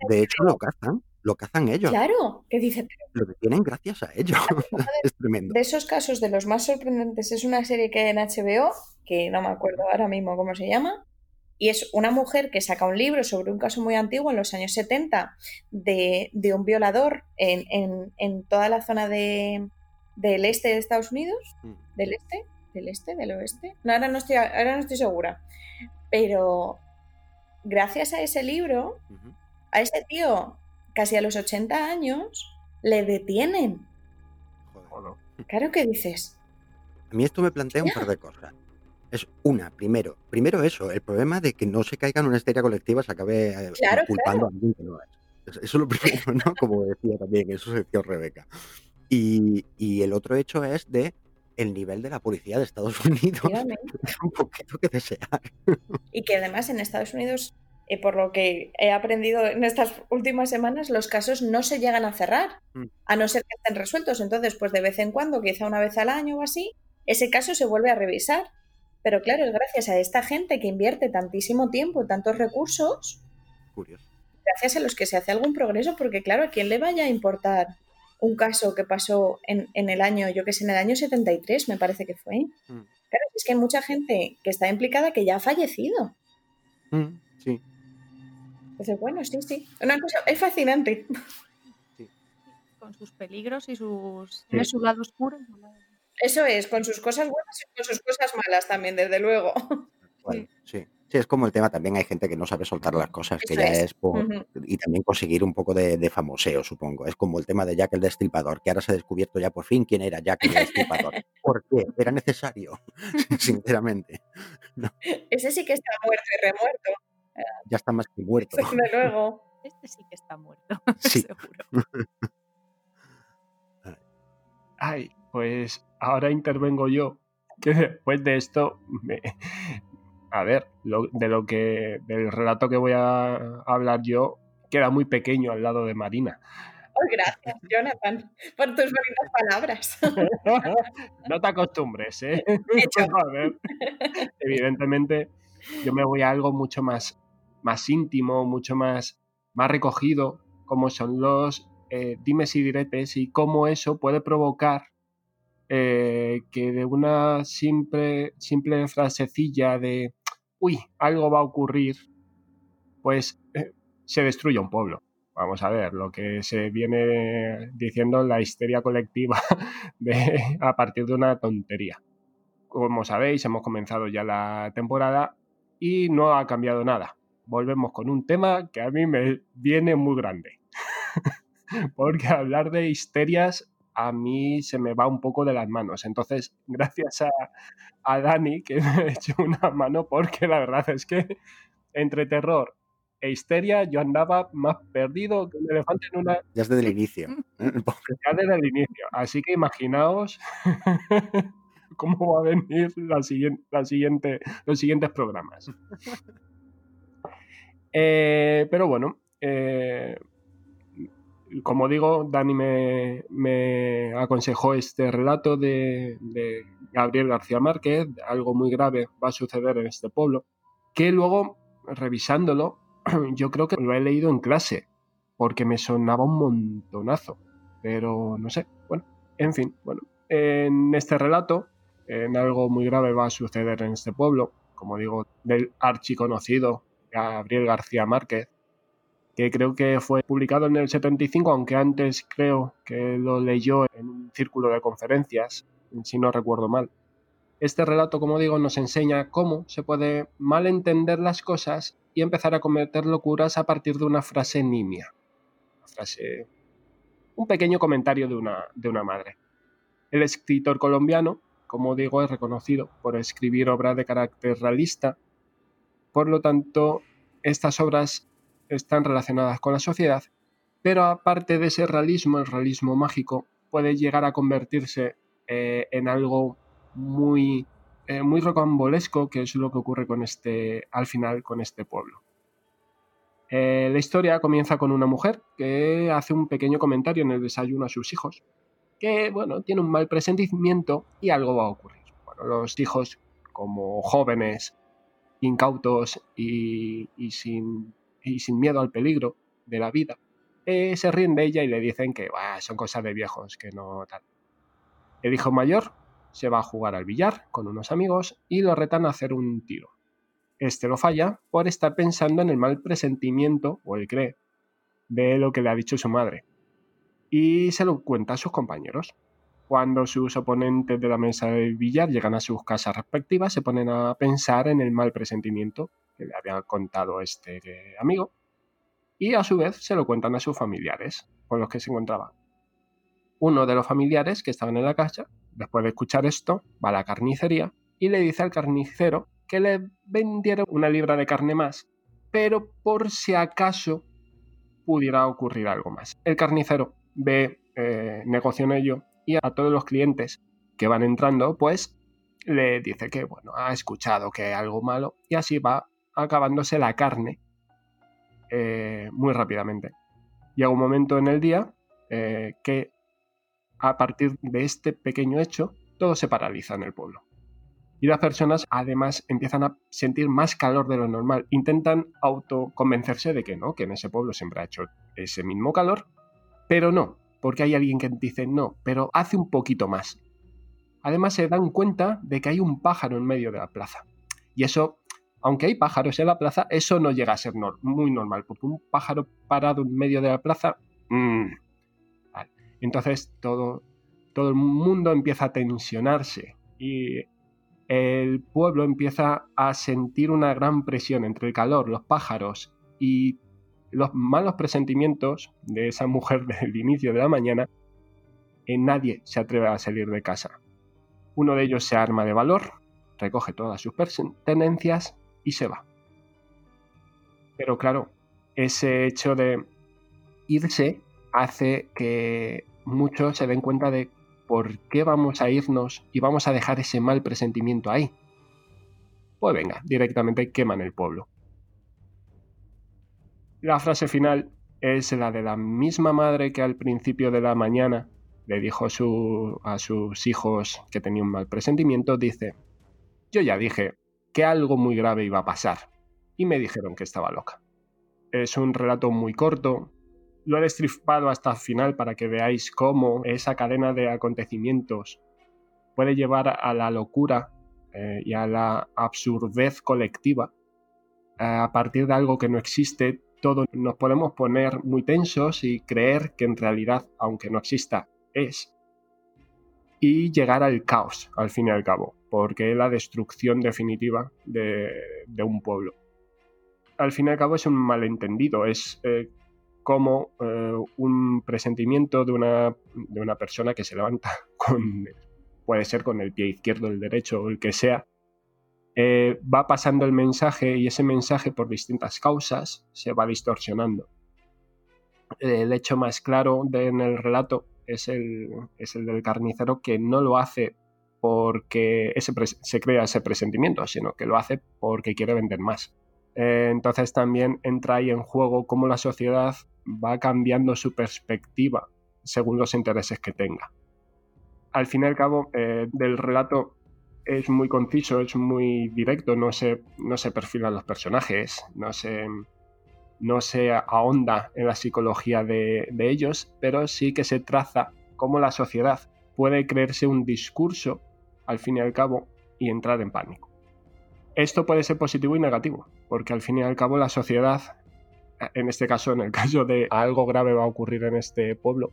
de hecho, lo cazan, lo cazan ellos. Claro, que dice. Lo que tienen gracias a ellos. <laughs> es tremendo. De esos casos, de los más sorprendentes, es una serie que hay en HBO, que no me acuerdo ahora mismo cómo se llama, y es una mujer que saca un libro sobre un caso muy antiguo en los años 70 de, un violador en, toda la zona de, del este de Estados Unidos. Mm. ¿Del este? ¿Del este? ¿Del oeste? No, ahora no estoy, ahora no estoy segura. Pero gracias a ese libro, a ese tío, casi a los 80 años, le detienen. Joder. Claro que dices. A mí esto me plantea un par de cosas. Es una, primero, primero eso, el problema de que no se caiga en una histeria colectiva, se acabe eh, culpando a alguien que no es. Eso es lo <laughs> primero, ¿no? Como decía también, eso se decía Rebeca. Y, y, el otro hecho es de el nivel de la policía de Estados <laughs> Unidos. un poquito que desear. Y que además en Estados Unidos eh, por lo que he aprendido en estas últimas semanas, los casos no se llegan a cerrar, mm. a no ser que estén resueltos. Entonces, pues de vez en cuando, quizá una vez al año o así, ese caso se vuelve a revisar. Pero claro, es gracias a esta gente que invierte tantísimo tiempo, tantos recursos, gracias a los que se hace algún progreso, porque claro, ¿a quién le vaya a importar un caso que pasó en, el año, yo que sé, en el año 73, me parece que fue? Mm. Claro, es que hay mucha gente que está implicada que ya ha fallecido. Mm, sí. Pues bueno, sí, sí. Una cosa, es fascinante. Con sus peligros y sus. Tiene su lado oscuro. Eso es, con sus cosas buenas y con sus cosas malas también, desde luego. <laughs> sí. sí. es como el tema, también hay gente que no sabe soltar las cosas, que ya es, por, y también conseguir un poco de, famoseo, supongo. Es como el tema de Jack el Destripador, que ahora se ha descubierto ya por fin quién era Jack el Destripador. <laughs> ¿Por qué? Era necesario, <laughs> sinceramente. Ese sí que está muerto y remuerto ya está más que muerto. luego. Este sí que está muerto, <laughs> sí. seguro. Ay, pues ahora intervengo yo, que después de esto me, a ver, de lo que del relato que voy a hablar yo queda muy pequeño al lado de Marina. gracias, Jonathan, por tus bonitas palabras. <laughs> no te acostumbres, ¿eh? <laughs> Evidentemente, yo me voy a algo mucho más, más íntimo, mucho más, más recogido, como son los eh, dimes y diretes y cómo eso puede provocar eh, que de una simple, simple frasecilla de, uy, algo va a ocurrir, pues eh, se destruye un pueblo. Vamos a ver, lo que se viene diciendo la histeria colectiva <laughs> a partir de una tontería. Como sabéis, hemos comenzado ya la temporada y no ha cambiado nada. Volvemos con un tema que a mí me viene muy grande. <laughs> Porque hablar de histerias a mí se me va un poco de las manos. Entonces, gracias a, a Dani que <laughs> me ha hecho una mano porque la verdad es que entre terror e histeria yo andaba más perdido que un elefante en una... <laughs> Ya desde el inicio. ya desde el inicio. Así que imaginaos cómo va a venir la siguiente, la siguiente, los siguientes programas. Eh, pero bueno, eh, como digo, Dani me, aconsejó este relato de, Gabriel García Márquez, algo muy grave va a suceder en este pueblo, que luego, revisándolo, <clears throat> yo creo que lo he leído en clase, porque me sonaba un montonazo, pero no sé, bueno, en fin, bueno, en este relato, en algo muy grave va a suceder en este pueblo, como digo, del archiconocido Gabriel García Márquez, que creo que fue publicado en el 75, aunque antes creo que lo leyó en un círculo de conferencias, si no recuerdo mal. Este relato, como digo, nos enseña cómo se puede malentender las cosas y empezar a cometer locuras a partir de una frase nimia. Una frase. un pequeño comentario de una, de una madre. El escritor colombiano, como digo, es reconocido por escribir obras de carácter realista. Por lo tanto, estas obras están relacionadas con la sociedad, pero aparte de ese realismo, el realismo mágico puede llegar a convertirse eh, en algo muy, eh, muy rocambolesco, que es lo que ocurre con este, al final con este pueblo. Eh, la historia comienza con una mujer que hace un pequeño comentario en el desayuno a sus hijos, que bueno, tiene un mal presentimiento y algo va a ocurrir. Los hijos, como jóvenes, incautos y sin miedo al peligro de la vida, eh, se ríen de ella y le dicen que son cosas de viejos, que no tal. El hijo mayor se va a jugar al billar con unos amigos y lo retan a hacer un tiro. Este lo falla por estar pensando en el mal presentimiento, o él cree, de lo que le ha dicho su madre. Y se lo cuenta a sus compañeros. Cuando sus oponentes de la mesa de billar llegan a sus casas respectivas, se ponen a pensar en el mal presentimiento que le había contado este amigo y a su vez se lo cuentan a sus familiares con los que se encontraba. Uno de los familiares que estaban en la casa, después de escuchar esto, va a la carnicería y le dice al carnicero que le vendiera una libra de carne más, pero por si acaso pudiera ocurrir algo más. El carnicero ve eh, negocio en ello y a todos los clientes que van entrando, pues le dice que bueno, ha escuchado que hay algo malo y así va acabándose la carne eh, muy rápidamente. Llega un momento en el día eh, que a partir de este pequeño hecho todo se paraliza en el pueblo. Y las personas además empiezan a sentir más calor de lo normal. Intentan autoconvencerse de que no, que en ese pueblo siempre ha hecho ese mismo calor, pero no, porque hay alguien que dice no, pero hace un poquito más. Además se dan cuenta de que hay un pájaro en medio de la plaza. Y eso aunque hay pájaros en la plaza, eso no llega a ser muy normal, porque un pájaro parado en medio de la plaza... Mm, Entonces todo, todo el mundo empieza a tensionarse y el pueblo empieza a sentir una gran presión entre el calor, los pájaros y los malos presentimientos de esa mujer <laughs> del inicio de la mañana. Y nadie se atreve a salir de casa. Uno de ellos se arma de valor, recoge todas sus pertenencias y se va. Pero claro, ese hecho de irse hace que muchos se den cuenta de por qué vamos a irnos y vamos a dejar ese mal presentimiento ahí. pues venga, directamente queman el pueblo. La frase final es la de la misma madre que al principio de la mañana le dijo a sus hijos que tenía un mal presentimiento, dice, yo ya dije que algo muy grave iba a pasar y me dijeron que estaba loca. Es un relato muy corto, lo he destripado hasta el final para que veáis cómo esa cadena de acontecimientos puede llevar a la locura eh, y a la absurdez colectiva. Eh, a partir de algo que no existe, todos nos podemos poner muy tensos y creer que en realidad, aunque no exista, es. Y llegar al caos, al fin y al cabo, porque es la destrucción definitiva de, un pueblo. Al fin y al cabo es un malentendido, es eh, como un presentimiento de una, de una persona que se levanta <laughs> con puede ser con el pie izquierdo, el derecho o el que sea, eh, va pasando el mensaje y ese mensaje por distintas causas se va distorsionando. El hecho más claro en el relato es el, es el, del carnicero que no lo hace porque ese se crea ese presentimiento, sino que lo hace porque quiere vender más. Eh, entonces también entra ahí en juego cómo la sociedad va cambiando su perspectiva según los intereses que tenga al fin y al cabo, eh, del relato es muy conciso, es muy directo, no se, no se perfilan los personajes, no se, no se ahonda en la psicología de, ellos, pero sí que se traza cómo la sociedad puede creerse un discurso, al fin y al cabo, y entrar en pánico. Esto puede ser positivo y negativo, porque al fin y al cabo la sociedad, en este caso, en el caso de algo grave va a ocurrir en este pueblo,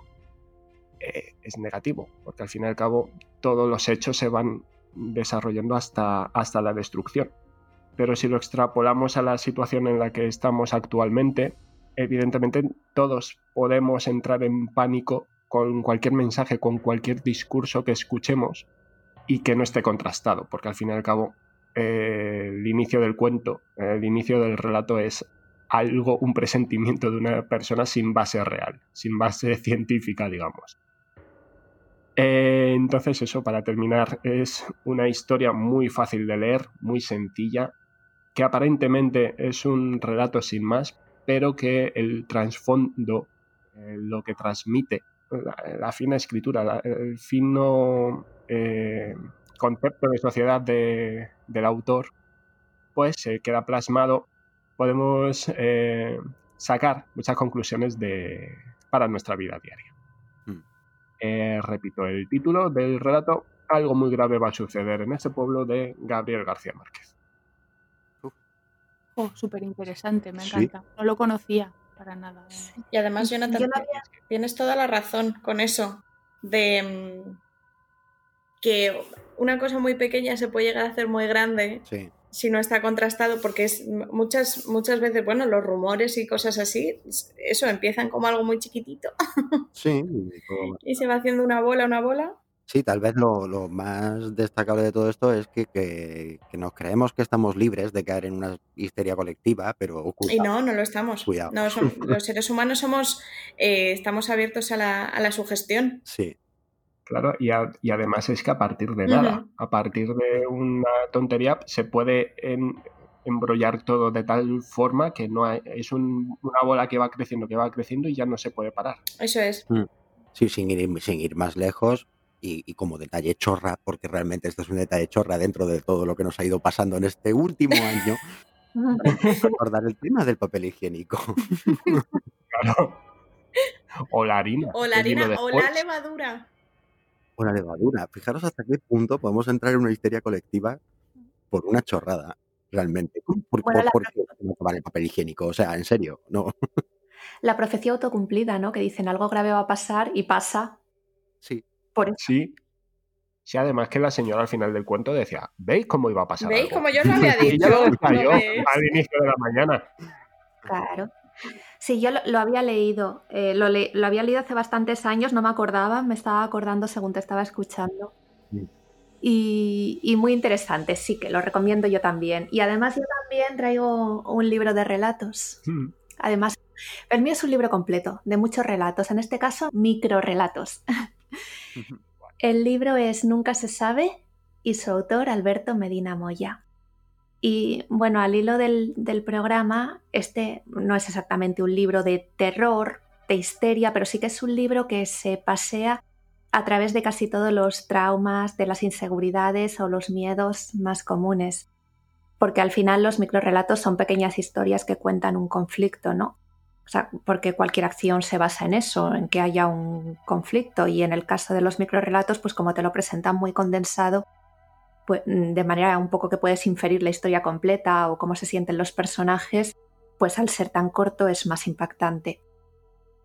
eh, es negativo, porque al fin y al cabo todos los hechos se van desarrollando hasta, hasta la destrucción. Pero si lo extrapolamos a la situación en la que estamos actualmente, evidentemente todos podemos entrar en pánico con cualquier mensaje, con cualquier discurso que escuchemos y que no esté contrastado, porque al fin y al cabo eh, el inicio del cuento, el inicio del relato es algo, un presentimiento de una persona sin base real, sin base científica, digamos. Eh, entonces eso, para terminar, es una historia muy fácil de leer, muy sencilla, que aparentemente es un relato sin más, pero que el trasfondo, eh, lo que transmite, la, fina escritura, el fino eh, concepto de sociedad del autor, pues se queda plasmado. Podemos sacar muchas conclusiones de, para nuestra vida diaria. Eh, repito el título del relato, algo muy grave va a suceder en este pueblo de Gabriel García Márquez. Oh, súper interesante, me encanta. No lo conocía para nada. Y además, Jonathan, tienes toda la razón con eso de mm, que una cosa muy pequeña se puede llegar a hacer muy grande. Sí si no está contrastado, porque es muchas, muchas veces, bueno, los rumores y cosas así, eso empiezan como algo muy chiquitito. <laughs> Sí. y se va haciendo una bola, una bola. Sí, tal vez lo, más destacable de todo esto es que, nos creemos que estamos libres de caer en una histeria colectiva, pero Y no, no lo estamos. Cuidado. No, <laughs> los seres humanos somos, eh, estamos abiertos a la, a la sugestión. Sí, Claro, y, además es que a partir de nada, a partir de una tontería, se puede embrollar todo de tal forma que no es una bola que va creciendo, que va creciendo y ya no se puede parar. Eso es. Mm. Sí, sin ir, sin ir más lejos y, como detalle chorra, porque realmente esto es un detalle chorra dentro de todo lo que nos ha ido pasando en este último año, <laughs> recordar el tema del papel higiénico. <laughs> claro. O la harina. O la harina, o la levadura una levadura. Fijaros hasta qué punto podemos entrar en una histeria colectiva por una chorrada, realmente. Por, el papel higiénico, o sea, en serio, no. La profecía autocumplida, ¿no? Que dicen algo grave va a pasar y pasa. Sí. Por Sí. Sí, además que la señora al final del cuento decía, ¿veis cómo iba a pasar? ¿Veis como yo <laughs> lo había dicho? yo al inicio de la mañana. Claro. Sí, yo lo, había leído, eh, lo, había leído hace bastantes años, no me acordaba, me estaba acordando según te estaba escuchando. Mm. Y, muy interesante, sí, que lo recomiendo yo también. Y además yo también traigo un libro de relatos. Mm. Además, el mío es un libro completo, de muchos relatos, en este caso, micro relatos. el libro es Nunca se sabe y su autor Alberto Medina Moya. Y bueno, al hilo del, programa, este no es exactamente un libro de terror, de histeria, pero sí que es un libro que se pasea a través de casi todos los traumas, de las inseguridades o los miedos más comunes. Porque al final los microrelatos son pequeñas historias que cuentan un conflicto, ¿no? O sea, porque cualquier acción se basa en eso, en que haya un conflicto. Y en el caso de los microrelatos, pues como te lo presentan muy condensado, de manera un poco que puedes inferir la historia completa o cómo se sienten los personajes, pues al ser tan corto es más impactante.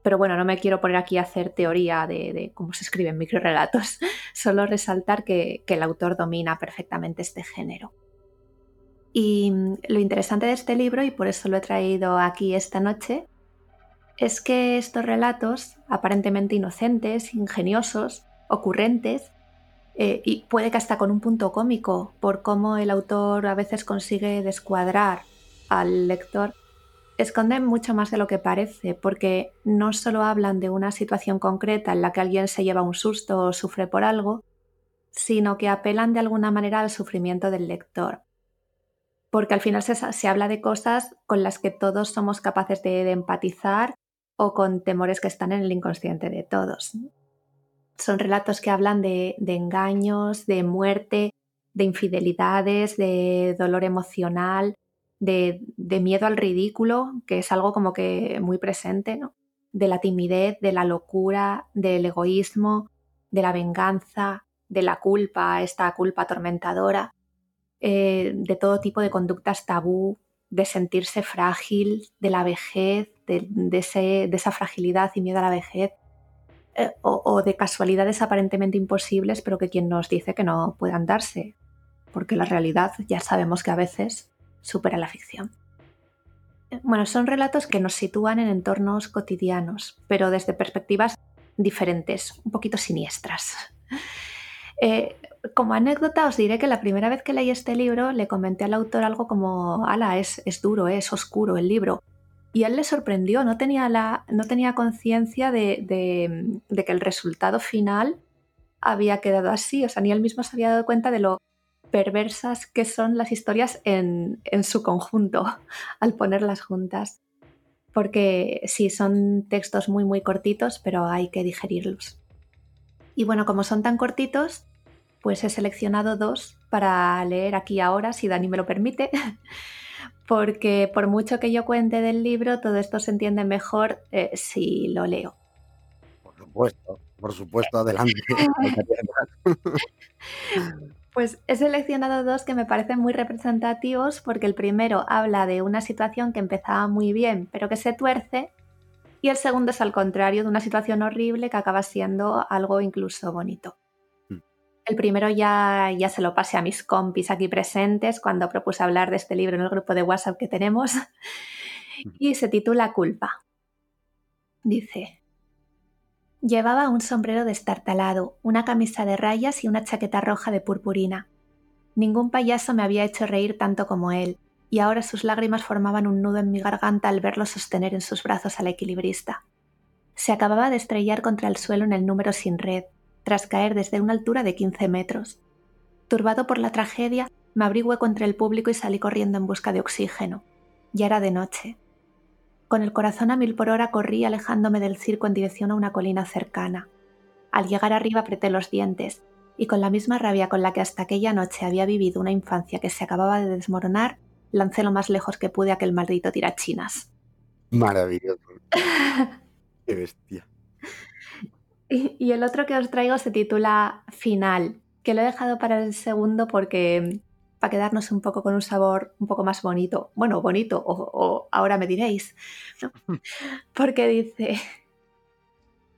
Pero bueno, no me quiero poner aquí a hacer teoría de, cómo se escriben microrelatos, <laughs> solo resaltar que, que el autor domina perfectamente este género. Y mm, lo interesante de este libro, y por eso lo he traído aquí esta noche, es que estos relatos, aparentemente inocentes, ingeniosos, ocurrentes, eh, y puede que hasta con un punto cómico por cómo el autor a veces consigue descuadrar al lector, esconden mucho más de lo que parece, porque no solo hablan de una situación concreta en la que alguien se lleva un susto o sufre por algo, sino que apelan de alguna manera al sufrimiento del lector. Porque al final se, habla de cosas con las que todos somos capaces de empatizar o con temores que están en el inconsciente de todos. Son relatos que hablan de, engaños, de muerte, de infidelidades, de dolor emocional, de, miedo al ridículo, que es algo como que muy presente, ¿no? de la timidez, de la locura, del egoísmo, de la venganza, de la culpa, esta culpa atormentadora, eh, de todo tipo de conductas tabú, de sentirse frágil, de la vejez, de esa fragilidad y miedo a la vejez, eh, o, de casualidades aparentemente imposibles, pero que quien nos dice que no puedan darse, porque la realidad ya sabemos que a veces supera la ficción. Eh, bueno, son relatos que nos sitúan en entornos cotidianos, pero desde perspectivas diferentes, un poquito siniestras. <laughs> Eh, como anécdota os diré que la primera vez que leí este libro le comenté al autor algo como, ala, es, es duro, es oscuro el libro, y él le sorprendió, no tenía, no tenía conciencia de, que el resultado final había quedado así, o sea, ni él mismo se había dado cuenta de lo perversas que son las historias en, su conjunto <laughs> al ponerlas juntas. Porque sí, son textos muy, muy cortitos, pero hay que digerirlos. Y bueno, como son tan cortitos, pues he seleccionado dos para leer aquí ahora, si Dani me lo permite. <laughs> porque por mucho que yo cuente del libro, todo esto se entiende mejor eh, si lo leo. Por supuesto, por supuesto, adelante. <laughs> pues he seleccionado dos que me parecen muy representativos porque el primero habla de una situación que empezaba muy bien pero que se tuerce y el segundo es al contrario de una situación horrible que acaba siendo algo incluso bonito. El primero ya, ya se lo pasé a mis compis aquí presentes cuando propuse hablar de este libro en el grupo de WhatsApp que tenemos y se titula Culpa. Dice, llevaba un sombrero destartalado, una camisa de rayas y una chaqueta roja de purpurina. Ningún payaso me había hecho reír tanto como él, y ahora sus lágrimas formaban un nudo en mi garganta al verlo sostener en sus brazos al equilibrista. Se acababa de estrellar contra el suelo en el número sin red, tras caer desde una altura de 15 metros. Turbado por la tragedia, me abrí hueco entre el público y salí corriendo en busca de oxígeno. Ya era de noche. Con el corazón a mil por hora corrí alejándome del circo en dirección a una colina cercana. Al llegar arriba apreté los dientes y con la misma rabia con la que hasta aquella noche había vivido una infancia que se acababa de desmoronar, lancé lo más lejos que pude aquel maldito tirachinas. Maravilloso. <laughs> Qué bestia. Y, el otro que os traigo se titula Final, que lo he dejado para el segundo porque para quedarnos un poco con un sabor un poco más bonito. Bueno, bonito, o, ahora me diréis. <laughs> Porque dice,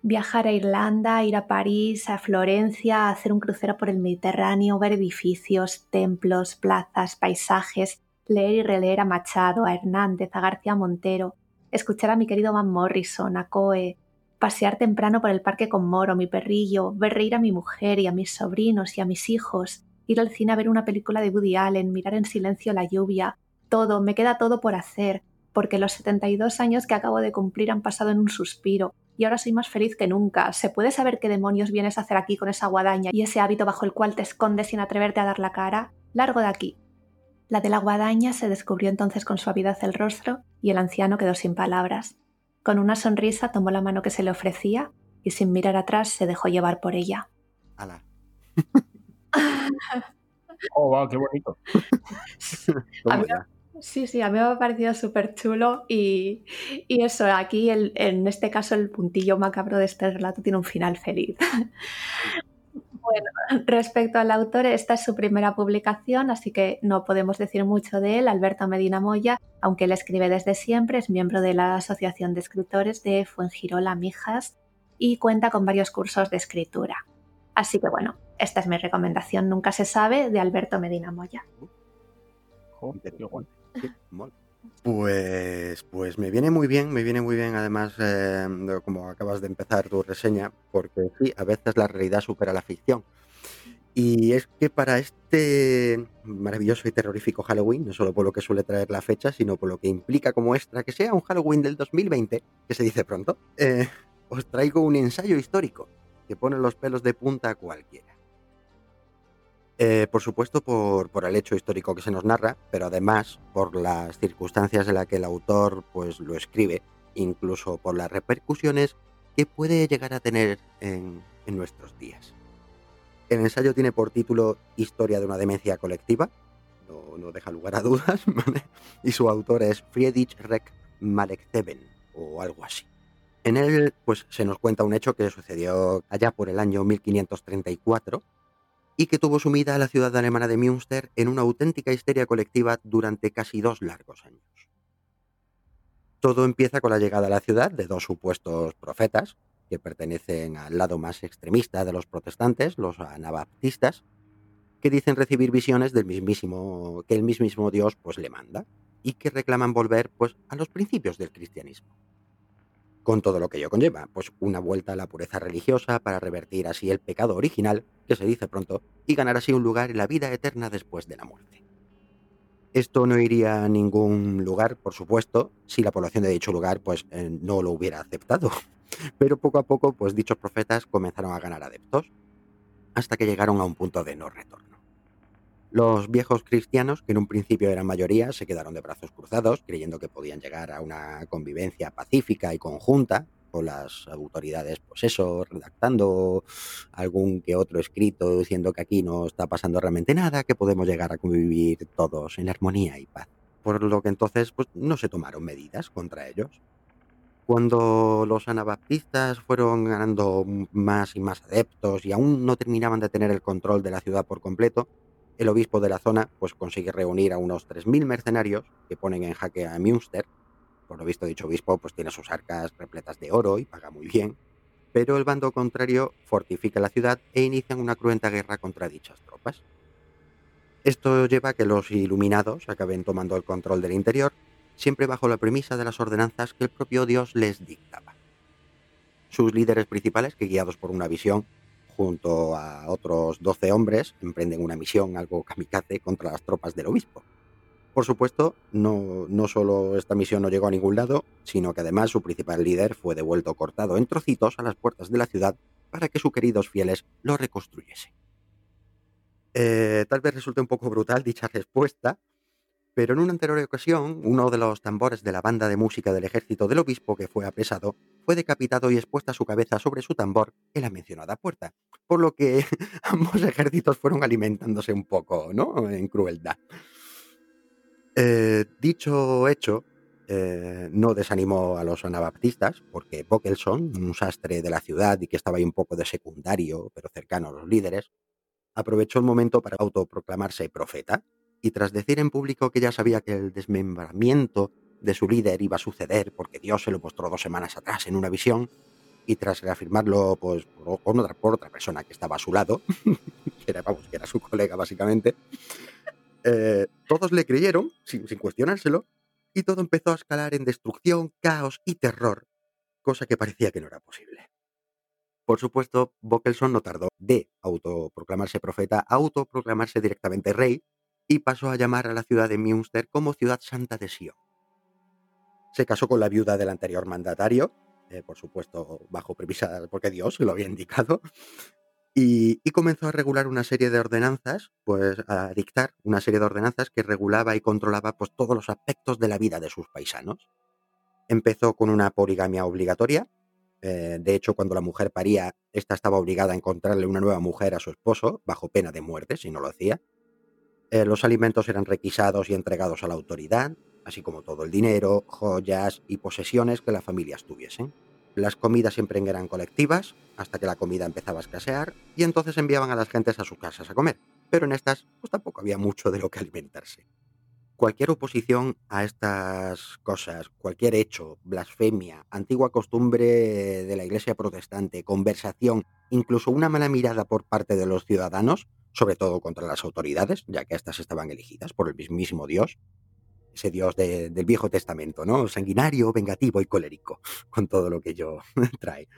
viajar a Irlanda, ir a París, a Florencia, hacer un crucero por el Mediterráneo, ver edificios, templos, plazas, paisajes, leer y releer a Machado, a Hernández, a García Montero, escuchar a mi querido Van Morrison, a Coe, pasear temprano por el parque con Moro, mi perrillo, ver reír a mi mujer y a mis sobrinos y a mis hijos, ir al cine a ver una película de Woody Allen, mirar en silencio la lluvia, todo, me queda todo por hacer, porque los 72 años que acabo de cumplir han pasado en un suspiro, y ahora soy más feliz que nunca. ¿Se puede saber qué demonios vienes a hacer aquí con esa guadaña y ese hábito bajo el cual te escondes sin atreverte a dar la cara? Largo de aquí. La de la guadaña se descubrió entonces con suavidad el rostro y el anciano quedó sin palabras. Con una sonrisa tomó la mano que se le ofrecía y sin mirar atrás se dejó llevar por ella. Ala. <laughs> Oh, wow, qué bonito. <laughs> Mí- Sí, sí, a mí me ha parecido súper chulo y, y eso, aquí el- en este caso el puntillo macabro de este relato tiene un final feliz. <laughs> Bueno, <laughs> respecto al autor, esta es su primera publicación, así que no podemos decir mucho de él. Alberto Medina Moya, aunque él escribe desde siempre, es miembro de la Asociación de Escritores de Fuengirola Mijas y cuenta con varios cursos de escritura. Así que bueno, esta es mi recomendación, nunca se sabe, de Alberto Medina Moya. Qué guay. Pues, pues me viene muy bien, me viene muy bien además de como acabas de empezar tu reseña, porque sí, a veces la realidad supera la ficción. Y es que para este maravilloso y terrorífico Halloween, no solo por lo que suele traer la fecha, sino por lo que implica como extra que sea un Halloween del 2020, que se dice pronto, eh, os traigo un ensayo histórico que pone los pelos de punta a cualquiera. Eh, por supuesto, por, el hecho histórico que se nos narra, pero además por las circunstancias en las que el autor pues, lo escribe, incluso por las repercusiones que puede llegar a tener en, nuestros días. El ensayo tiene por título Historia de una demencia colectiva, no, deja lugar a dudas, <laughs> y su autor es Friedrich Reck Malekzeben, o algo así. En él pues, se nos cuenta un hecho que sucedió allá por el año 1534 y que tuvo sumida a la ciudad alemana de Münster en una auténtica histeria colectiva durante casi dos largos años. Todo empieza con la llegada a la ciudad de dos supuestos profetas, que pertenecen al lado más extremista de los protestantes, los anabaptistas, que dicen recibir visiones del mismísimo, que el mismísimo Dios pues le manda, y que reclaman volver pues a los principios del cristianismo con todo lo que ello conlleva, pues una vuelta a la pureza religiosa para revertir así el pecado original, que se dice pronto, y ganar así un lugar en la vida eterna después de la muerte. Esto no iría a ningún lugar, por supuesto, si la población de dicho lugar pues eh, no lo hubiera aceptado. <laughs> Pero poco a poco, pues dichos profetas comenzaron a ganar adeptos, hasta que llegaron a un punto de no retorno. Los viejos cristianos, que en un principio eran mayoría, se quedaron de brazos cruzados, creyendo que podían llegar a una convivencia pacífica y conjunta con las autoridades, pues eso, redactando algún que otro escrito diciendo que aquí no está pasando realmente nada, que podemos llegar a convivir todos en armonía y paz. Por lo que entonces pues, no se tomaron medidas contra ellos. Cuando los anabaptistas fueron ganando más y más adeptos y aún no terminaban de tener el control de la ciudad por completo, el obispo de la zona pues consigue reunir a unos 3.000 mercenarios que ponen en jaque a Münster. Por lo visto, dicho obispo pues tiene sus arcas repletas de oro y paga muy bien. Pero el bando contrario fortifica la ciudad e inician una cruenta guerra contra dichas tropas. Esto lleva a que los iluminados acaben tomando el control del interior, siempre bajo la premisa de las ordenanzas que el propio Dios les dictaba. Sus líderes principales, que guiados por una visión, junto a otros 12 hombres, emprenden una misión algo kamikaze contra las tropas del obispo. Por supuesto, no, no solo esta misión no llegó a ningún lado, sino que además su principal líder fue devuelto cortado en trocitos a las puertas de la ciudad para que sus queridos fieles lo reconstruyesen. Eh, tal vez resulte un poco brutal dicha respuesta, pero en una anterior ocasión, uno de los tambores de la banda de música del ejército del obispo que fue apresado fue decapitado y expuesta su cabeza sobre su tambor en la mencionada puerta, por lo que <laughs> ambos ejércitos fueron alimentándose un poco, ¿no? En crueldad. Eh, dicho hecho, eh, no desanimó a los anabaptistas, porque Bockelson, un sastre de la ciudad y que estaba ahí un poco de secundario, pero cercano a los líderes, aprovechó el momento para autoproclamarse profeta y tras decir en público que ya sabía que el desmembramiento de su líder iba a suceder porque Dios se lo mostró dos semanas atrás en una visión, y tras reafirmarlo pues, por, otra, por otra persona que estaba a su lado, <laughs> que, era, vamos, que era su colega básicamente, eh, todos le creyeron sin, sin cuestionárselo y todo empezó a escalar en destrucción, caos y terror, cosa que parecía que no era posible. Por supuesto, Bockelson no tardó de autoproclamarse profeta a autoproclamarse directamente rey y pasó a llamar a la ciudad de Münster como ciudad santa de Sion. Se casó con la viuda del anterior mandatario, eh, por supuesto bajo premisa porque Dios lo había indicado, Y, comenzó a regular una serie de ordenanzas, pues a dictar una serie de ordenanzas que regulaba y controlaba pues todos los aspectos de la vida de sus paisanos. Empezó con una poligamia obligatoria. Eh, de hecho, cuando la mujer paría, esta estaba obligada a encontrarle una nueva mujer a su esposo, bajo pena de muerte, si no lo hacía. Eh, los alimentos eran requisados y entregados a la autoridad, así como todo el dinero, joyas y posesiones que las familias tuviesen. Las comidas siempre eran colectivas, hasta que la comida empezaba a escasear, y entonces enviaban a las gentes a sus casas a comer. Pero en estas, pues tampoco había mucho de lo que alimentarse. Cualquier oposición a estas cosas, cualquier hecho, blasfemia, antigua costumbre de la iglesia protestante, conversación, incluso una mala mirada por parte de los ciudadanos, sobre todo contra las autoridades, ya que éstas estaban elegidas por el mismísimo Dios, ese Dios del Viejo Testamento, ¿no? Sanguinario, vengativo y colérico, <laughs> con todo lo que ello <laughs> trae.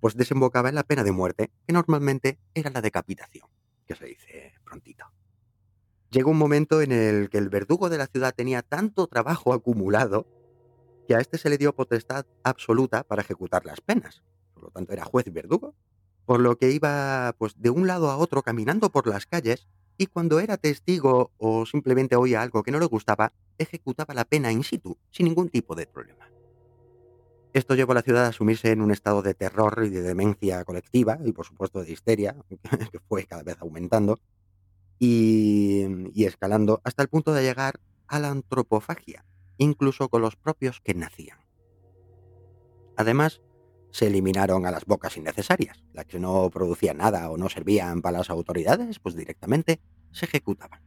Pues desembocaba en la pena de muerte, que normalmente era la decapitación, que se dice prontito. Llegó un momento en el que el verdugo de la ciudad tenía tanto trabajo acumulado que a este se le dio potestad absoluta para ejecutar las penas. Por lo tanto, era juez y verdugo, por lo que iba pues de un lado a otro caminando por las calles y cuando era testigo o simplemente oía algo que no le gustaba, ejecutaba la pena in situ, sin ningún tipo de problema. Esto llevó a la ciudad a sumirse en un estado de terror y de demencia colectiva, y por supuesto de histeria, <laughs> que fue cada vez aumentando, y, escalando hasta el punto de llegar a la antropofagia, incluso con los propios que nacían. Además, se eliminaron a las bocas innecesarias, las que no producían nada o no servían para las autoridades, pues directamente se ejecutaban.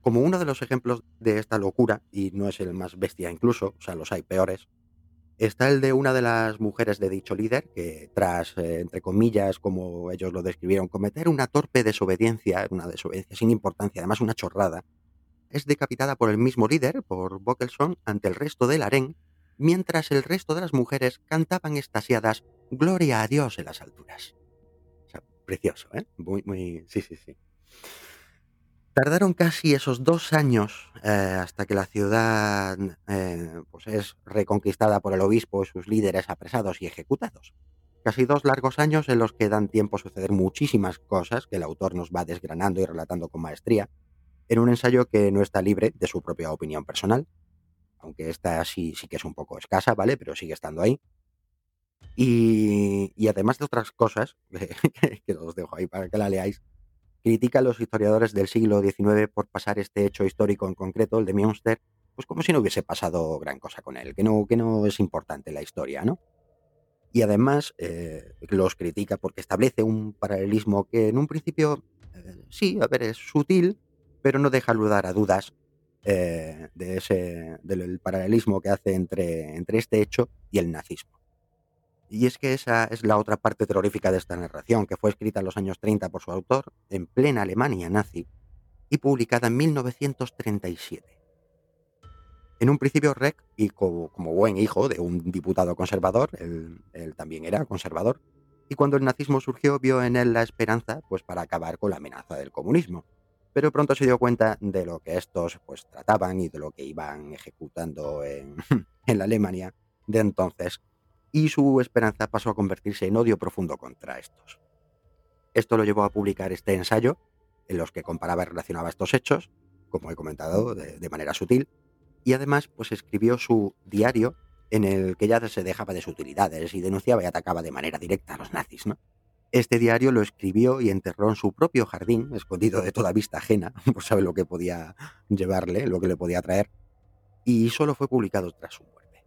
Como uno de los ejemplos de esta locura, y no es el más bestia incluso, o sea, los hay peores, está el de una de las mujeres de dicho líder, que tras, eh, entre comillas, como ellos lo describieron, cometer una torpe desobediencia, una desobediencia sin importancia, además una chorrada, es decapitada por el mismo líder, por Bockelson, ante el resto del harén, mientras el resto de las mujeres cantaban estasiadas Gloria a Dios en las alturas. Precioso, ¿eh? Muy, muy... Sí, sí, sí. Tardaron casi esos dos años eh, hasta que la ciudad eh, pues es reconquistada por el obispo y sus líderes apresados y ejecutados. Casi dos largos años en los que dan tiempo a suceder muchísimas cosas que el autor nos va desgranando y relatando con maestría, en un ensayo que no está libre de su propia opinión personal, aunque esta sí, sí que es un poco escasa, ¿vale? Pero sigue estando ahí. Y, además de otras cosas, <laughs> que os dejo ahí para que la leáis, critica a los historiadores del siglo XIX por pasar este hecho histórico en concreto, el de Münster, pues como si no hubiese pasado gran cosa con él, que no, que no es importante la historia, ¿no? Y además eh, los critica porque establece un paralelismo que en un principio, eh, sí, a ver, es sutil, pero no deja lugar a dudas eh, de ese, del paralelismo que hace entre, entre este hecho y el nazismo. Y es que esa es la otra parte terrorífica de esta narración, que fue escrita en los años 30 por su autor, en plena Alemania nazi, y publicada en 1937. En un principio, Reck, y como, buen hijo de un diputado conservador, él, también era conservador, y cuando el nazismo surgió vio en él la esperanza pues, para acabar con la amenaza del comunismo. Pero pronto se dio cuenta de lo que estos pues, trataban y de lo que iban ejecutando en, <laughs> en la Alemania de entonces, y su esperanza pasó a convertirse en odio profundo contra estos. Esto lo llevó a publicar este ensayo, en los que comparaba y relacionaba estos hechos, como he comentado, de, manera sutil, y además pues escribió su diario en el que ya se dejaba de sus utilidades y denunciaba y atacaba de manera directa a los nazis. ¿no? Este diario lo escribió y enterró en su propio jardín, escondido de toda vista ajena, <laughs> por saber lo que podía llevarle, lo que le podía traer, y solo fue publicado tras su muerte.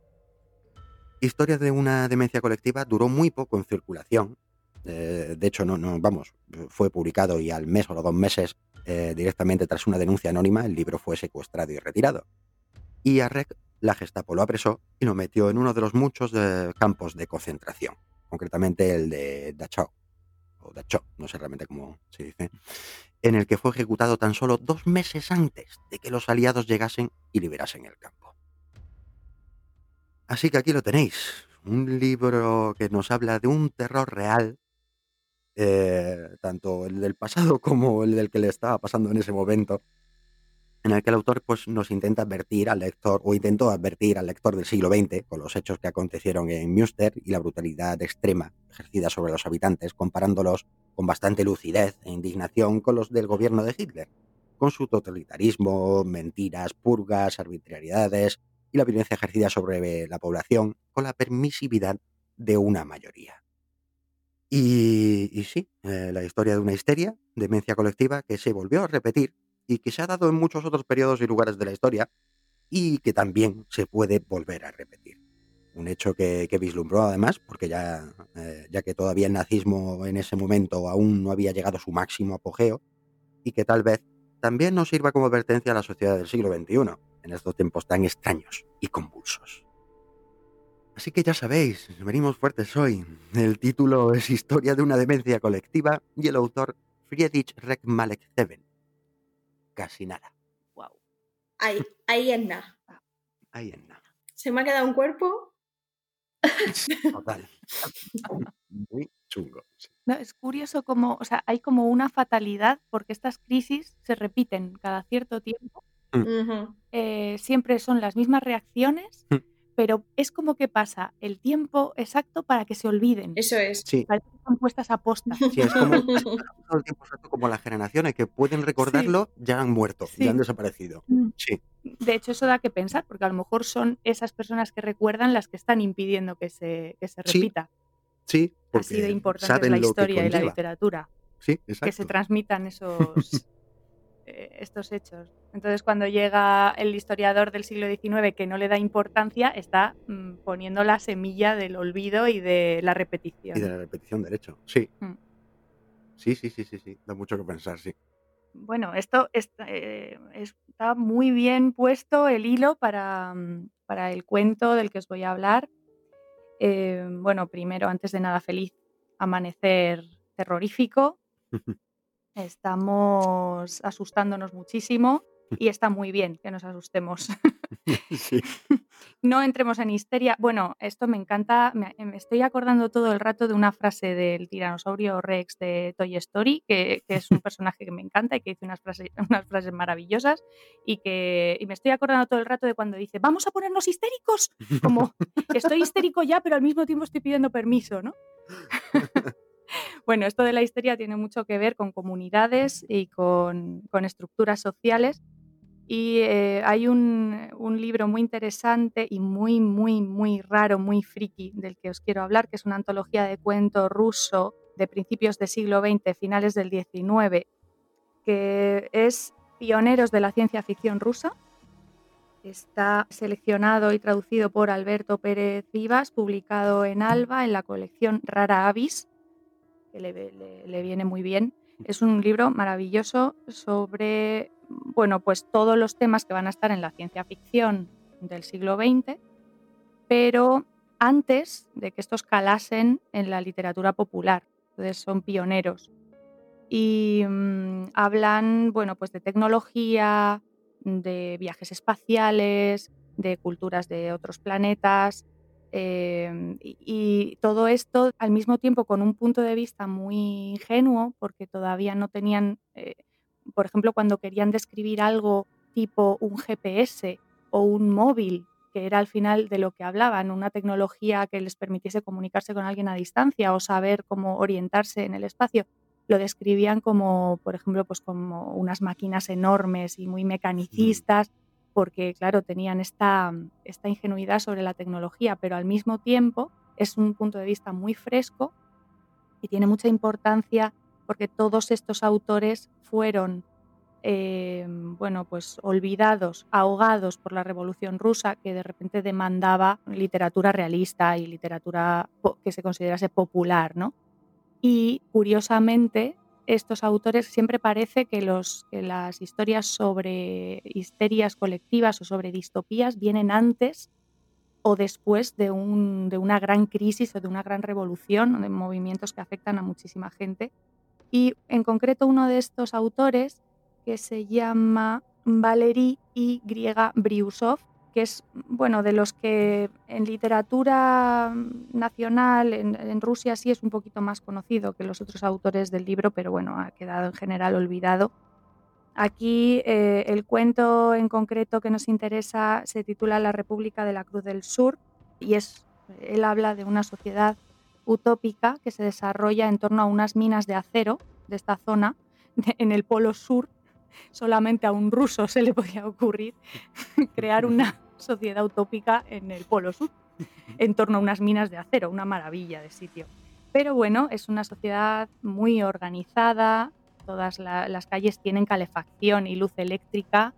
Historia de una demencia colectiva duró muy poco en circulación. Eh, de hecho, no, no, vamos, fue publicado y al mes o los dos meses, eh, directamente tras una denuncia anónima, el libro fue secuestrado y retirado. Y a Rec la Gestapo lo apresó y lo metió en uno de los muchos eh, campos de concentración, concretamente el de Dachau, o Dachau, no sé realmente cómo se dice, en el que fue ejecutado tan solo dos meses antes de que los aliados llegasen y liberasen el campo. Así que aquí lo tenéis, un libro que nos habla de un terror real, eh, tanto el del pasado <laughs> como el del que le estaba pasando en ese momento, en el que el autor pues, nos intenta advertir al lector, o intentó advertir al lector del siglo XX, con los hechos que acontecieron en Münster y la brutalidad extrema ejercida sobre los habitantes, comparándolos con bastante lucidez e indignación con los del gobierno de Hitler, con su totalitarismo, mentiras, purgas, arbitrariedades y la violencia ejercida sobre la población con la permisividad de una mayoría. Y, sí, eh, la historia de una histeria, demencia colectiva, que se volvió a repetir y que se ha dado en muchos otros periodos y lugares de la historia y que también se puede volver a repetir. Un hecho que, vislumbró además, porque ya, eh, ya que todavía el nazismo en ese momento aún no había llegado a su máximo apogeo, y que tal vez también nos sirva como advertencia a la sociedad del siglo XXI, en estos tiempos tan extraños y convulsos. Así que ya sabéis, venimos fuertes hoy. El título es Historia de una demencia colectiva y el autor Friedrich Reck Malek Casi nada. Wow. Ahí, <laughs> ahí en nada. Ahí en nada. Se me ha quedado un cuerpo. <laughs> Total. Muy chungo. es curioso como, o sea, hay como una fatalidad porque estas crisis se repiten cada cierto tiempo. Mm. Eh, siempre son las mismas reacciones. Mm pero es como que pasa el tiempo exacto para que se olviden. Eso es. Sí. Parece que están puestas a posta. <laughs> Sí, es como <laughs> el tiempo exacto como las generaciones que pueden recordarlo ya han muerto, ya han desaparecido. Mm. Sí. De hecho, eso da que pensar, porque a lo mejor son esas personas que recuerdan las que están impidiendo que se, que se repita. Sí, Así de importante es la historia y la literatura. Sí, exacto. Que se transmitan esos, <laughs> estos hechos. Entonces, cuando llega el historiador del siglo XIX que no le da importancia, está mm, poniendo la semilla del olvido y de la repetición. Y de la repetición del hecho, sí. Mm. Sí, sí, sí, sí, sí, da mucho que pensar, sí. Bueno, esto eh, está, muy bien puesto el hilo para, mm, para, el cuento del que os voy a hablar. Eh, bueno, primero, antes de nada, feliz amanecer terrorífico. <laughs> Estamos asustándonos muchísimo y está muy bien que nos asustemos. <laughs> <laughs> no entremos en histeria. Bueno, esto me encanta, me, estoy acordando todo el rato de una frase del tiranosaurio Rex de Toy Story, que, es un <laughs> personaje que me encanta y que dice unas frases, unas frases maravillosas y que y me estoy acordando todo el rato de cuando dice, vamos a ponernos histéricos, como estoy histérico ya, pero al mismo tiempo estoy pidiendo permiso, ¿no? Bueno, esto de la histeria tiene mucho que ver con comunidades y con, estructuras sociales. Y eh, hay un, libro muy interesante y muy, muy, muy raro, muy friki del que os quiero hablar, que es una antología de cuento ruso de principios del siglo XX, finales del XIX, que es Pioneros de la ciencia ficción rusa. Está seleccionado y traducido por Alberto Pérez Vivas, publicado en Alba en la colección Rara Avis le, viene muy bien. Es un libro maravilloso sobre, bueno, pues todos los temas que van a estar en la ciencia ficción del siglo XX, pero antes de que estos calasen en la literatura popular. Entonces son pioneros. Y mm, hablan, bueno, pues de tecnología, de viajes espaciales, de culturas de otros planetas, Em, y, todo esto al mismo tiempo con un punto de vista muy ingenuo, porque todavía no tenían, eh, por ejemplo, cuando querían describir algo tipo un GPS o un móvil, que era al final de lo que hablaban, una tecnología que les permitiese comunicarse con alguien a distancia o saber cómo orientarse en el espacio, lo describían como, por ejemplo, pues como unas máquinas enormes y muy mecanicistas porque, claro, tenían esta, esta ingenuidad sobre la tecnología, pero al mismo tiempo es un punto de vista muy fresco y tiene mucha importancia porque todos estos autores fueron eh, bueno, pues olvidados, ahogados por la Revolución Rusa, que de repente demandaba literatura realista y literatura que se considerase popular, ¿no? Y curiosamente, estos autores siempre parece que, los, las historias sobre histerias colectivas o sobre distopías vienen antes o después de, un, de, una gran crisis o de una gran revolución, de movimientos que afectan a muchísima gente. Y en concreto uno de estos autores, que se llama Valery Y. Briusov, que es bueno de los que en literatura nacional en, Rusia sí es un poquito más conocido que los otros autores del libro, pero bueno, ha quedado en general olvidado. Aquí eh, el cuento en concreto que nos interesa se titula La República de la Cruz del Sur y es, él habla de una sociedad utópica que se desarrolla en torno a unas minas de acero de esta zona en el polo sur. Solamente a un ruso se le podía ocurrir <laughs> crear una sociedad utópica en el polo sur, en torno a unas minas de acero, una maravilla de sitio. Pero bueno, es una sociedad muy organizada, todas las calles tienen calefacción y luz eléctrica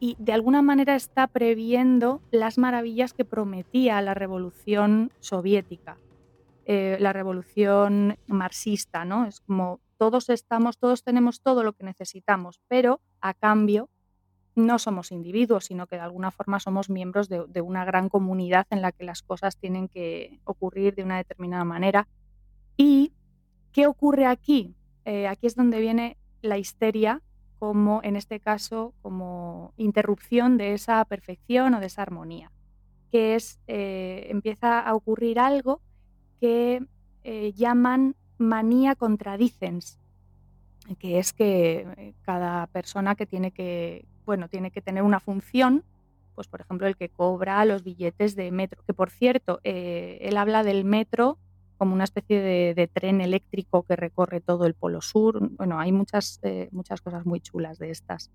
y de alguna manera está previendo las maravillas que prometía la revolución soviética, eh, la revolución marxista, ¿no? Es como todos estamos, todos tenemos todo lo que necesitamos, pero a cambio no somos individuos, sino que de alguna forma somos miembros de una gran comunidad en la que las cosas tienen que ocurrir de una determinada manera ¿Y qué ocurre aquí? Eh, aquí es donde viene la histeria como, en este caso, como interrupción de esa perfección o de esa armonía, que es, eh, empieza a ocurrir algo que eh, llaman manía contradicens, que es que cada persona que tiene que, bueno, tiene que tener una función, pues por ejemplo el que cobra los billetes de metro, que por cierto, él habla del metro como una especie de, tren eléctrico que recorre todo el Polo Sur. Bueno, hay muchas, eh, muchas cosas muy chulas de estas.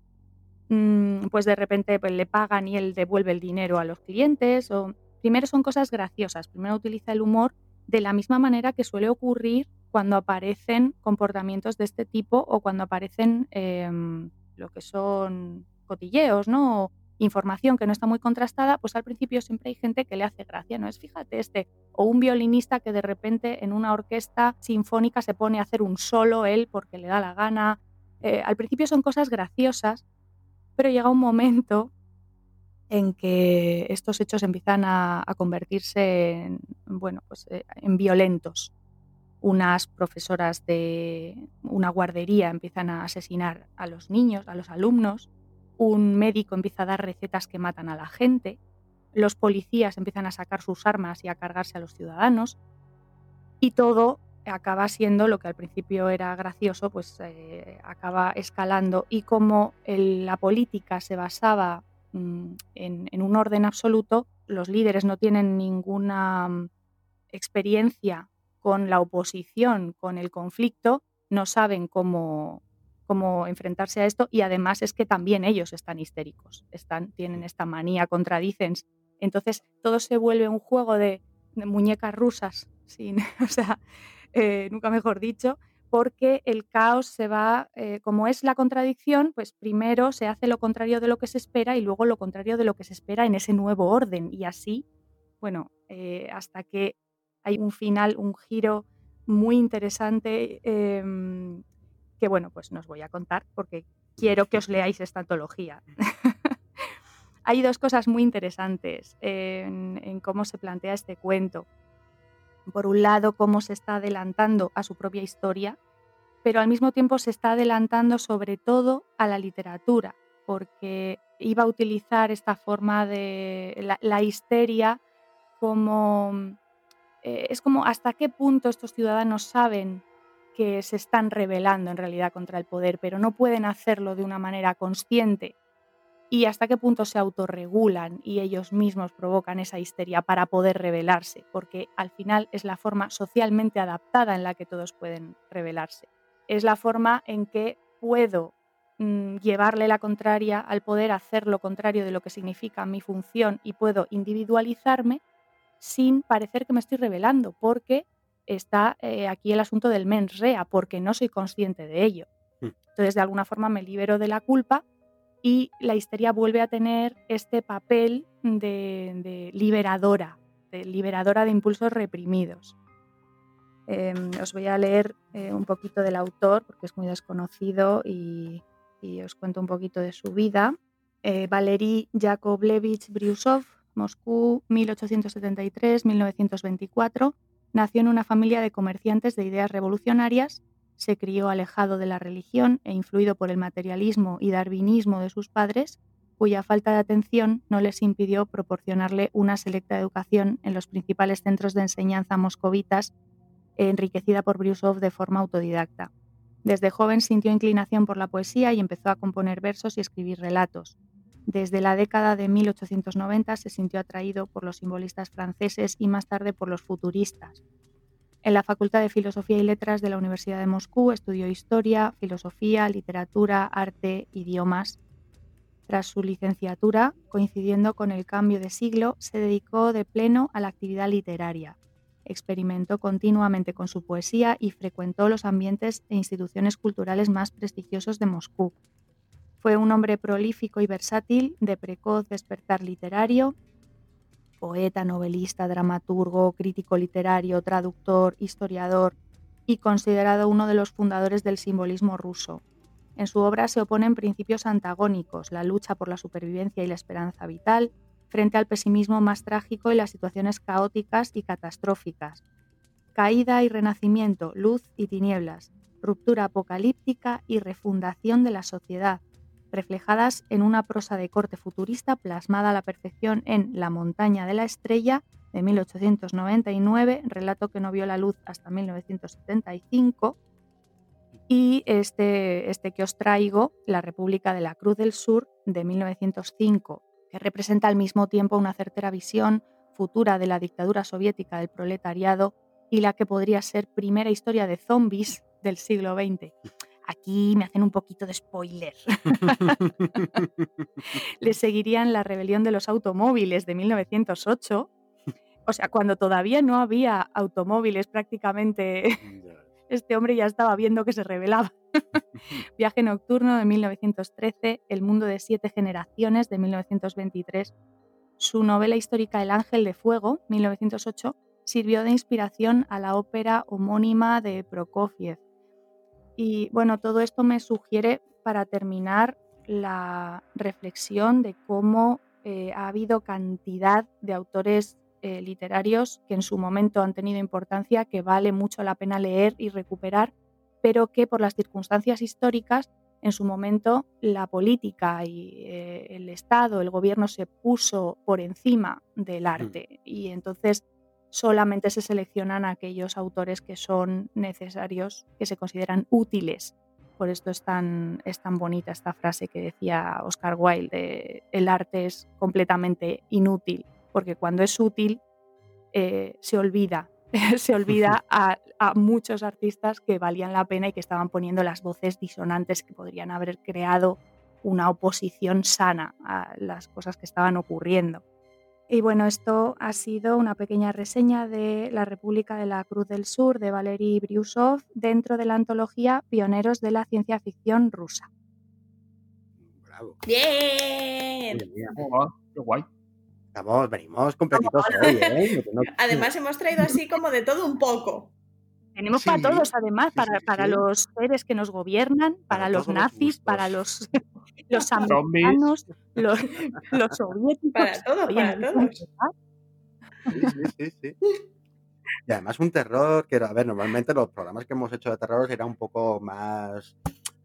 Mm, pues de repente pues, le pagan y él devuelve el dinero a los clientes. O... Primero son cosas graciosas. Primero utiliza el humor de la misma manera que suele ocurrir cuando aparecen comportamientos de este tipo o cuando aparecen em, lo que son cotilleos, ¿no? información que no está muy contrastada, pues al principio siempre hay gente que le hace gracia, ¿no? Es fíjate este, o un violinista que de repente en una orquesta sinfónica se pone a hacer un solo él porque le da la gana. Eh, al principio son cosas graciosas, pero llega un momento en que estos hechos empiezan a, convertirse en, bueno, pues, eh, en violentos. Unas profesoras de una guardería empiezan a asesinar a los niños, a los alumnos, un médico empieza a dar recetas que matan a la gente, los policías empiezan a sacar sus armas y a cargarse a los ciudadanos, y todo acaba siendo lo que al principio era gracioso, pues eh, acaba escalando. Y como la política se basaba mm, en, un orden absoluto, los líderes no tienen ninguna mm, experiencia con la oposición, con el conflicto, no saben cómo, cómo enfrentarse a esto y además es que también ellos están histéricos, están, tienen esta manía, contradicen. Entonces todo se vuelve un juego de, muñecas rusas, sin, <laughs> o sea, eh, nunca mejor dicho, porque el caos se va, eh, como es la contradicción, pues primero se hace lo contrario de lo que se espera y luego lo contrario de lo que se espera en ese nuevo orden. Y así, bueno, eh, hasta que hay un final, un giro muy interesante em, que bueno, pues no os voy a contar porque quiero que os leáis esta antología. <laughs> Hay dos cosas muy interesantes en, cómo se plantea este cuento. Por un lado, cómo se está adelantando a su propia historia, pero al mismo tiempo se está adelantando sobre todo a la literatura, porque iba a utilizar esta forma de la, histeria como... Eh, es como hasta qué punto estos ciudadanos saben que se están rebelando en realidad contra el poder, pero no pueden hacerlo de una manera consciente y hasta qué punto se autorregulan y ellos mismos provocan esa histeria para poder rebelarse, porque al final es la forma socialmente adaptada en la que todos pueden rebelarse. Es la forma en que puedo mm, llevarle la contraria al poder hacer lo contrario de lo que significa mi función y puedo individualizarme sin parecer que me estoy rebelando, porque está eh, aquí el asunto del mens rea, porque no soy consciente de ello. Mm. Entonces, de alguna forma me libero de la culpa y la histeria vuelve a tener este papel de, liberadora, de liberadora de impulsos reprimidos. Em, os voy a leer eh, un poquito del autor, porque es muy desconocido y, os cuento un poquito de su vida. Eh, Valery Yakovlevich Bryusov, Moscú, 1873-1924 Nació en una familia de comerciantes de ideas revolucionarias, se crió alejado de la religión e influido por el materialismo y darwinismo de sus padres, cuya falta de atención no les impidió proporcionarle una selecta educación en los principales centros de enseñanza moscovitas, enriquecida por Brusov de forma autodidacta. Desde joven sintió inclinación por la poesía y empezó a componer versos y escribir relatos. Desde la década de 1890 se sintió atraído por los simbolistas franceses y más tarde por los futuristas. En la Facultad de Filosofía y Letras de la Universidad de Moscú estudió historia, filosofía, literatura, arte, idiomas. Tras su licenciatura, coincidiendo con el cambio de siglo, se dedicó de pleno a la actividad literaria. Experimentó continuamente con su poesía y frecuentó los ambientes e instituciones culturales más prestigiosos de Moscú. Fue un hombre prolífico y versátil, de precoz despertar literario, poeta, novelista, dramaturgo, crítico literario, traductor, historiador y considerado uno de los fundadores del simbolismo ruso. En su obra se oponen principios antagónicos, la lucha por la supervivencia y la esperanza vital, frente al pesimismo más trágico y las situaciones caóticas y catastróficas. Caída y renacimiento, luz y tinieblas, ruptura apocalíptica y refundación de la sociedad, reflejadas en una prosa de corte futurista plasmada a la perfección en La montaña de la estrella de 1899, relato que no vio la luz hasta 1975, y este, este que os traigo, La República de la Cruz del Sur de 1905, que representa al mismo tiempo una certera visión futura de la dictadura soviética del proletariado y la que podría ser primera historia de zombies del siglo XX. Aquí me hacen un poquito de spoiler. <laughs> Le seguirían la rebelión de los automóviles de 1908. O sea, cuando todavía no había automóviles prácticamente, <laughs> este hombre ya estaba viendo que se rebelaba. <laughs> Viaje nocturno de 1913, El mundo de siete generaciones de 1923. Su novela histórica El ángel de fuego, 1908, sirvió de inspiración a la ópera homónima de Prokofiev, y bueno, todo esto me sugiere para terminar la reflexión de cómo eh, ha habido cantidad de autores eh, literarios que en su momento han tenido importancia, que vale mucho la pena leer y recuperar, pero que por las circunstancias históricas en su momento la política y eh, el Estado, el gobierno se puso por encima del arte. Y entonces solamente se seleccionan aquellos autores que son necesarios, que se consideran útiles. Por esto es tan, es tan bonita esta frase que decía Oscar Wilde, el arte es completamente inútil, porque cuando es útil eh, se olvida, <laughs> se olvida <laughs> a, a, muchos artistas que valían la pena y que estaban poniendo las voces disonantes que podrían haber creado una oposición sana a las cosas que estaban ocurriendo. Y bueno, esto ha sido una pequeña reseña de La República de la Cruz del Sur de Valery Briusov dentro de la antología Pioneros de la Ciencia Ficción Rusa. Bravo. ¡Bien! qué guay. Estamos, venimos completitos hoy, ¿eh? <laughs> Además hemos traído así como de todo un poco. Tenemos sí, para todos, además, sí, para, sí, para los seres que nos gobiernan, para, para los nazis, los para los, <laughs> los americanos, los, los, soviéticos. Para todos, Oye, para todos. Sí, sí, sí, Y además un terror que, a ver, normalmente los programas que hemos hecho de terror eran un poco más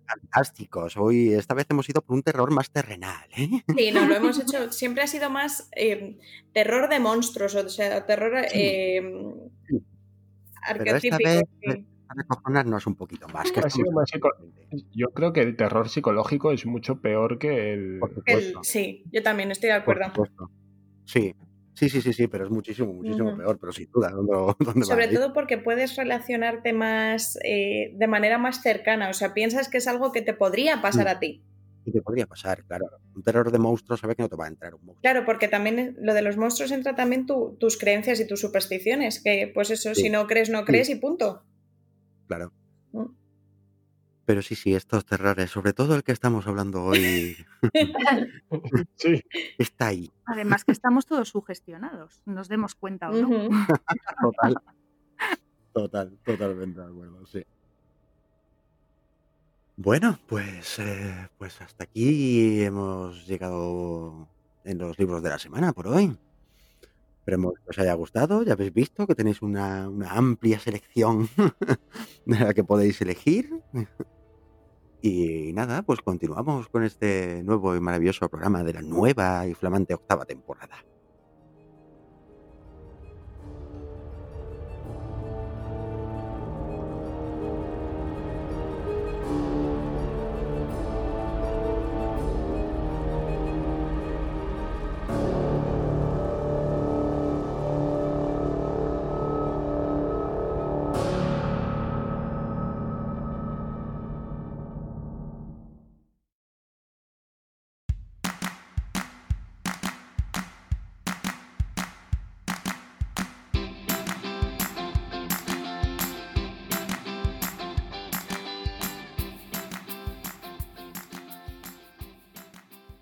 fantásticos. Hoy, esta vez hemos ido por un terror más terrenal, ¿eh? Sí, no, lo hemos <laughs> hecho, siempre ha sido más eh, terror de monstruos, o sea, terror... Eh, pero esta vez recojonarnos un poquito más. Que más yo creo que el terror psicológico es mucho peor que el... el sí, yo también estoy de acuerdo. Sí, sí, sí, sí, sí, pero es muchísimo, muchísimo uh -huh. peor, pero sin duda. ¿dónde, <laughs> dónde Sobre todo porque puedes relacionarte más eh, de manera más cercana, o sea, piensas que es algo que te podría pasar Mm. a ti. Y te podría pasar, claro. Un terror de monstruos sabe que no te va a entrar un monstruo. Claro, porque también lo de los monstruos entra también tu, tus creencias y tus supersticiones, que pues eso, Sí. si no crees, no crees y punto. Claro. Mm. Pero sí, sí, estos terrores, sobre todo el que estamos hablando hoy, <laughs> Sí. <laughs> está ahí. Además que estamos todos sugestionados, nos demos cuenta o no. Ujú. <laughs> Total. Total, totalmente de acuerdo, sí. Bueno, pues, eh, pues hasta aquí hemos llegado en los libros de la semana por hoy. Esperemos que os haya gustado. Ya habéis visto que tenéis una, una amplia selección <laughs> de la que podéis elegir. Y nada, pues continuamos con este nuevo y maravilloso programa de la nueva y flamante octava temporada.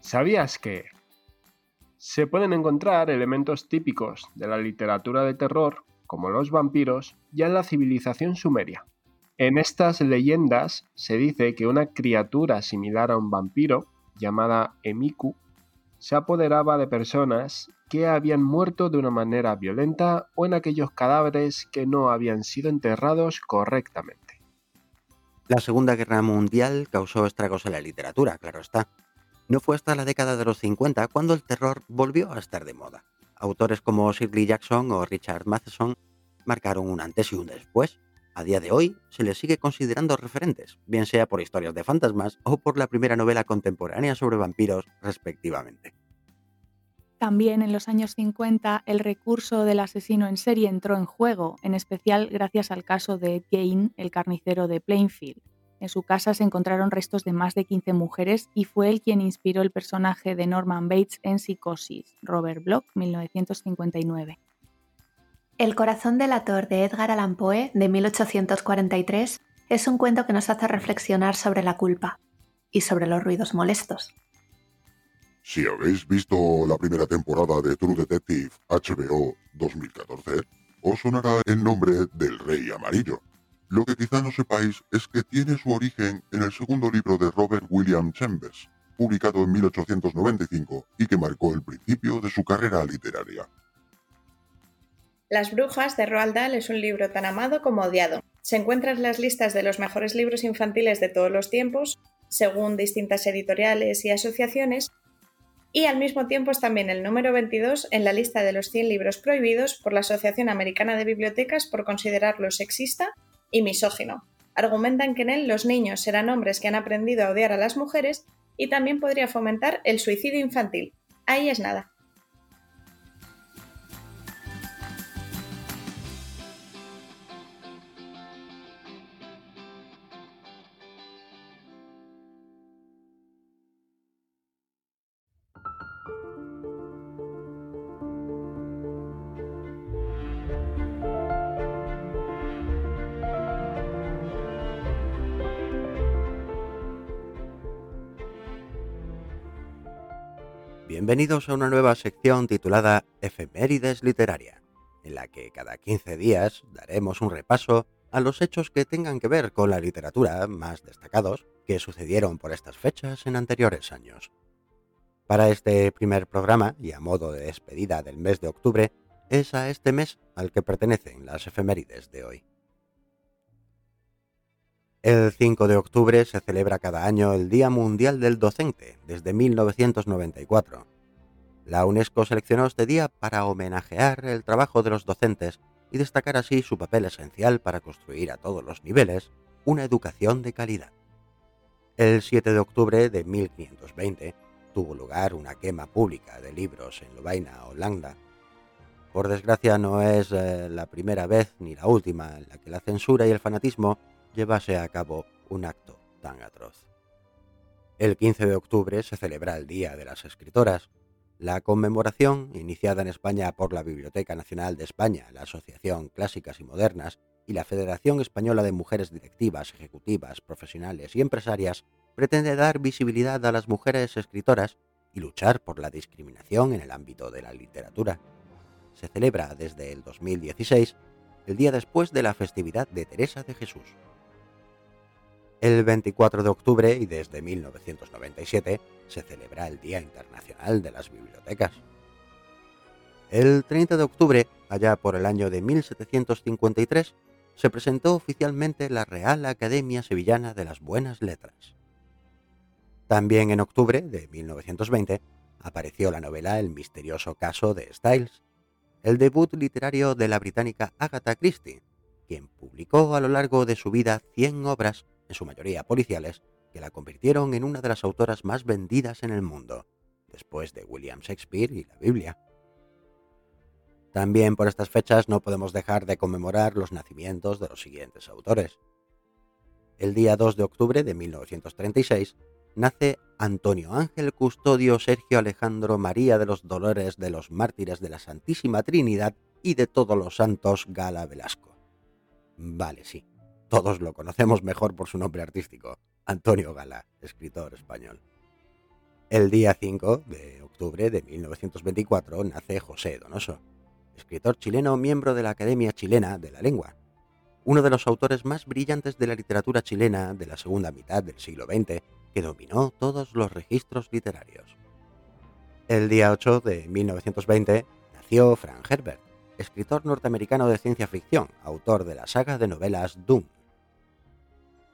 ¿Sabías que se pueden encontrar elementos típicos de la literatura de terror, como los vampiros, ya en la civilización sumeria? En estas leyendas se dice que una criatura similar a un vampiro, llamada Emiku, se apoderaba de personas que habían muerto de una manera violenta o en aquellos cadáveres que no habían sido enterrados correctamente. La Segunda Guerra Mundial causó estragos en la literatura, claro está. No fue hasta la década de los 50 cuando el terror volvió a estar de moda. Autores como Shirley Jackson o Richard Matheson marcaron un antes y un después. A día de hoy se les sigue considerando referentes, bien sea por historias de fantasmas o por la primera novela contemporánea sobre vampiros, respectivamente. También en los años 50 el recurso del asesino en serie entró en juego, en especial gracias al caso de Ed Gein, el carnicero de Plainfield. En su casa se encontraron restos de más de 15 mujeres y fue él quien inspiró el personaje de Norman Bates en Psicosis, Robert Bloch, 1959. El corazón delator de Edgar Allan Poe, de 1843, es un cuento que nos hace reflexionar sobre la culpa y sobre los ruidos molestos. Si habéis visto la primera temporada de True Detective HBO 2014, os sonará el nombre del Rey Amarillo. Lo que quizá no sepáis es que tiene su origen en el segundo libro de Robert William Chambers, publicado en 1895 y que marcó el principio de su carrera literaria. Las Brujas de Roald Dahl es un libro tan amado como odiado. Se encuentra en las listas de los mejores libros infantiles de todos los tiempos, según distintas editoriales y asociaciones, y al mismo tiempo es también el número 22 en la lista de los 100 libros prohibidos por la Asociación Americana de Bibliotecas por considerarlo sexista y misógino. Argumentan que en él los niños serán hombres que han aprendido a odiar a las mujeres y también podría fomentar el suicidio infantil. Ahí es nada. Bienvenidos a una nueva sección titulada Efemérides Literaria, en la que cada 15 días daremos un repaso a los hechos que tengan que ver con la literatura más destacados que sucedieron por estas fechas en anteriores años. Para este primer programa, y a modo de despedida del mes de octubre, es a este mes al que pertenecen las efemérides de hoy. El 5 de octubre se celebra cada año el Día Mundial del Docente, desde 1994. La UNESCO seleccionó este día para homenajear el trabajo de los docentes y destacar así su papel esencial para construir a todos los niveles una educación de calidad. El 7 de octubre de 1520 tuvo lugar una quema pública de libros en Lovaina, Holanda. Por desgracia no es eh, la primera vez ni la última en la que la censura y el fanatismo llevase a cabo un acto tan atroz. El 15 de octubre se celebra el Día de las Escritoras. La conmemoración, iniciada en España por la Biblioteca Nacional de España, la Asociación Clásicas y Modernas y la Federación Española de Mujeres Directivas, Ejecutivas, Profesionales y Empresarias, pretende dar visibilidad a las mujeres escritoras y luchar por la discriminación en el ámbito de la literatura. Se celebra desde el 2016, el día después de la festividad de Teresa de Jesús. El 24 de octubre y desde 1997 se celebra el Día Internacional de las Bibliotecas. El 30 de octubre, allá por el año de 1753, se presentó oficialmente la Real Academia Sevillana de las Buenas Letras. También en octubre de 1920 apareció la novela El misterioso caso de Styles, el debut literario de la británica Agatha Christie, quien publicó a lo largo de su vida 100 obras en su mayoría policiales, que la convirtieron en una de las autoras más vendidas en el mundo, después de William Shakespeare y la Biblia. También por estas fechas no podemos dejar de conmemorar los nacimientos de los siguientes autores. El día 2 de octubre de 1936 nace Antonio Ángel Custodio Sergio Alejandro María de los Dolores de los Mártires de la Santísima Trinidad y de todos los santos Gala Velasco. Vale, sí, todos lo conocemos mejor por su nombre artístico, Antonio Gala, escritor español. El día 5 de octubre de 1924 nace José Donoso, escritor chileno miembro de la Academia Chilena de la Lengua, uno de los autores más brillantes de la literatura chilena de la segunda mitad del siglo XX, que dominó todos los registros literarios. El día 8 de 1920 nació Frank Herbert, escritor norteamericano de ciencia ficción, autor de la saga de novelas Doom.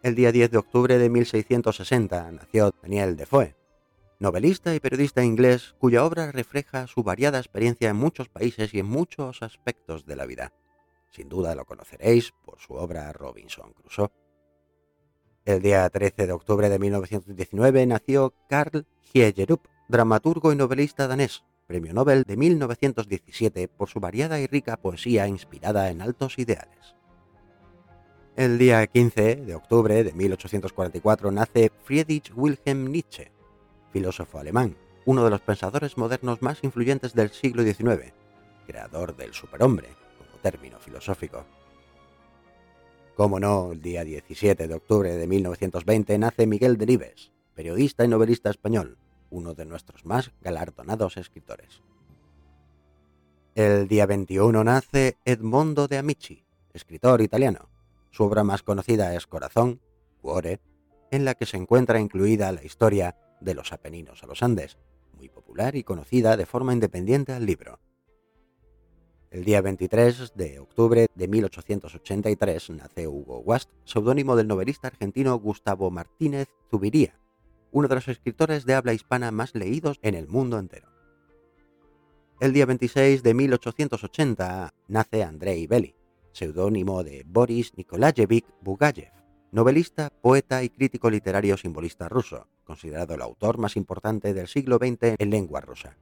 El día 10 de octubre de 1660 nació Daniel Defoe, novelista y periodista inglés cuya obra refleja su variada experiencia en muchos países y en muchos aspectos de la vida. Sin duda lo conoceréis por su obra Robinson Crusoe. El día 13 de octubre de 1919 nació Carl Hiegerup, dramaturgo y novelista danés, Premio Nobel de 1917 por su variada y rica poesía inspirada en altos ideales. El día 15 de octubre de 1844 nace Friedrich Wilhelm Nietzsche, filósofo alemán, uno de los pensadores modernos más influyentes del siglo XIX, creador del superhombre como término filosófico. Como no, el día 17 de octubre de 1920 nace Miguel Delibes, periodista y novelista español, uno de nuestros más galardonados escritores. El día 21 nace Edmondo de Amici, escritor italiano. Su obra más conocida es Corazón, Cuore, en la que se encuentra incluida la historia de los Apeninos a los Andes, muy popular y conocida de forma independiente al libro. El día 23 de octubre de 1883 nace Hugo Wast, seudónimo del novelista argentino Gustavo Martínez Zubiría, uno de los escritores de habla hispana más leídos en el mundo entero. El día 26 de 1880 nace Andrei Beli, seudónimo de Boris Nikolayevich Bugayev, novelista, poeta y crítico literario simbolista ruso, considerado el autor más importante del siglo XX en lengua rusa.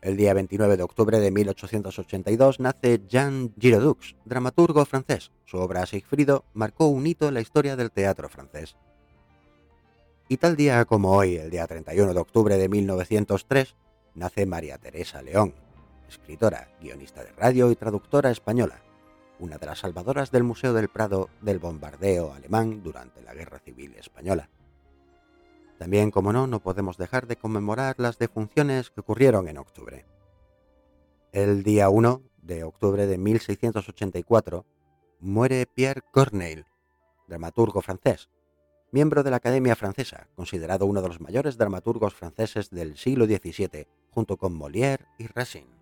El día 29 de octubre de 1882 nace Jean Giraudoux, dramaturgo francés. Su obra Sigfrido marcó un hito en la historia del teatro francés. Y tal día como hoy, el día 31 de octubre de 1903, nace María Teresa León, escritora, guionista de radio y traductora española, una de las salvadoras del Museo del Prado del bombardeo alemán durante la Guerra Civil Española. También, como no, no podemos dejar de conmemorar las defunciones que ocurrieron en octubre. El día 1 de octubre de 1684 muere Pierre Corneille, dramaturgo francés, miembro de la Academia Francesa, considerado uno de los mayores dramaturgos franceses del siglo XVII, junto con Molière y Racine.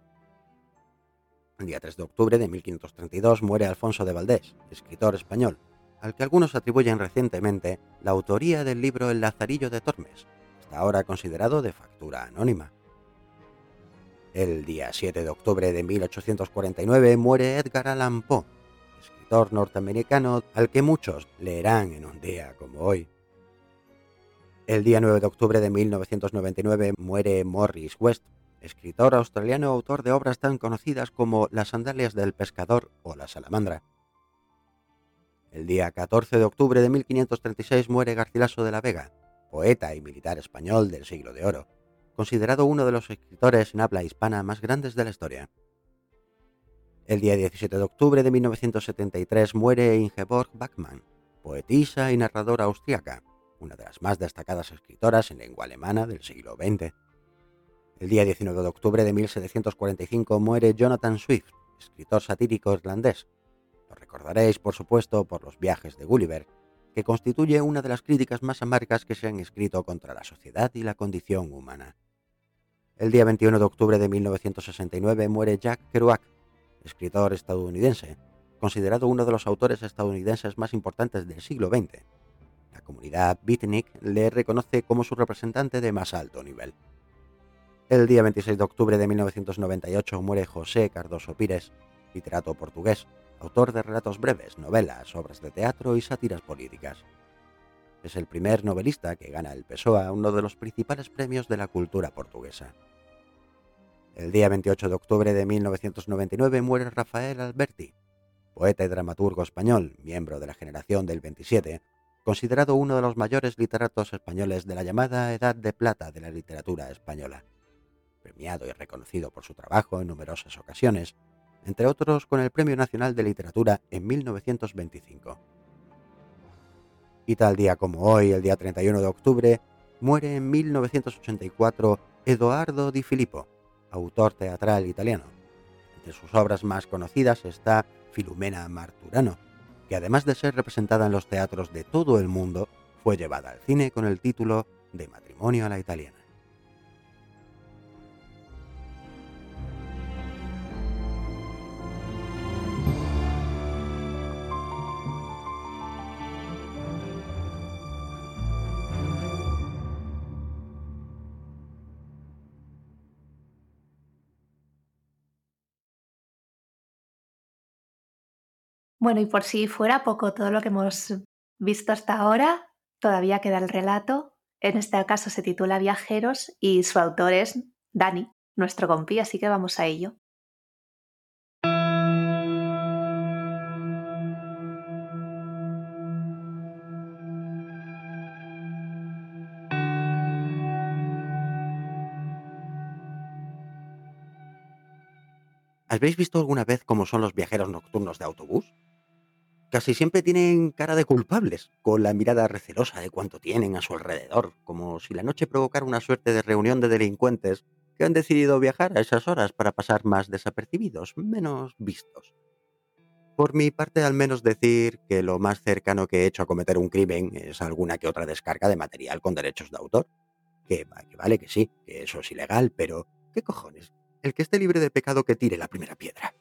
El día 3 de octubre de 1532 muere Alfonso de Valdés, escritor español, al que algunos atribuyen recientemente la autoría del libro El Lazarillo de Tormes, hasta ahora considerado de factura anónima. El día 7 de octubre de 1849 muere Edgar Allan Poe, norteamericano al que muchos leerán en un día como hoy. El día 9 de octubre de 1999 muere Morris West, escritor australiano autor de obras tan conocidas como Las sandalias del pescador o La salamandra. El día 14 de octubre de 1536 muere Garcilaso de la Vega, poeta y militar español del siglo de oro, considerado uno de los escritores en habla hispana más grandes de la historia. El día 17 de octubre de 1973 muere Ingeborg Bachmann, poetisa y narradora austriaca, una de las más destacadas escritoras en lengua alemana del siglo XX. El día 19 de octubre de 1745 muere Jonathan Swift, escritor satírico irlandés. Lo recordaréis, por supuesto, por los viajes de Gulliver, que constituye una de las críticas más amargas que se han escrito contra la sociedad y la condición humana. El día 21 de octubre de 1969 muere Jack Kerouac, escritor estadounidense, considerado uno de los autores estadounidenses más importantes del siglo XX. La comunidad beatnik le reconoce como su representante de más alto nivel. El día 26 de octubre de 1998 muere José Cardoso Pires, literato portugués, autor de relatos breves, novelas, obras de teatro y sátiras políticas. Es el primer novelista que gana el PSOA, uno de los principales premios de la cultura portuguesa. El día 28 de octubre de 1999 muere Rafael Alberti, poeta y dramaturgo español, miembro de la generación del 27, considerado uno de los mayores literatos españoles de la llamada Edad de Plata de la literatura española, premiado y reconocido por su trabajo en numerosas ocasiones, entre otros con el Premio Nacional de Literatura en 1925. Y tal día como hoy, el día 31 de octubre, muere en 1984 Edoardo Di Filippo, autor teatral italiano. Entre sus obras más conocidas está Filumena Marturano, que además de ser representada en los teatros de todo el mundo, fue llevada al cine con el título de Matrimonio a la italiana. Bueno, y por si fuera poco todo lo que hemos visto hasta ahora, todavía queda el relato. En este caso se titula Viajeros y su autor es Dani, nuestro compi, así que vamos a ello. ¿Habéis visto alguna vez cómo son los viajeros nocturnos de autobús? Casi siempre tienen cara de culpables, con la mirada recelosa de cuánto tienen a su alrededor, como si la noche provocara una suerte de reunión de delincuentes que han decidido viajar a esas horas para pasar más desapercibidos, menos vistos. Por mi parte, al menos decir que lo más cercano que he hecho a cometer un crimen es alguna que otra descarga de material con derechos de autor. Que, que vale que sí, que eso es ilegal, pero ¿qué cojones? El que esté libre de pecado que tire la primera piedra.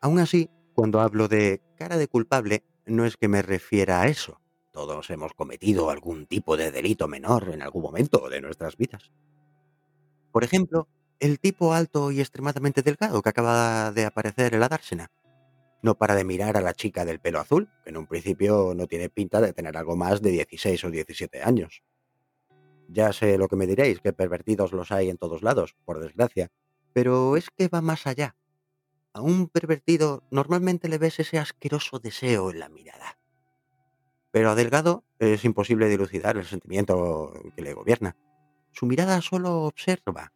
Aún así, cuando hablo de cara de culpable, no es que me refiera a eso. Todos hemos cometido algún tipo de delito menor en algún momento de nuestras vidas. Por ejemplo, el tipo alto y extremadamente delgado que acaba de aparecer en la dársena. No para de mirar a la chica del pelo azul, que en un principio no tiene pinta de tener algo más de 16 o 17 años. Ya sé lo que me diréis, que pervertidos los hay en todos lados, por desgracia, pero es que va más allá a un pervertido normalmente le ves ese asqueroso deseo en la mirada. Pero a Delgado es imposible dilucidar el sentimiento que le gobierna. Su mirada solo observa.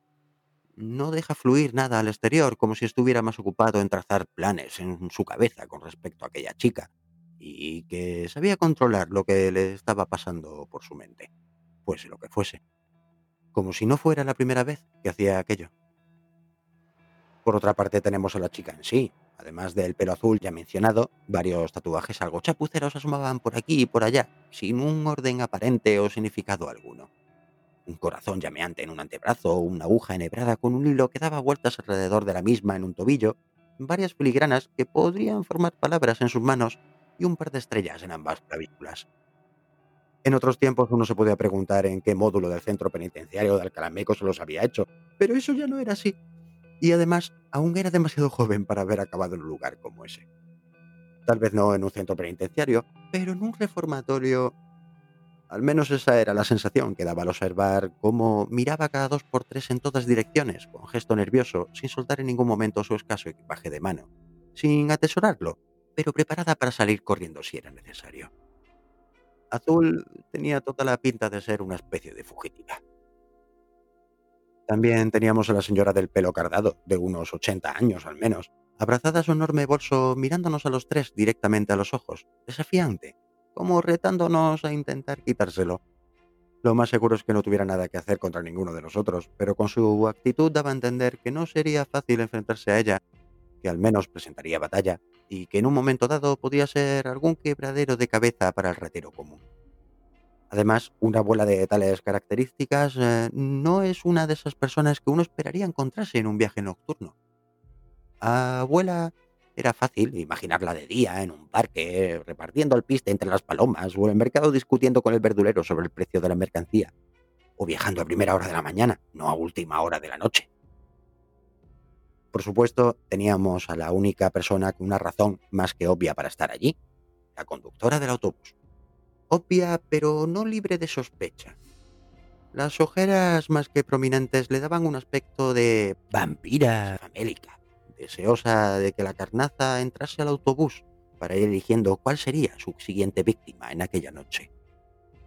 No deja fluir nada al exterior, como si estuviera más ocupado en trazar planes en su cabeza con respecto a aquella chica, y que sabía controlar lo que le estaba pasando por su mente, fuese lo que fuese. Como si no fuera la primera vez que hacía aquello. Por otra parte tenemos a la chica en sí. Además del pelo azul ya mencionado, varios tatuajes algo chapuceros asomaban por aquí y por allá, sin un orden aparente o significado alguno. Un corazón llameante en un antebrazo, una aguja enhebrada con un hilo que daba vueltas alrededor de la misma en un tobillo, varias filigranas que podrían formar palabras en sus manos y un par de estrellas en ambas clavículas. En otros tiempos uno se podía preguntar en qué módulo del centro penitenciario de Alcalameco se los había hecho, pero eso ya no era así y además aún era demasiado joven para haber acabado en un lugar como ese. Tal vez no en un centro penitenciario, pero en un reformatorio... Al menos esa era la sensación que daba al observar cómo miraba cada dos por tres en todas direcciones, con gesto nervioso, sin soltar en ningún momento su escaso equipaje de mano, sin atesorarlo, pero preparada para salir corriendo si era necesario. Azul tenía toda la pinta de ser una especie de fugitiva. También teníamos a la señora del pelo cardado, de unos 80 años al menos, abrazada a su enorme bolso mirándonos a los tres directamente a los ojos, desafiante, como retándonos a intentar quitárselo. Lo más seguro es que no tuviera nada que hacer contra ninguno de nosotros, pero con su actitud daba a entender que no sería fácil enfrentarse a ella, que al menos presentaría batalla, y que en un momento dado podía ser algún quebradero de cabeza para el retero común. Además, una abuela de tales características eh, no es una de esas personas que uno esperaría encontrarse en un viaje nocturno. abuela era fácil imaginarla de día en un parque, repartiendo el piste entre las palomas, o en el mercado discutiendo con el verdulero sobre el precio de la mercancía, o viajando a primera hora de la mañana, no a última hora de la noche. Por supuesto, teníamos a la única persona con una razón más que obvia para estar allí, la conductora del autobús obvia pero no libre de sospecha. Las ojeras más que prominentes le daban un aspecto de vampira famélica, deseosa de que la carnaza entrase al autobús para ir eligiendo cuál sería su siguiente víctima en aquella noche.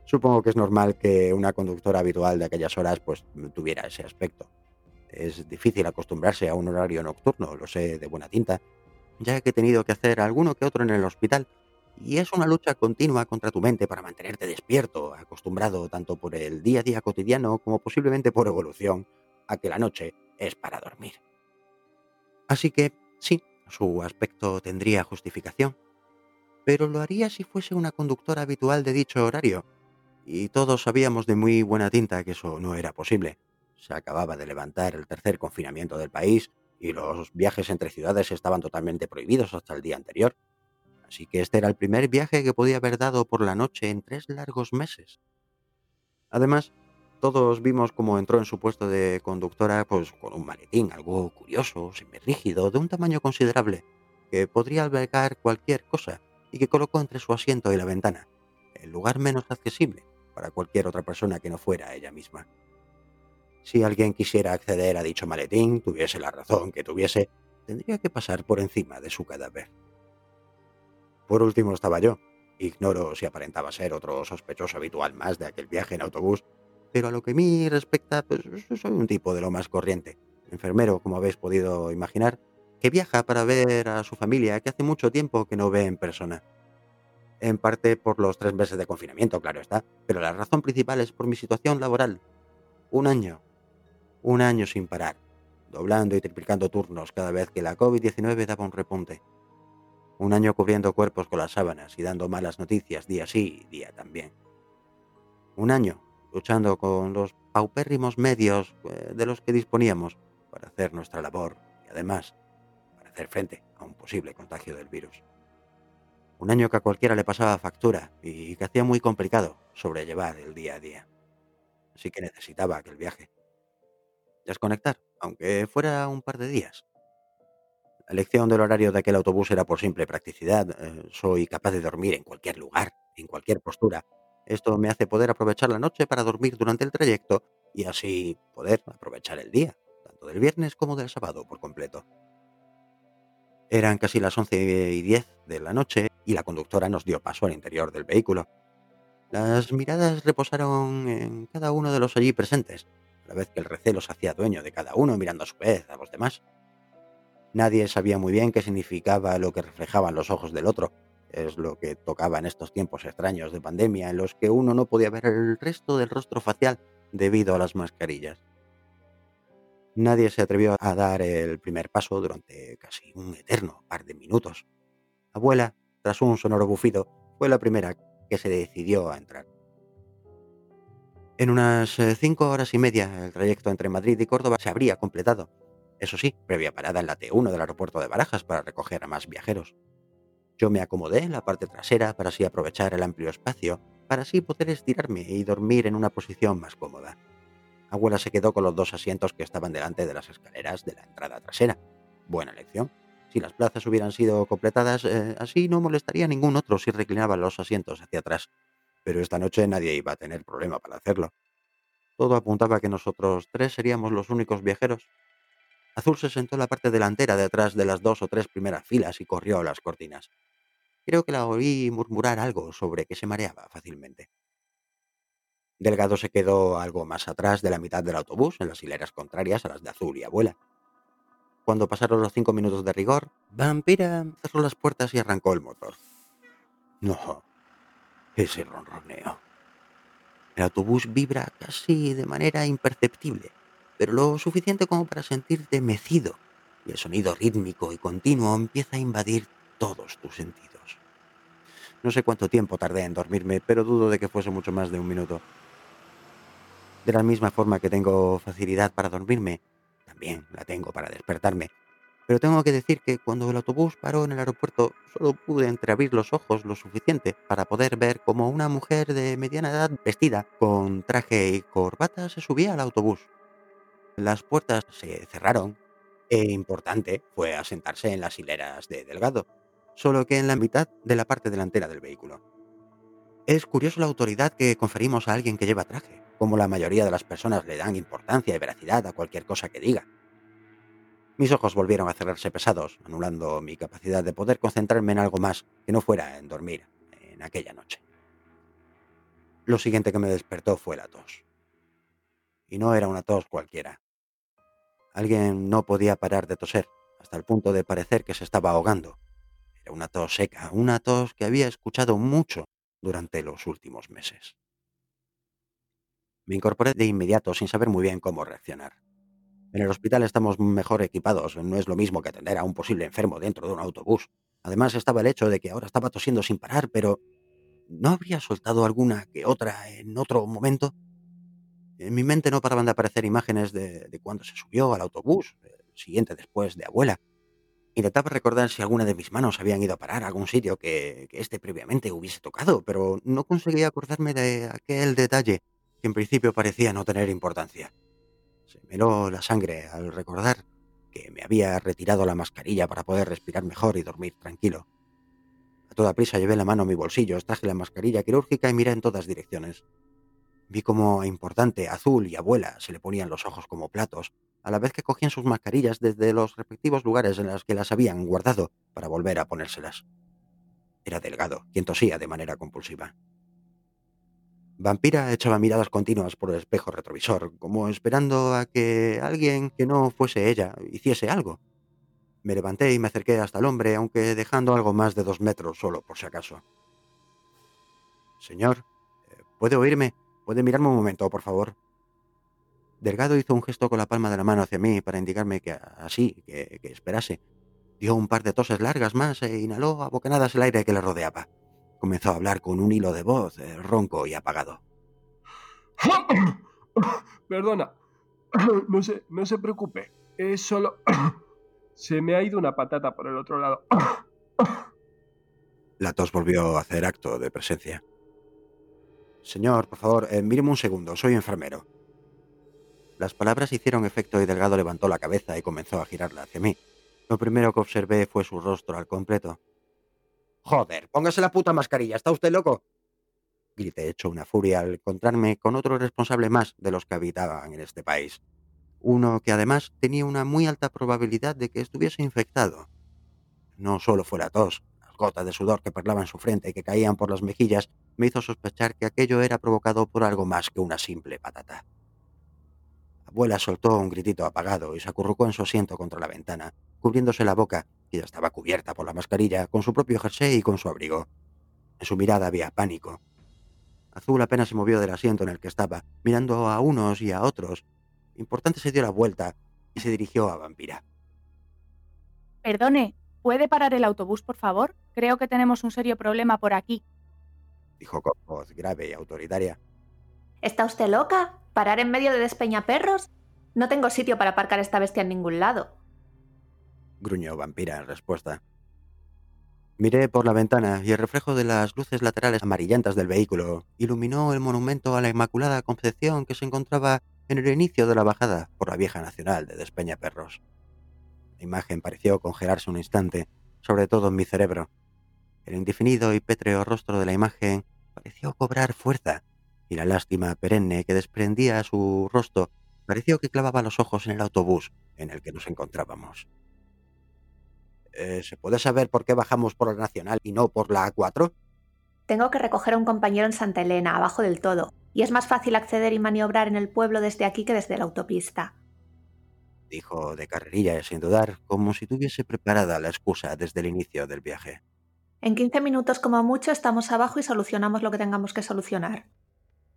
Supongo que es normal que una conductora habitual de aquellas horas pues tuviera ese aspecto. Es difícil acostumbrarse a un horario nocturno, lo sé de buena tinta, ya que he tenido que hacer alguno que otro en el hospital y es una lucha continua contra tu mente para mantenerte despierto, acostumbrado tanto por el día a día cotidiano como posiblemente por evolución a que la noche es para dormir. Así que sí, su aspecto tendría justificación, pero lo haría si fuese una conductora habitual de dicho horario, y todos sabíamos de muy buena tinta que eso no era posible. Se acababa de levantar el tercer confinamiento del país y los viajes entre ciudades estaban totalmente prohibidos hasta el día anterior. Así que este era el primer viaje que podía haber dado por la noche en tres largos meses. Además, todos vimos cómo entró en su puesto de conductora pues con un maletín algo curioso, semirrígido, de un tamaño considerable, que podría albergar cualquier cosa y que colocó entre su asiento y la ventana, el lugar menos accesible para cualquier otra persona que no fuera ella misma. Si alguien quisiera acceder a dicho maletín, tuviese la razón que tuviese, tendría que pasar por encima de su cadáver. Por último estaba yo. Ignoro si aparentaba ser otro sospechoso habitual más de aquel viaje en autobús, pero a lo que a mí respecta, pues soy un tipo de lo más corriente. Enfermero, como habéis podido imaginar, que viaja para ver a su familia que hace mucho tiempo que no ve en persona. En parte por los tres meses de confinamiento, claro está, pero la razón principal es por mi situación laboral. Un año. Un año sin parar, doblando y triplicando turnos cada vez que la COVID-19 daba un repunte. Un año cubriendo cuerpos con las sábanas y dando malas noticias día sí y día también. Un año luchando con los paupérrimos medios eh, de los que disponíamos para hacer nuestra labor y además para hacer frente a un posible contagio del virus. Un año que a cualquiera le pasaba factura y que hacía muy complicado sobrellevar el día a día. Así que necesitaba aquel viaje. Desconectar, aunque fuera un par de días. La elección del horario de aquel autobús era por simple practicidad. Eh, soy capaz de dormir en cualquier lugar, en cualquier postura. Esto me hace poder aprovechar la noche para dormir durante el trayecto y así poder aprovechar el día, tanto del viernes como del sábado por completo. Eran casi las once y diez de la noche y la conductora nos dio paso al interior del vehículo. Las miradas reposaron en cada uno de los allí presentes, a la vez que el recelo se hacía dueño de cada uno mirando a su vez a los demás. Nadie sabía muy bien qué significaba lo que reflejaban los ojos del otro. Es lo que tocaba en estos tiempos extraños de pandemia en los que uno no podía ver el resto del rostro facial debido a las mascarillas. Nadie se atrevió a dar el primer paso durante casi un eterno par de minutos. Abuela, tras un sonoro bufido, fue la primera que se decidió a entrar. En unas eh, cinco horas y media el trayecto entre Madrid y Córdoba se habría completado eso sí, previa parada en la T1 del aeropuerto de Barajas para recoger a más viajeros. Yo me acomodé en la parte trasera para así aprovechar el amplio espacio, para así poder estirarme y dormir en una posición más cómoda. Abuela se quedó con los dos asientos que estaban delante de las escaleras de la entrada trasera. Buena elección. Si las plazas hubieran sido completadas, eh, así no molestaría a ningún otro si reclinaban los asientos hacia atrás. Pero esta noche nadie iba a tener problema para hacerlo. Todo apuntaba a que nosotros tres seríamos los únicos viajeros, Azul se sentó en la parte delantera detrás de las dos o tres primeras filas y corrió a las cortinas. Creo que la oí murmurar algo sobre que se mareaba fácilmente. Delgado se quedó algo más atrás de la mitad del autobús, en las hileras contrarias a las de Azul y Abuela. Cuando pasaron los cinco minutos de rigor, Vampira cerró las puertas y arrancó el motor. No, ese ronroneo. El autobús vibra casi de manera imperceptible pero lo suficiente como para sentirte mecido, y el sonido rítmico y continuo empieza a invadir todos tus sentidos. No sé cuánto tiempo tardé en dormirme, pero dudo de que fuese mucho más de un minuto. De la misma forma que tengo facilidad para dormirme, también la tengo para despertarme. Pero tengo que decir que cuando el autobús paró en el aeropuerto, solo pude entreabrir los ojos lo suficiente para poder ver cómo una mujer de mediana edad vestida con traje y corbata se subía al autobús. Las puertas se cerraron e importante fue asentarse en las hileras de Delgado, solo que en la mitad de la parte delantera del vehículo. Es curioso la autoridad que conferimos a alguien que lleva traje, como la mayoría de las personas le dan importancia y veracidad a cualquier cosa que diga. Mis ojos volvieron a cerrarse pesados, anulando mi capacidad de poder concentrarme en algo más que no fuera en dormir en aquella noche. Lo siguiente que me despertó fue la tos y no era una tos cualquiera. Alguien no podía parar de toser, hasta el punto de parecer que se estaba ahogando. Era una tos seca, una tos que había escuchado mucho durante los últimos meses. Me incorporé de inmediato sin saber muy bien cómo reaccionar. En el hospital estamos mejor equipados, no es lo mismo que atender a un posible enfermo dentro de un autobús. Además estaba el hecho de que ahora estaba tosiendo sin parar, pero ¿no habría soltado alguna que otra en otro momento? En mi mente no paraban de aparecer imágenes de, de cuando se subió al autobús, el siguiente después de abuela. Intentaba recordar si alguna de mis manos habían ido a parar a algún sitio que, que éste previamente hubiese tocado, pero no conseguía acordarme de aquel detalle que en principio parecía no tener importancia. Se me heló la sangre al recordar que me había retirado la mascarilla para poder respirar mejor y dormir tranquilo. A toda prisa llevé la mano a mi bolsillo, extraje la mascarilla quirúrgica y miré en todas direcciones. Vi cómo a importante, azul y abuela se le ponían los ojos como platos, a la vez que cogían sus mascarillas desde los respectivos lugares en los que las habían guardado para volver a ponérselas. Era delgado, quien tosía de manera compulsiva. Vampira echaba miradas continuas por el espejo retrovisor, como esperando a que alguien que no fuese ella hiciese algo. Me levanté y me acerqué hasta el hombre, aunque dejando algo más de dos metros solo, por si acaso. Señor, eh, ¿puede oírme? ¿Puede mirarme un momento, por favor? Delgado hizo un gesto con la palma de la mano hacia mí para indicarme que así, que, que esperase. Dio un par de toses largas más e inhaló a bocanadas el aire que le rodeaba. Comenzó a hablar con un hilo de voz eh, ronco y apagado. <coughs> Perdona. <coughs> No se, no se preocupe. Es solo... <coughs> Se me ha ido una patata por el otro lado. La tos volvió a hacer acto de presencia. Señor, por favor, eh, un segundo, soy enfermero. Las palabras hicieron efecto y Delgado levantó la cabeza y comenzó a girarla hacia mí. Lo primero que observé fue su rostro al completo. Joder, póngase la puta mascarilla, ¿está usted loco? Grité hecho una furia al encontrarme con otro responsable más de los que habitaban en este país. Uno que además tenía una muy alta probabilidad de que estuviese infectado. No solo fue la tos, las gotas de sudor que perlaban su frente y que caían por las mejillas me hizo sospechar que aquello era provocado por algo más que una simple patata. Abuela soltó un gritito apagado y se acurrucó en su asiento contra la ventana, cubriéndose la boca, que ya estaba cubierta por la mascarilla, con su propio jersey y con su abrigo. En su mirada había pánico. Azul apenas se movió del asiento en el que estaba, mirando a unos y a otros. Importante se dio la vuelta y se dirigió a Vampira. Perdone, ¿puede parar el autobús, por favor? Creo que tenemos un serio problema por aquí. Dijo con voz grave y autoritaria. ¿Está usted loca? ¿Parar en medio de despeñaperros? No tengo sitio para aparcar esta bestia en ningún lado. Gruñó Vampira en respuesta. Miré por la ventana y el reflejo de las luces laterales amarillentas del vehículo iluminó el monumento a la Inmaculada Concepción que se encontraba en el inicio de la bajada por la vieja nacional de Despeñaperros. La imagen pareció congelarse un instante, sobre todo en mi cerebro. El indefinido y pétreo rostro de la imagen pareció cobrar fuerza y la lástima perenne que desprendía su rostro pareció que clavaba los ojos en el autobús en el que nos encontrábamos. Eh, ¿Se puede saber por qué bajamos por la Nacional y no por la A4? Tengo que recoger a un compañero en Santa Elena, abajo del todo, y es más fácil acceder y maniobrar en el pueblo desde aquí que desde la autopista. Dijo de carrerilla y sin dudar, como si tuviese preparada la excusa desde el inicio del viaje. En 15 minutos como mucho estamos abajo y solucionamos lo que tengamos que solucionar.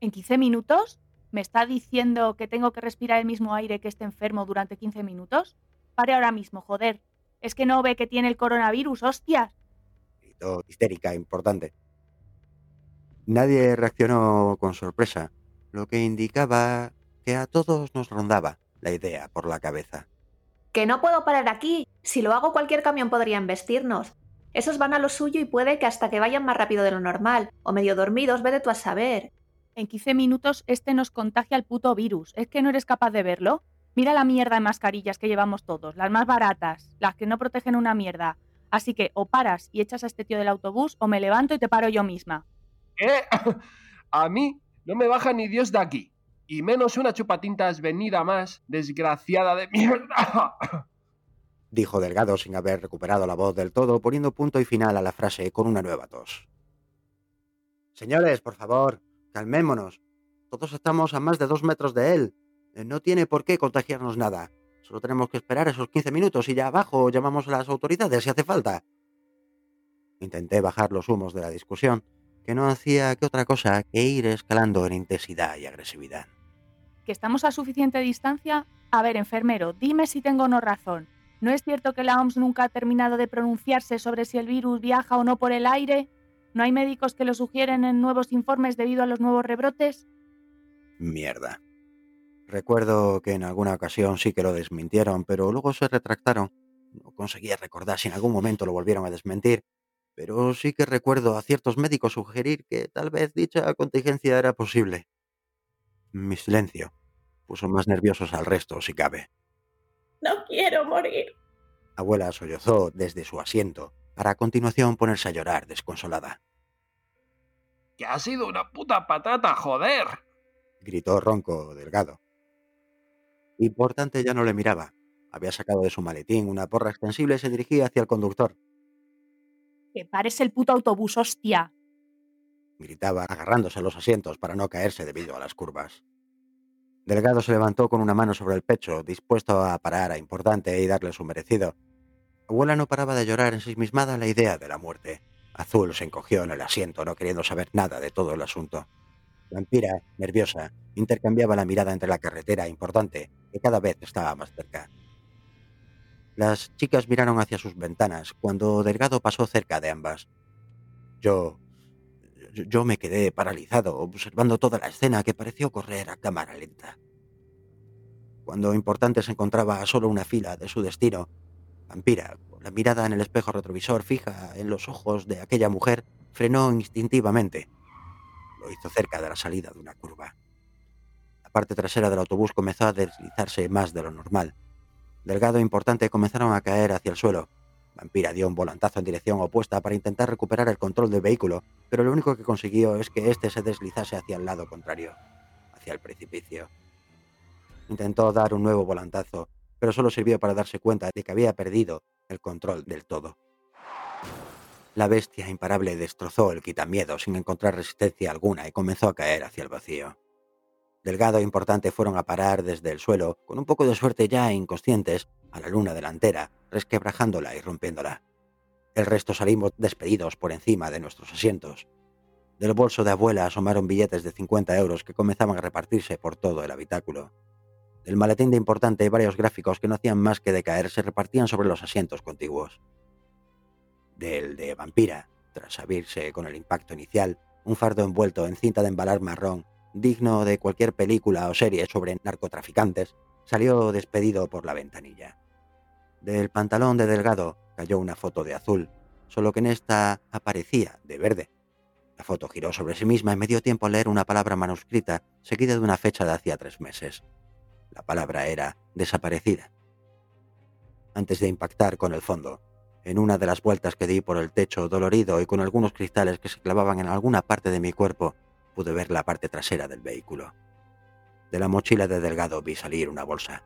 ¿En 15 minutos? ¿Me está diciendo que tengo que respirar el mismo aire que este enfermo durante 15 minutos? Pare ahora mismo, joder. ¿Es que no ve que tiene el coronavirus, hostias? Gritó histérica, importante. Nadie reaccionó con sorpresa, lo que indicaba que a todos nos rondaba la idea por la cabeza. Que no puedo parar aquí. Si lo hago cualquier camión podría embestirnos. Esos van a lo suyo y puede que hasta que vayan más rápido de lo normal, o medio dormidos, vete tú a saber. En 15 minutos este nos contagia el puto virus. ¿Es que no eres capaz de verlo? Mira la mierda de mascarillas que llevamos todos, las más baratas, las que no protegen una mierda. Así que o paras y echas a este tío del autobús o me levanto y te paro yo misma. ¿Qué? <laughs> A mí no me baja ni Dios de aquí. Y menos una chupatintas venida más, desgraciada de mierda. <laughs> Dijo Delgado sin haber recuperado la voz del todo, poniendo punto y final a la frase con una nueva tos. Señores, por favor, calmémonos. Todos estamos a más de dos metros de él. Eh, No tiene por qué contagiarnos nada. Solo tenemos que esperar esos 15 minutos y ya abajo llamamos a las autoridades si hace falta. Intenté bajar los humos de la discusión, que no hacía que otra cosa que ir escalando en intensidad y agresividad. ¿Que estamos a suficiente distancia? A ver, enfermero, dime si tengo no razón. ¿No es cierto que la OMS nunca ha terminado de pronunciarse sobre si el virus viaja o no por el aire? ¿No hay médicos que lo sugieren en nuevos informes debido a los nuevos rebrotes? Mierda. Recuerdo que en alguna ocasión sí que lo desmintieron, pero luego se retractaron. No conseguía recordar si en algún momento lo volvieron a desmentir, pero sí que recuerdo a ciertos médicos sugerir que tal vez dicha contingencia era posible. Mi silencio puso más nerviosos al resto, si cabe. No quiero morir. Abuela sollozó desde su asiento, para a continuación ponerse a llorar desconsolada. ¡Que ha sido una puta patata, joder! gritó ronco, delgado. Importante ya no le miraba. Había sacado de su maletín una porra extensible y se dirigía hacia el conductor. ¡Que pares el puto autobús, hostia! Gritaba, agarrándose a los asientos para no caerse debido a las curvas. Delgado se levantó con una mano sobre el pecho, dispuesto a parar a Importante y darle su merecido. Abuela no paraba de llorar ensimismada a la idea de la muerte. Azul se encogió en el asiento, no queriendo saber nada de todo el asunto. Vampira, nerviosa, intercambiaba la mirada entre la carretera importante, que cada vez estaba más cerca. Las chicas miraron hacia sus ventanas cuando Delgado pasó cerca de ambas. Yo... yo me quedé paralizado, observando toda la escena que pareció correr a cámara lenta. Cuando Importante se encontraba a solo una fila de su destino, Vampira, con la mirada en el espejo retrovisor fija en los ojos de aquella mujer, frenó instintivamente. Lo hizo cerca de la salida de una curva. La parte trasera del autobús comenzó a deslizarse más de lo normal. Delgado e importante comenzaron a caer hacia el suelo. Vampira dio un volantazo en dirección opuesta para intentar recuperar el control del vehículo, pero lo único que consiguió es que éste se deslizase hacia el lado contrario, hacia el precipicio. Intentó dar un nuevo volantazo, pero solo sirvió para darse cuenta de que había perdido el control del todo. La bestia imparable destrozó el quitamiedo sin encontrar resistencia alguna y comenzó a caer hacia el vacío. Delgado e importante fueron a parar desde el suelo, con un poco de suerte ya inconscientes, a la luna delantera, resquebrajándola y rompiéndola. El resto salimos despedidos por encima de nuestros asientos. Del bolso de abuela asomaron billetes de 50 euros que comenzaban a repartirse por todo el habitáculo. Del maletín de importante varios gráficos que no hacían más que decaer se repartían sobre los asientos contiguos del de Vampira, tras abrirse con el impacto inicial, un fardo envuelto en cinta de embalar marrón, digno de cualquier película o serie sobre narcotraficantes, salió despedido por la ventanilla. Del pantalón de Delgado cayó una foto de azul, solo que en esta aparecía de verde. La foto giró sobre sí misma y me dio tiempo a leer una palabra manuscrita seguida de una fecha de hacía tres meses. La palabra era desaparecida. Antes de impactar con el fondo, en una de las vueltas que di por el techo, dolorido y con algunos cristales que se clavaban en alguna parte de mi cuerpo, pude ver la parte trasera del vehículo. De la mochila de Delgado vi salir una bolsa.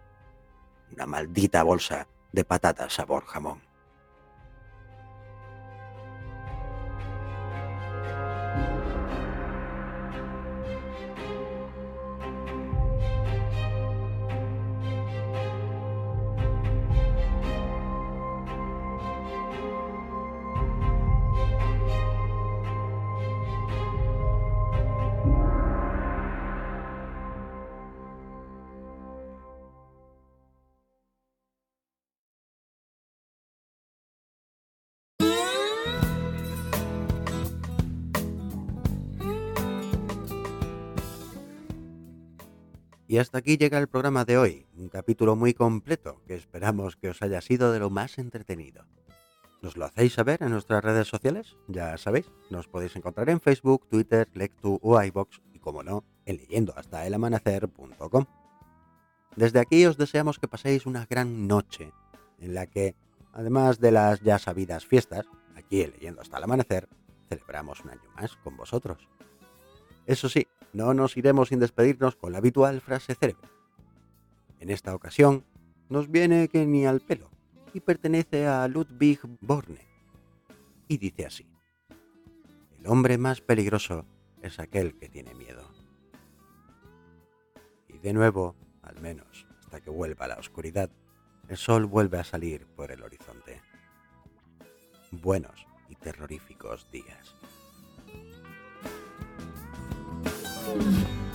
Una maldita bolsa de patatas sabor jamón. Y hasta aquí llega el programa de hoy, un capítulo muy completo que esperamos que os haya sido de lo más entretenido. ¿Nos lo hacéis saber en nuestras redes sociales? Ya sabéis, nos podéis encontrar en Facebook, Twitter, Lectu o iBox y como no, en leyendo hasta el amanecer.com. Desde aquí os deseamos que paséis una gran noche en la que, además de las ya sabidas fiestas, aquí en Leyendo hasta el amanecer, celebramos un año más con vosotros. Eso sí, no nos iremos sin despedirnos con la habitual frase célebre. En esta ocasión, nos viene que ni al pelo, y pertenece a Ludwig Borne. Y dice así, el hombre más peligroso es aquel que tiene miedo. Y de nuevo, al menos hasta que vuelva la oscuridad, el sol vuelve a salir por el horizonte. Buenos y terroríficos días. Mm-hmm.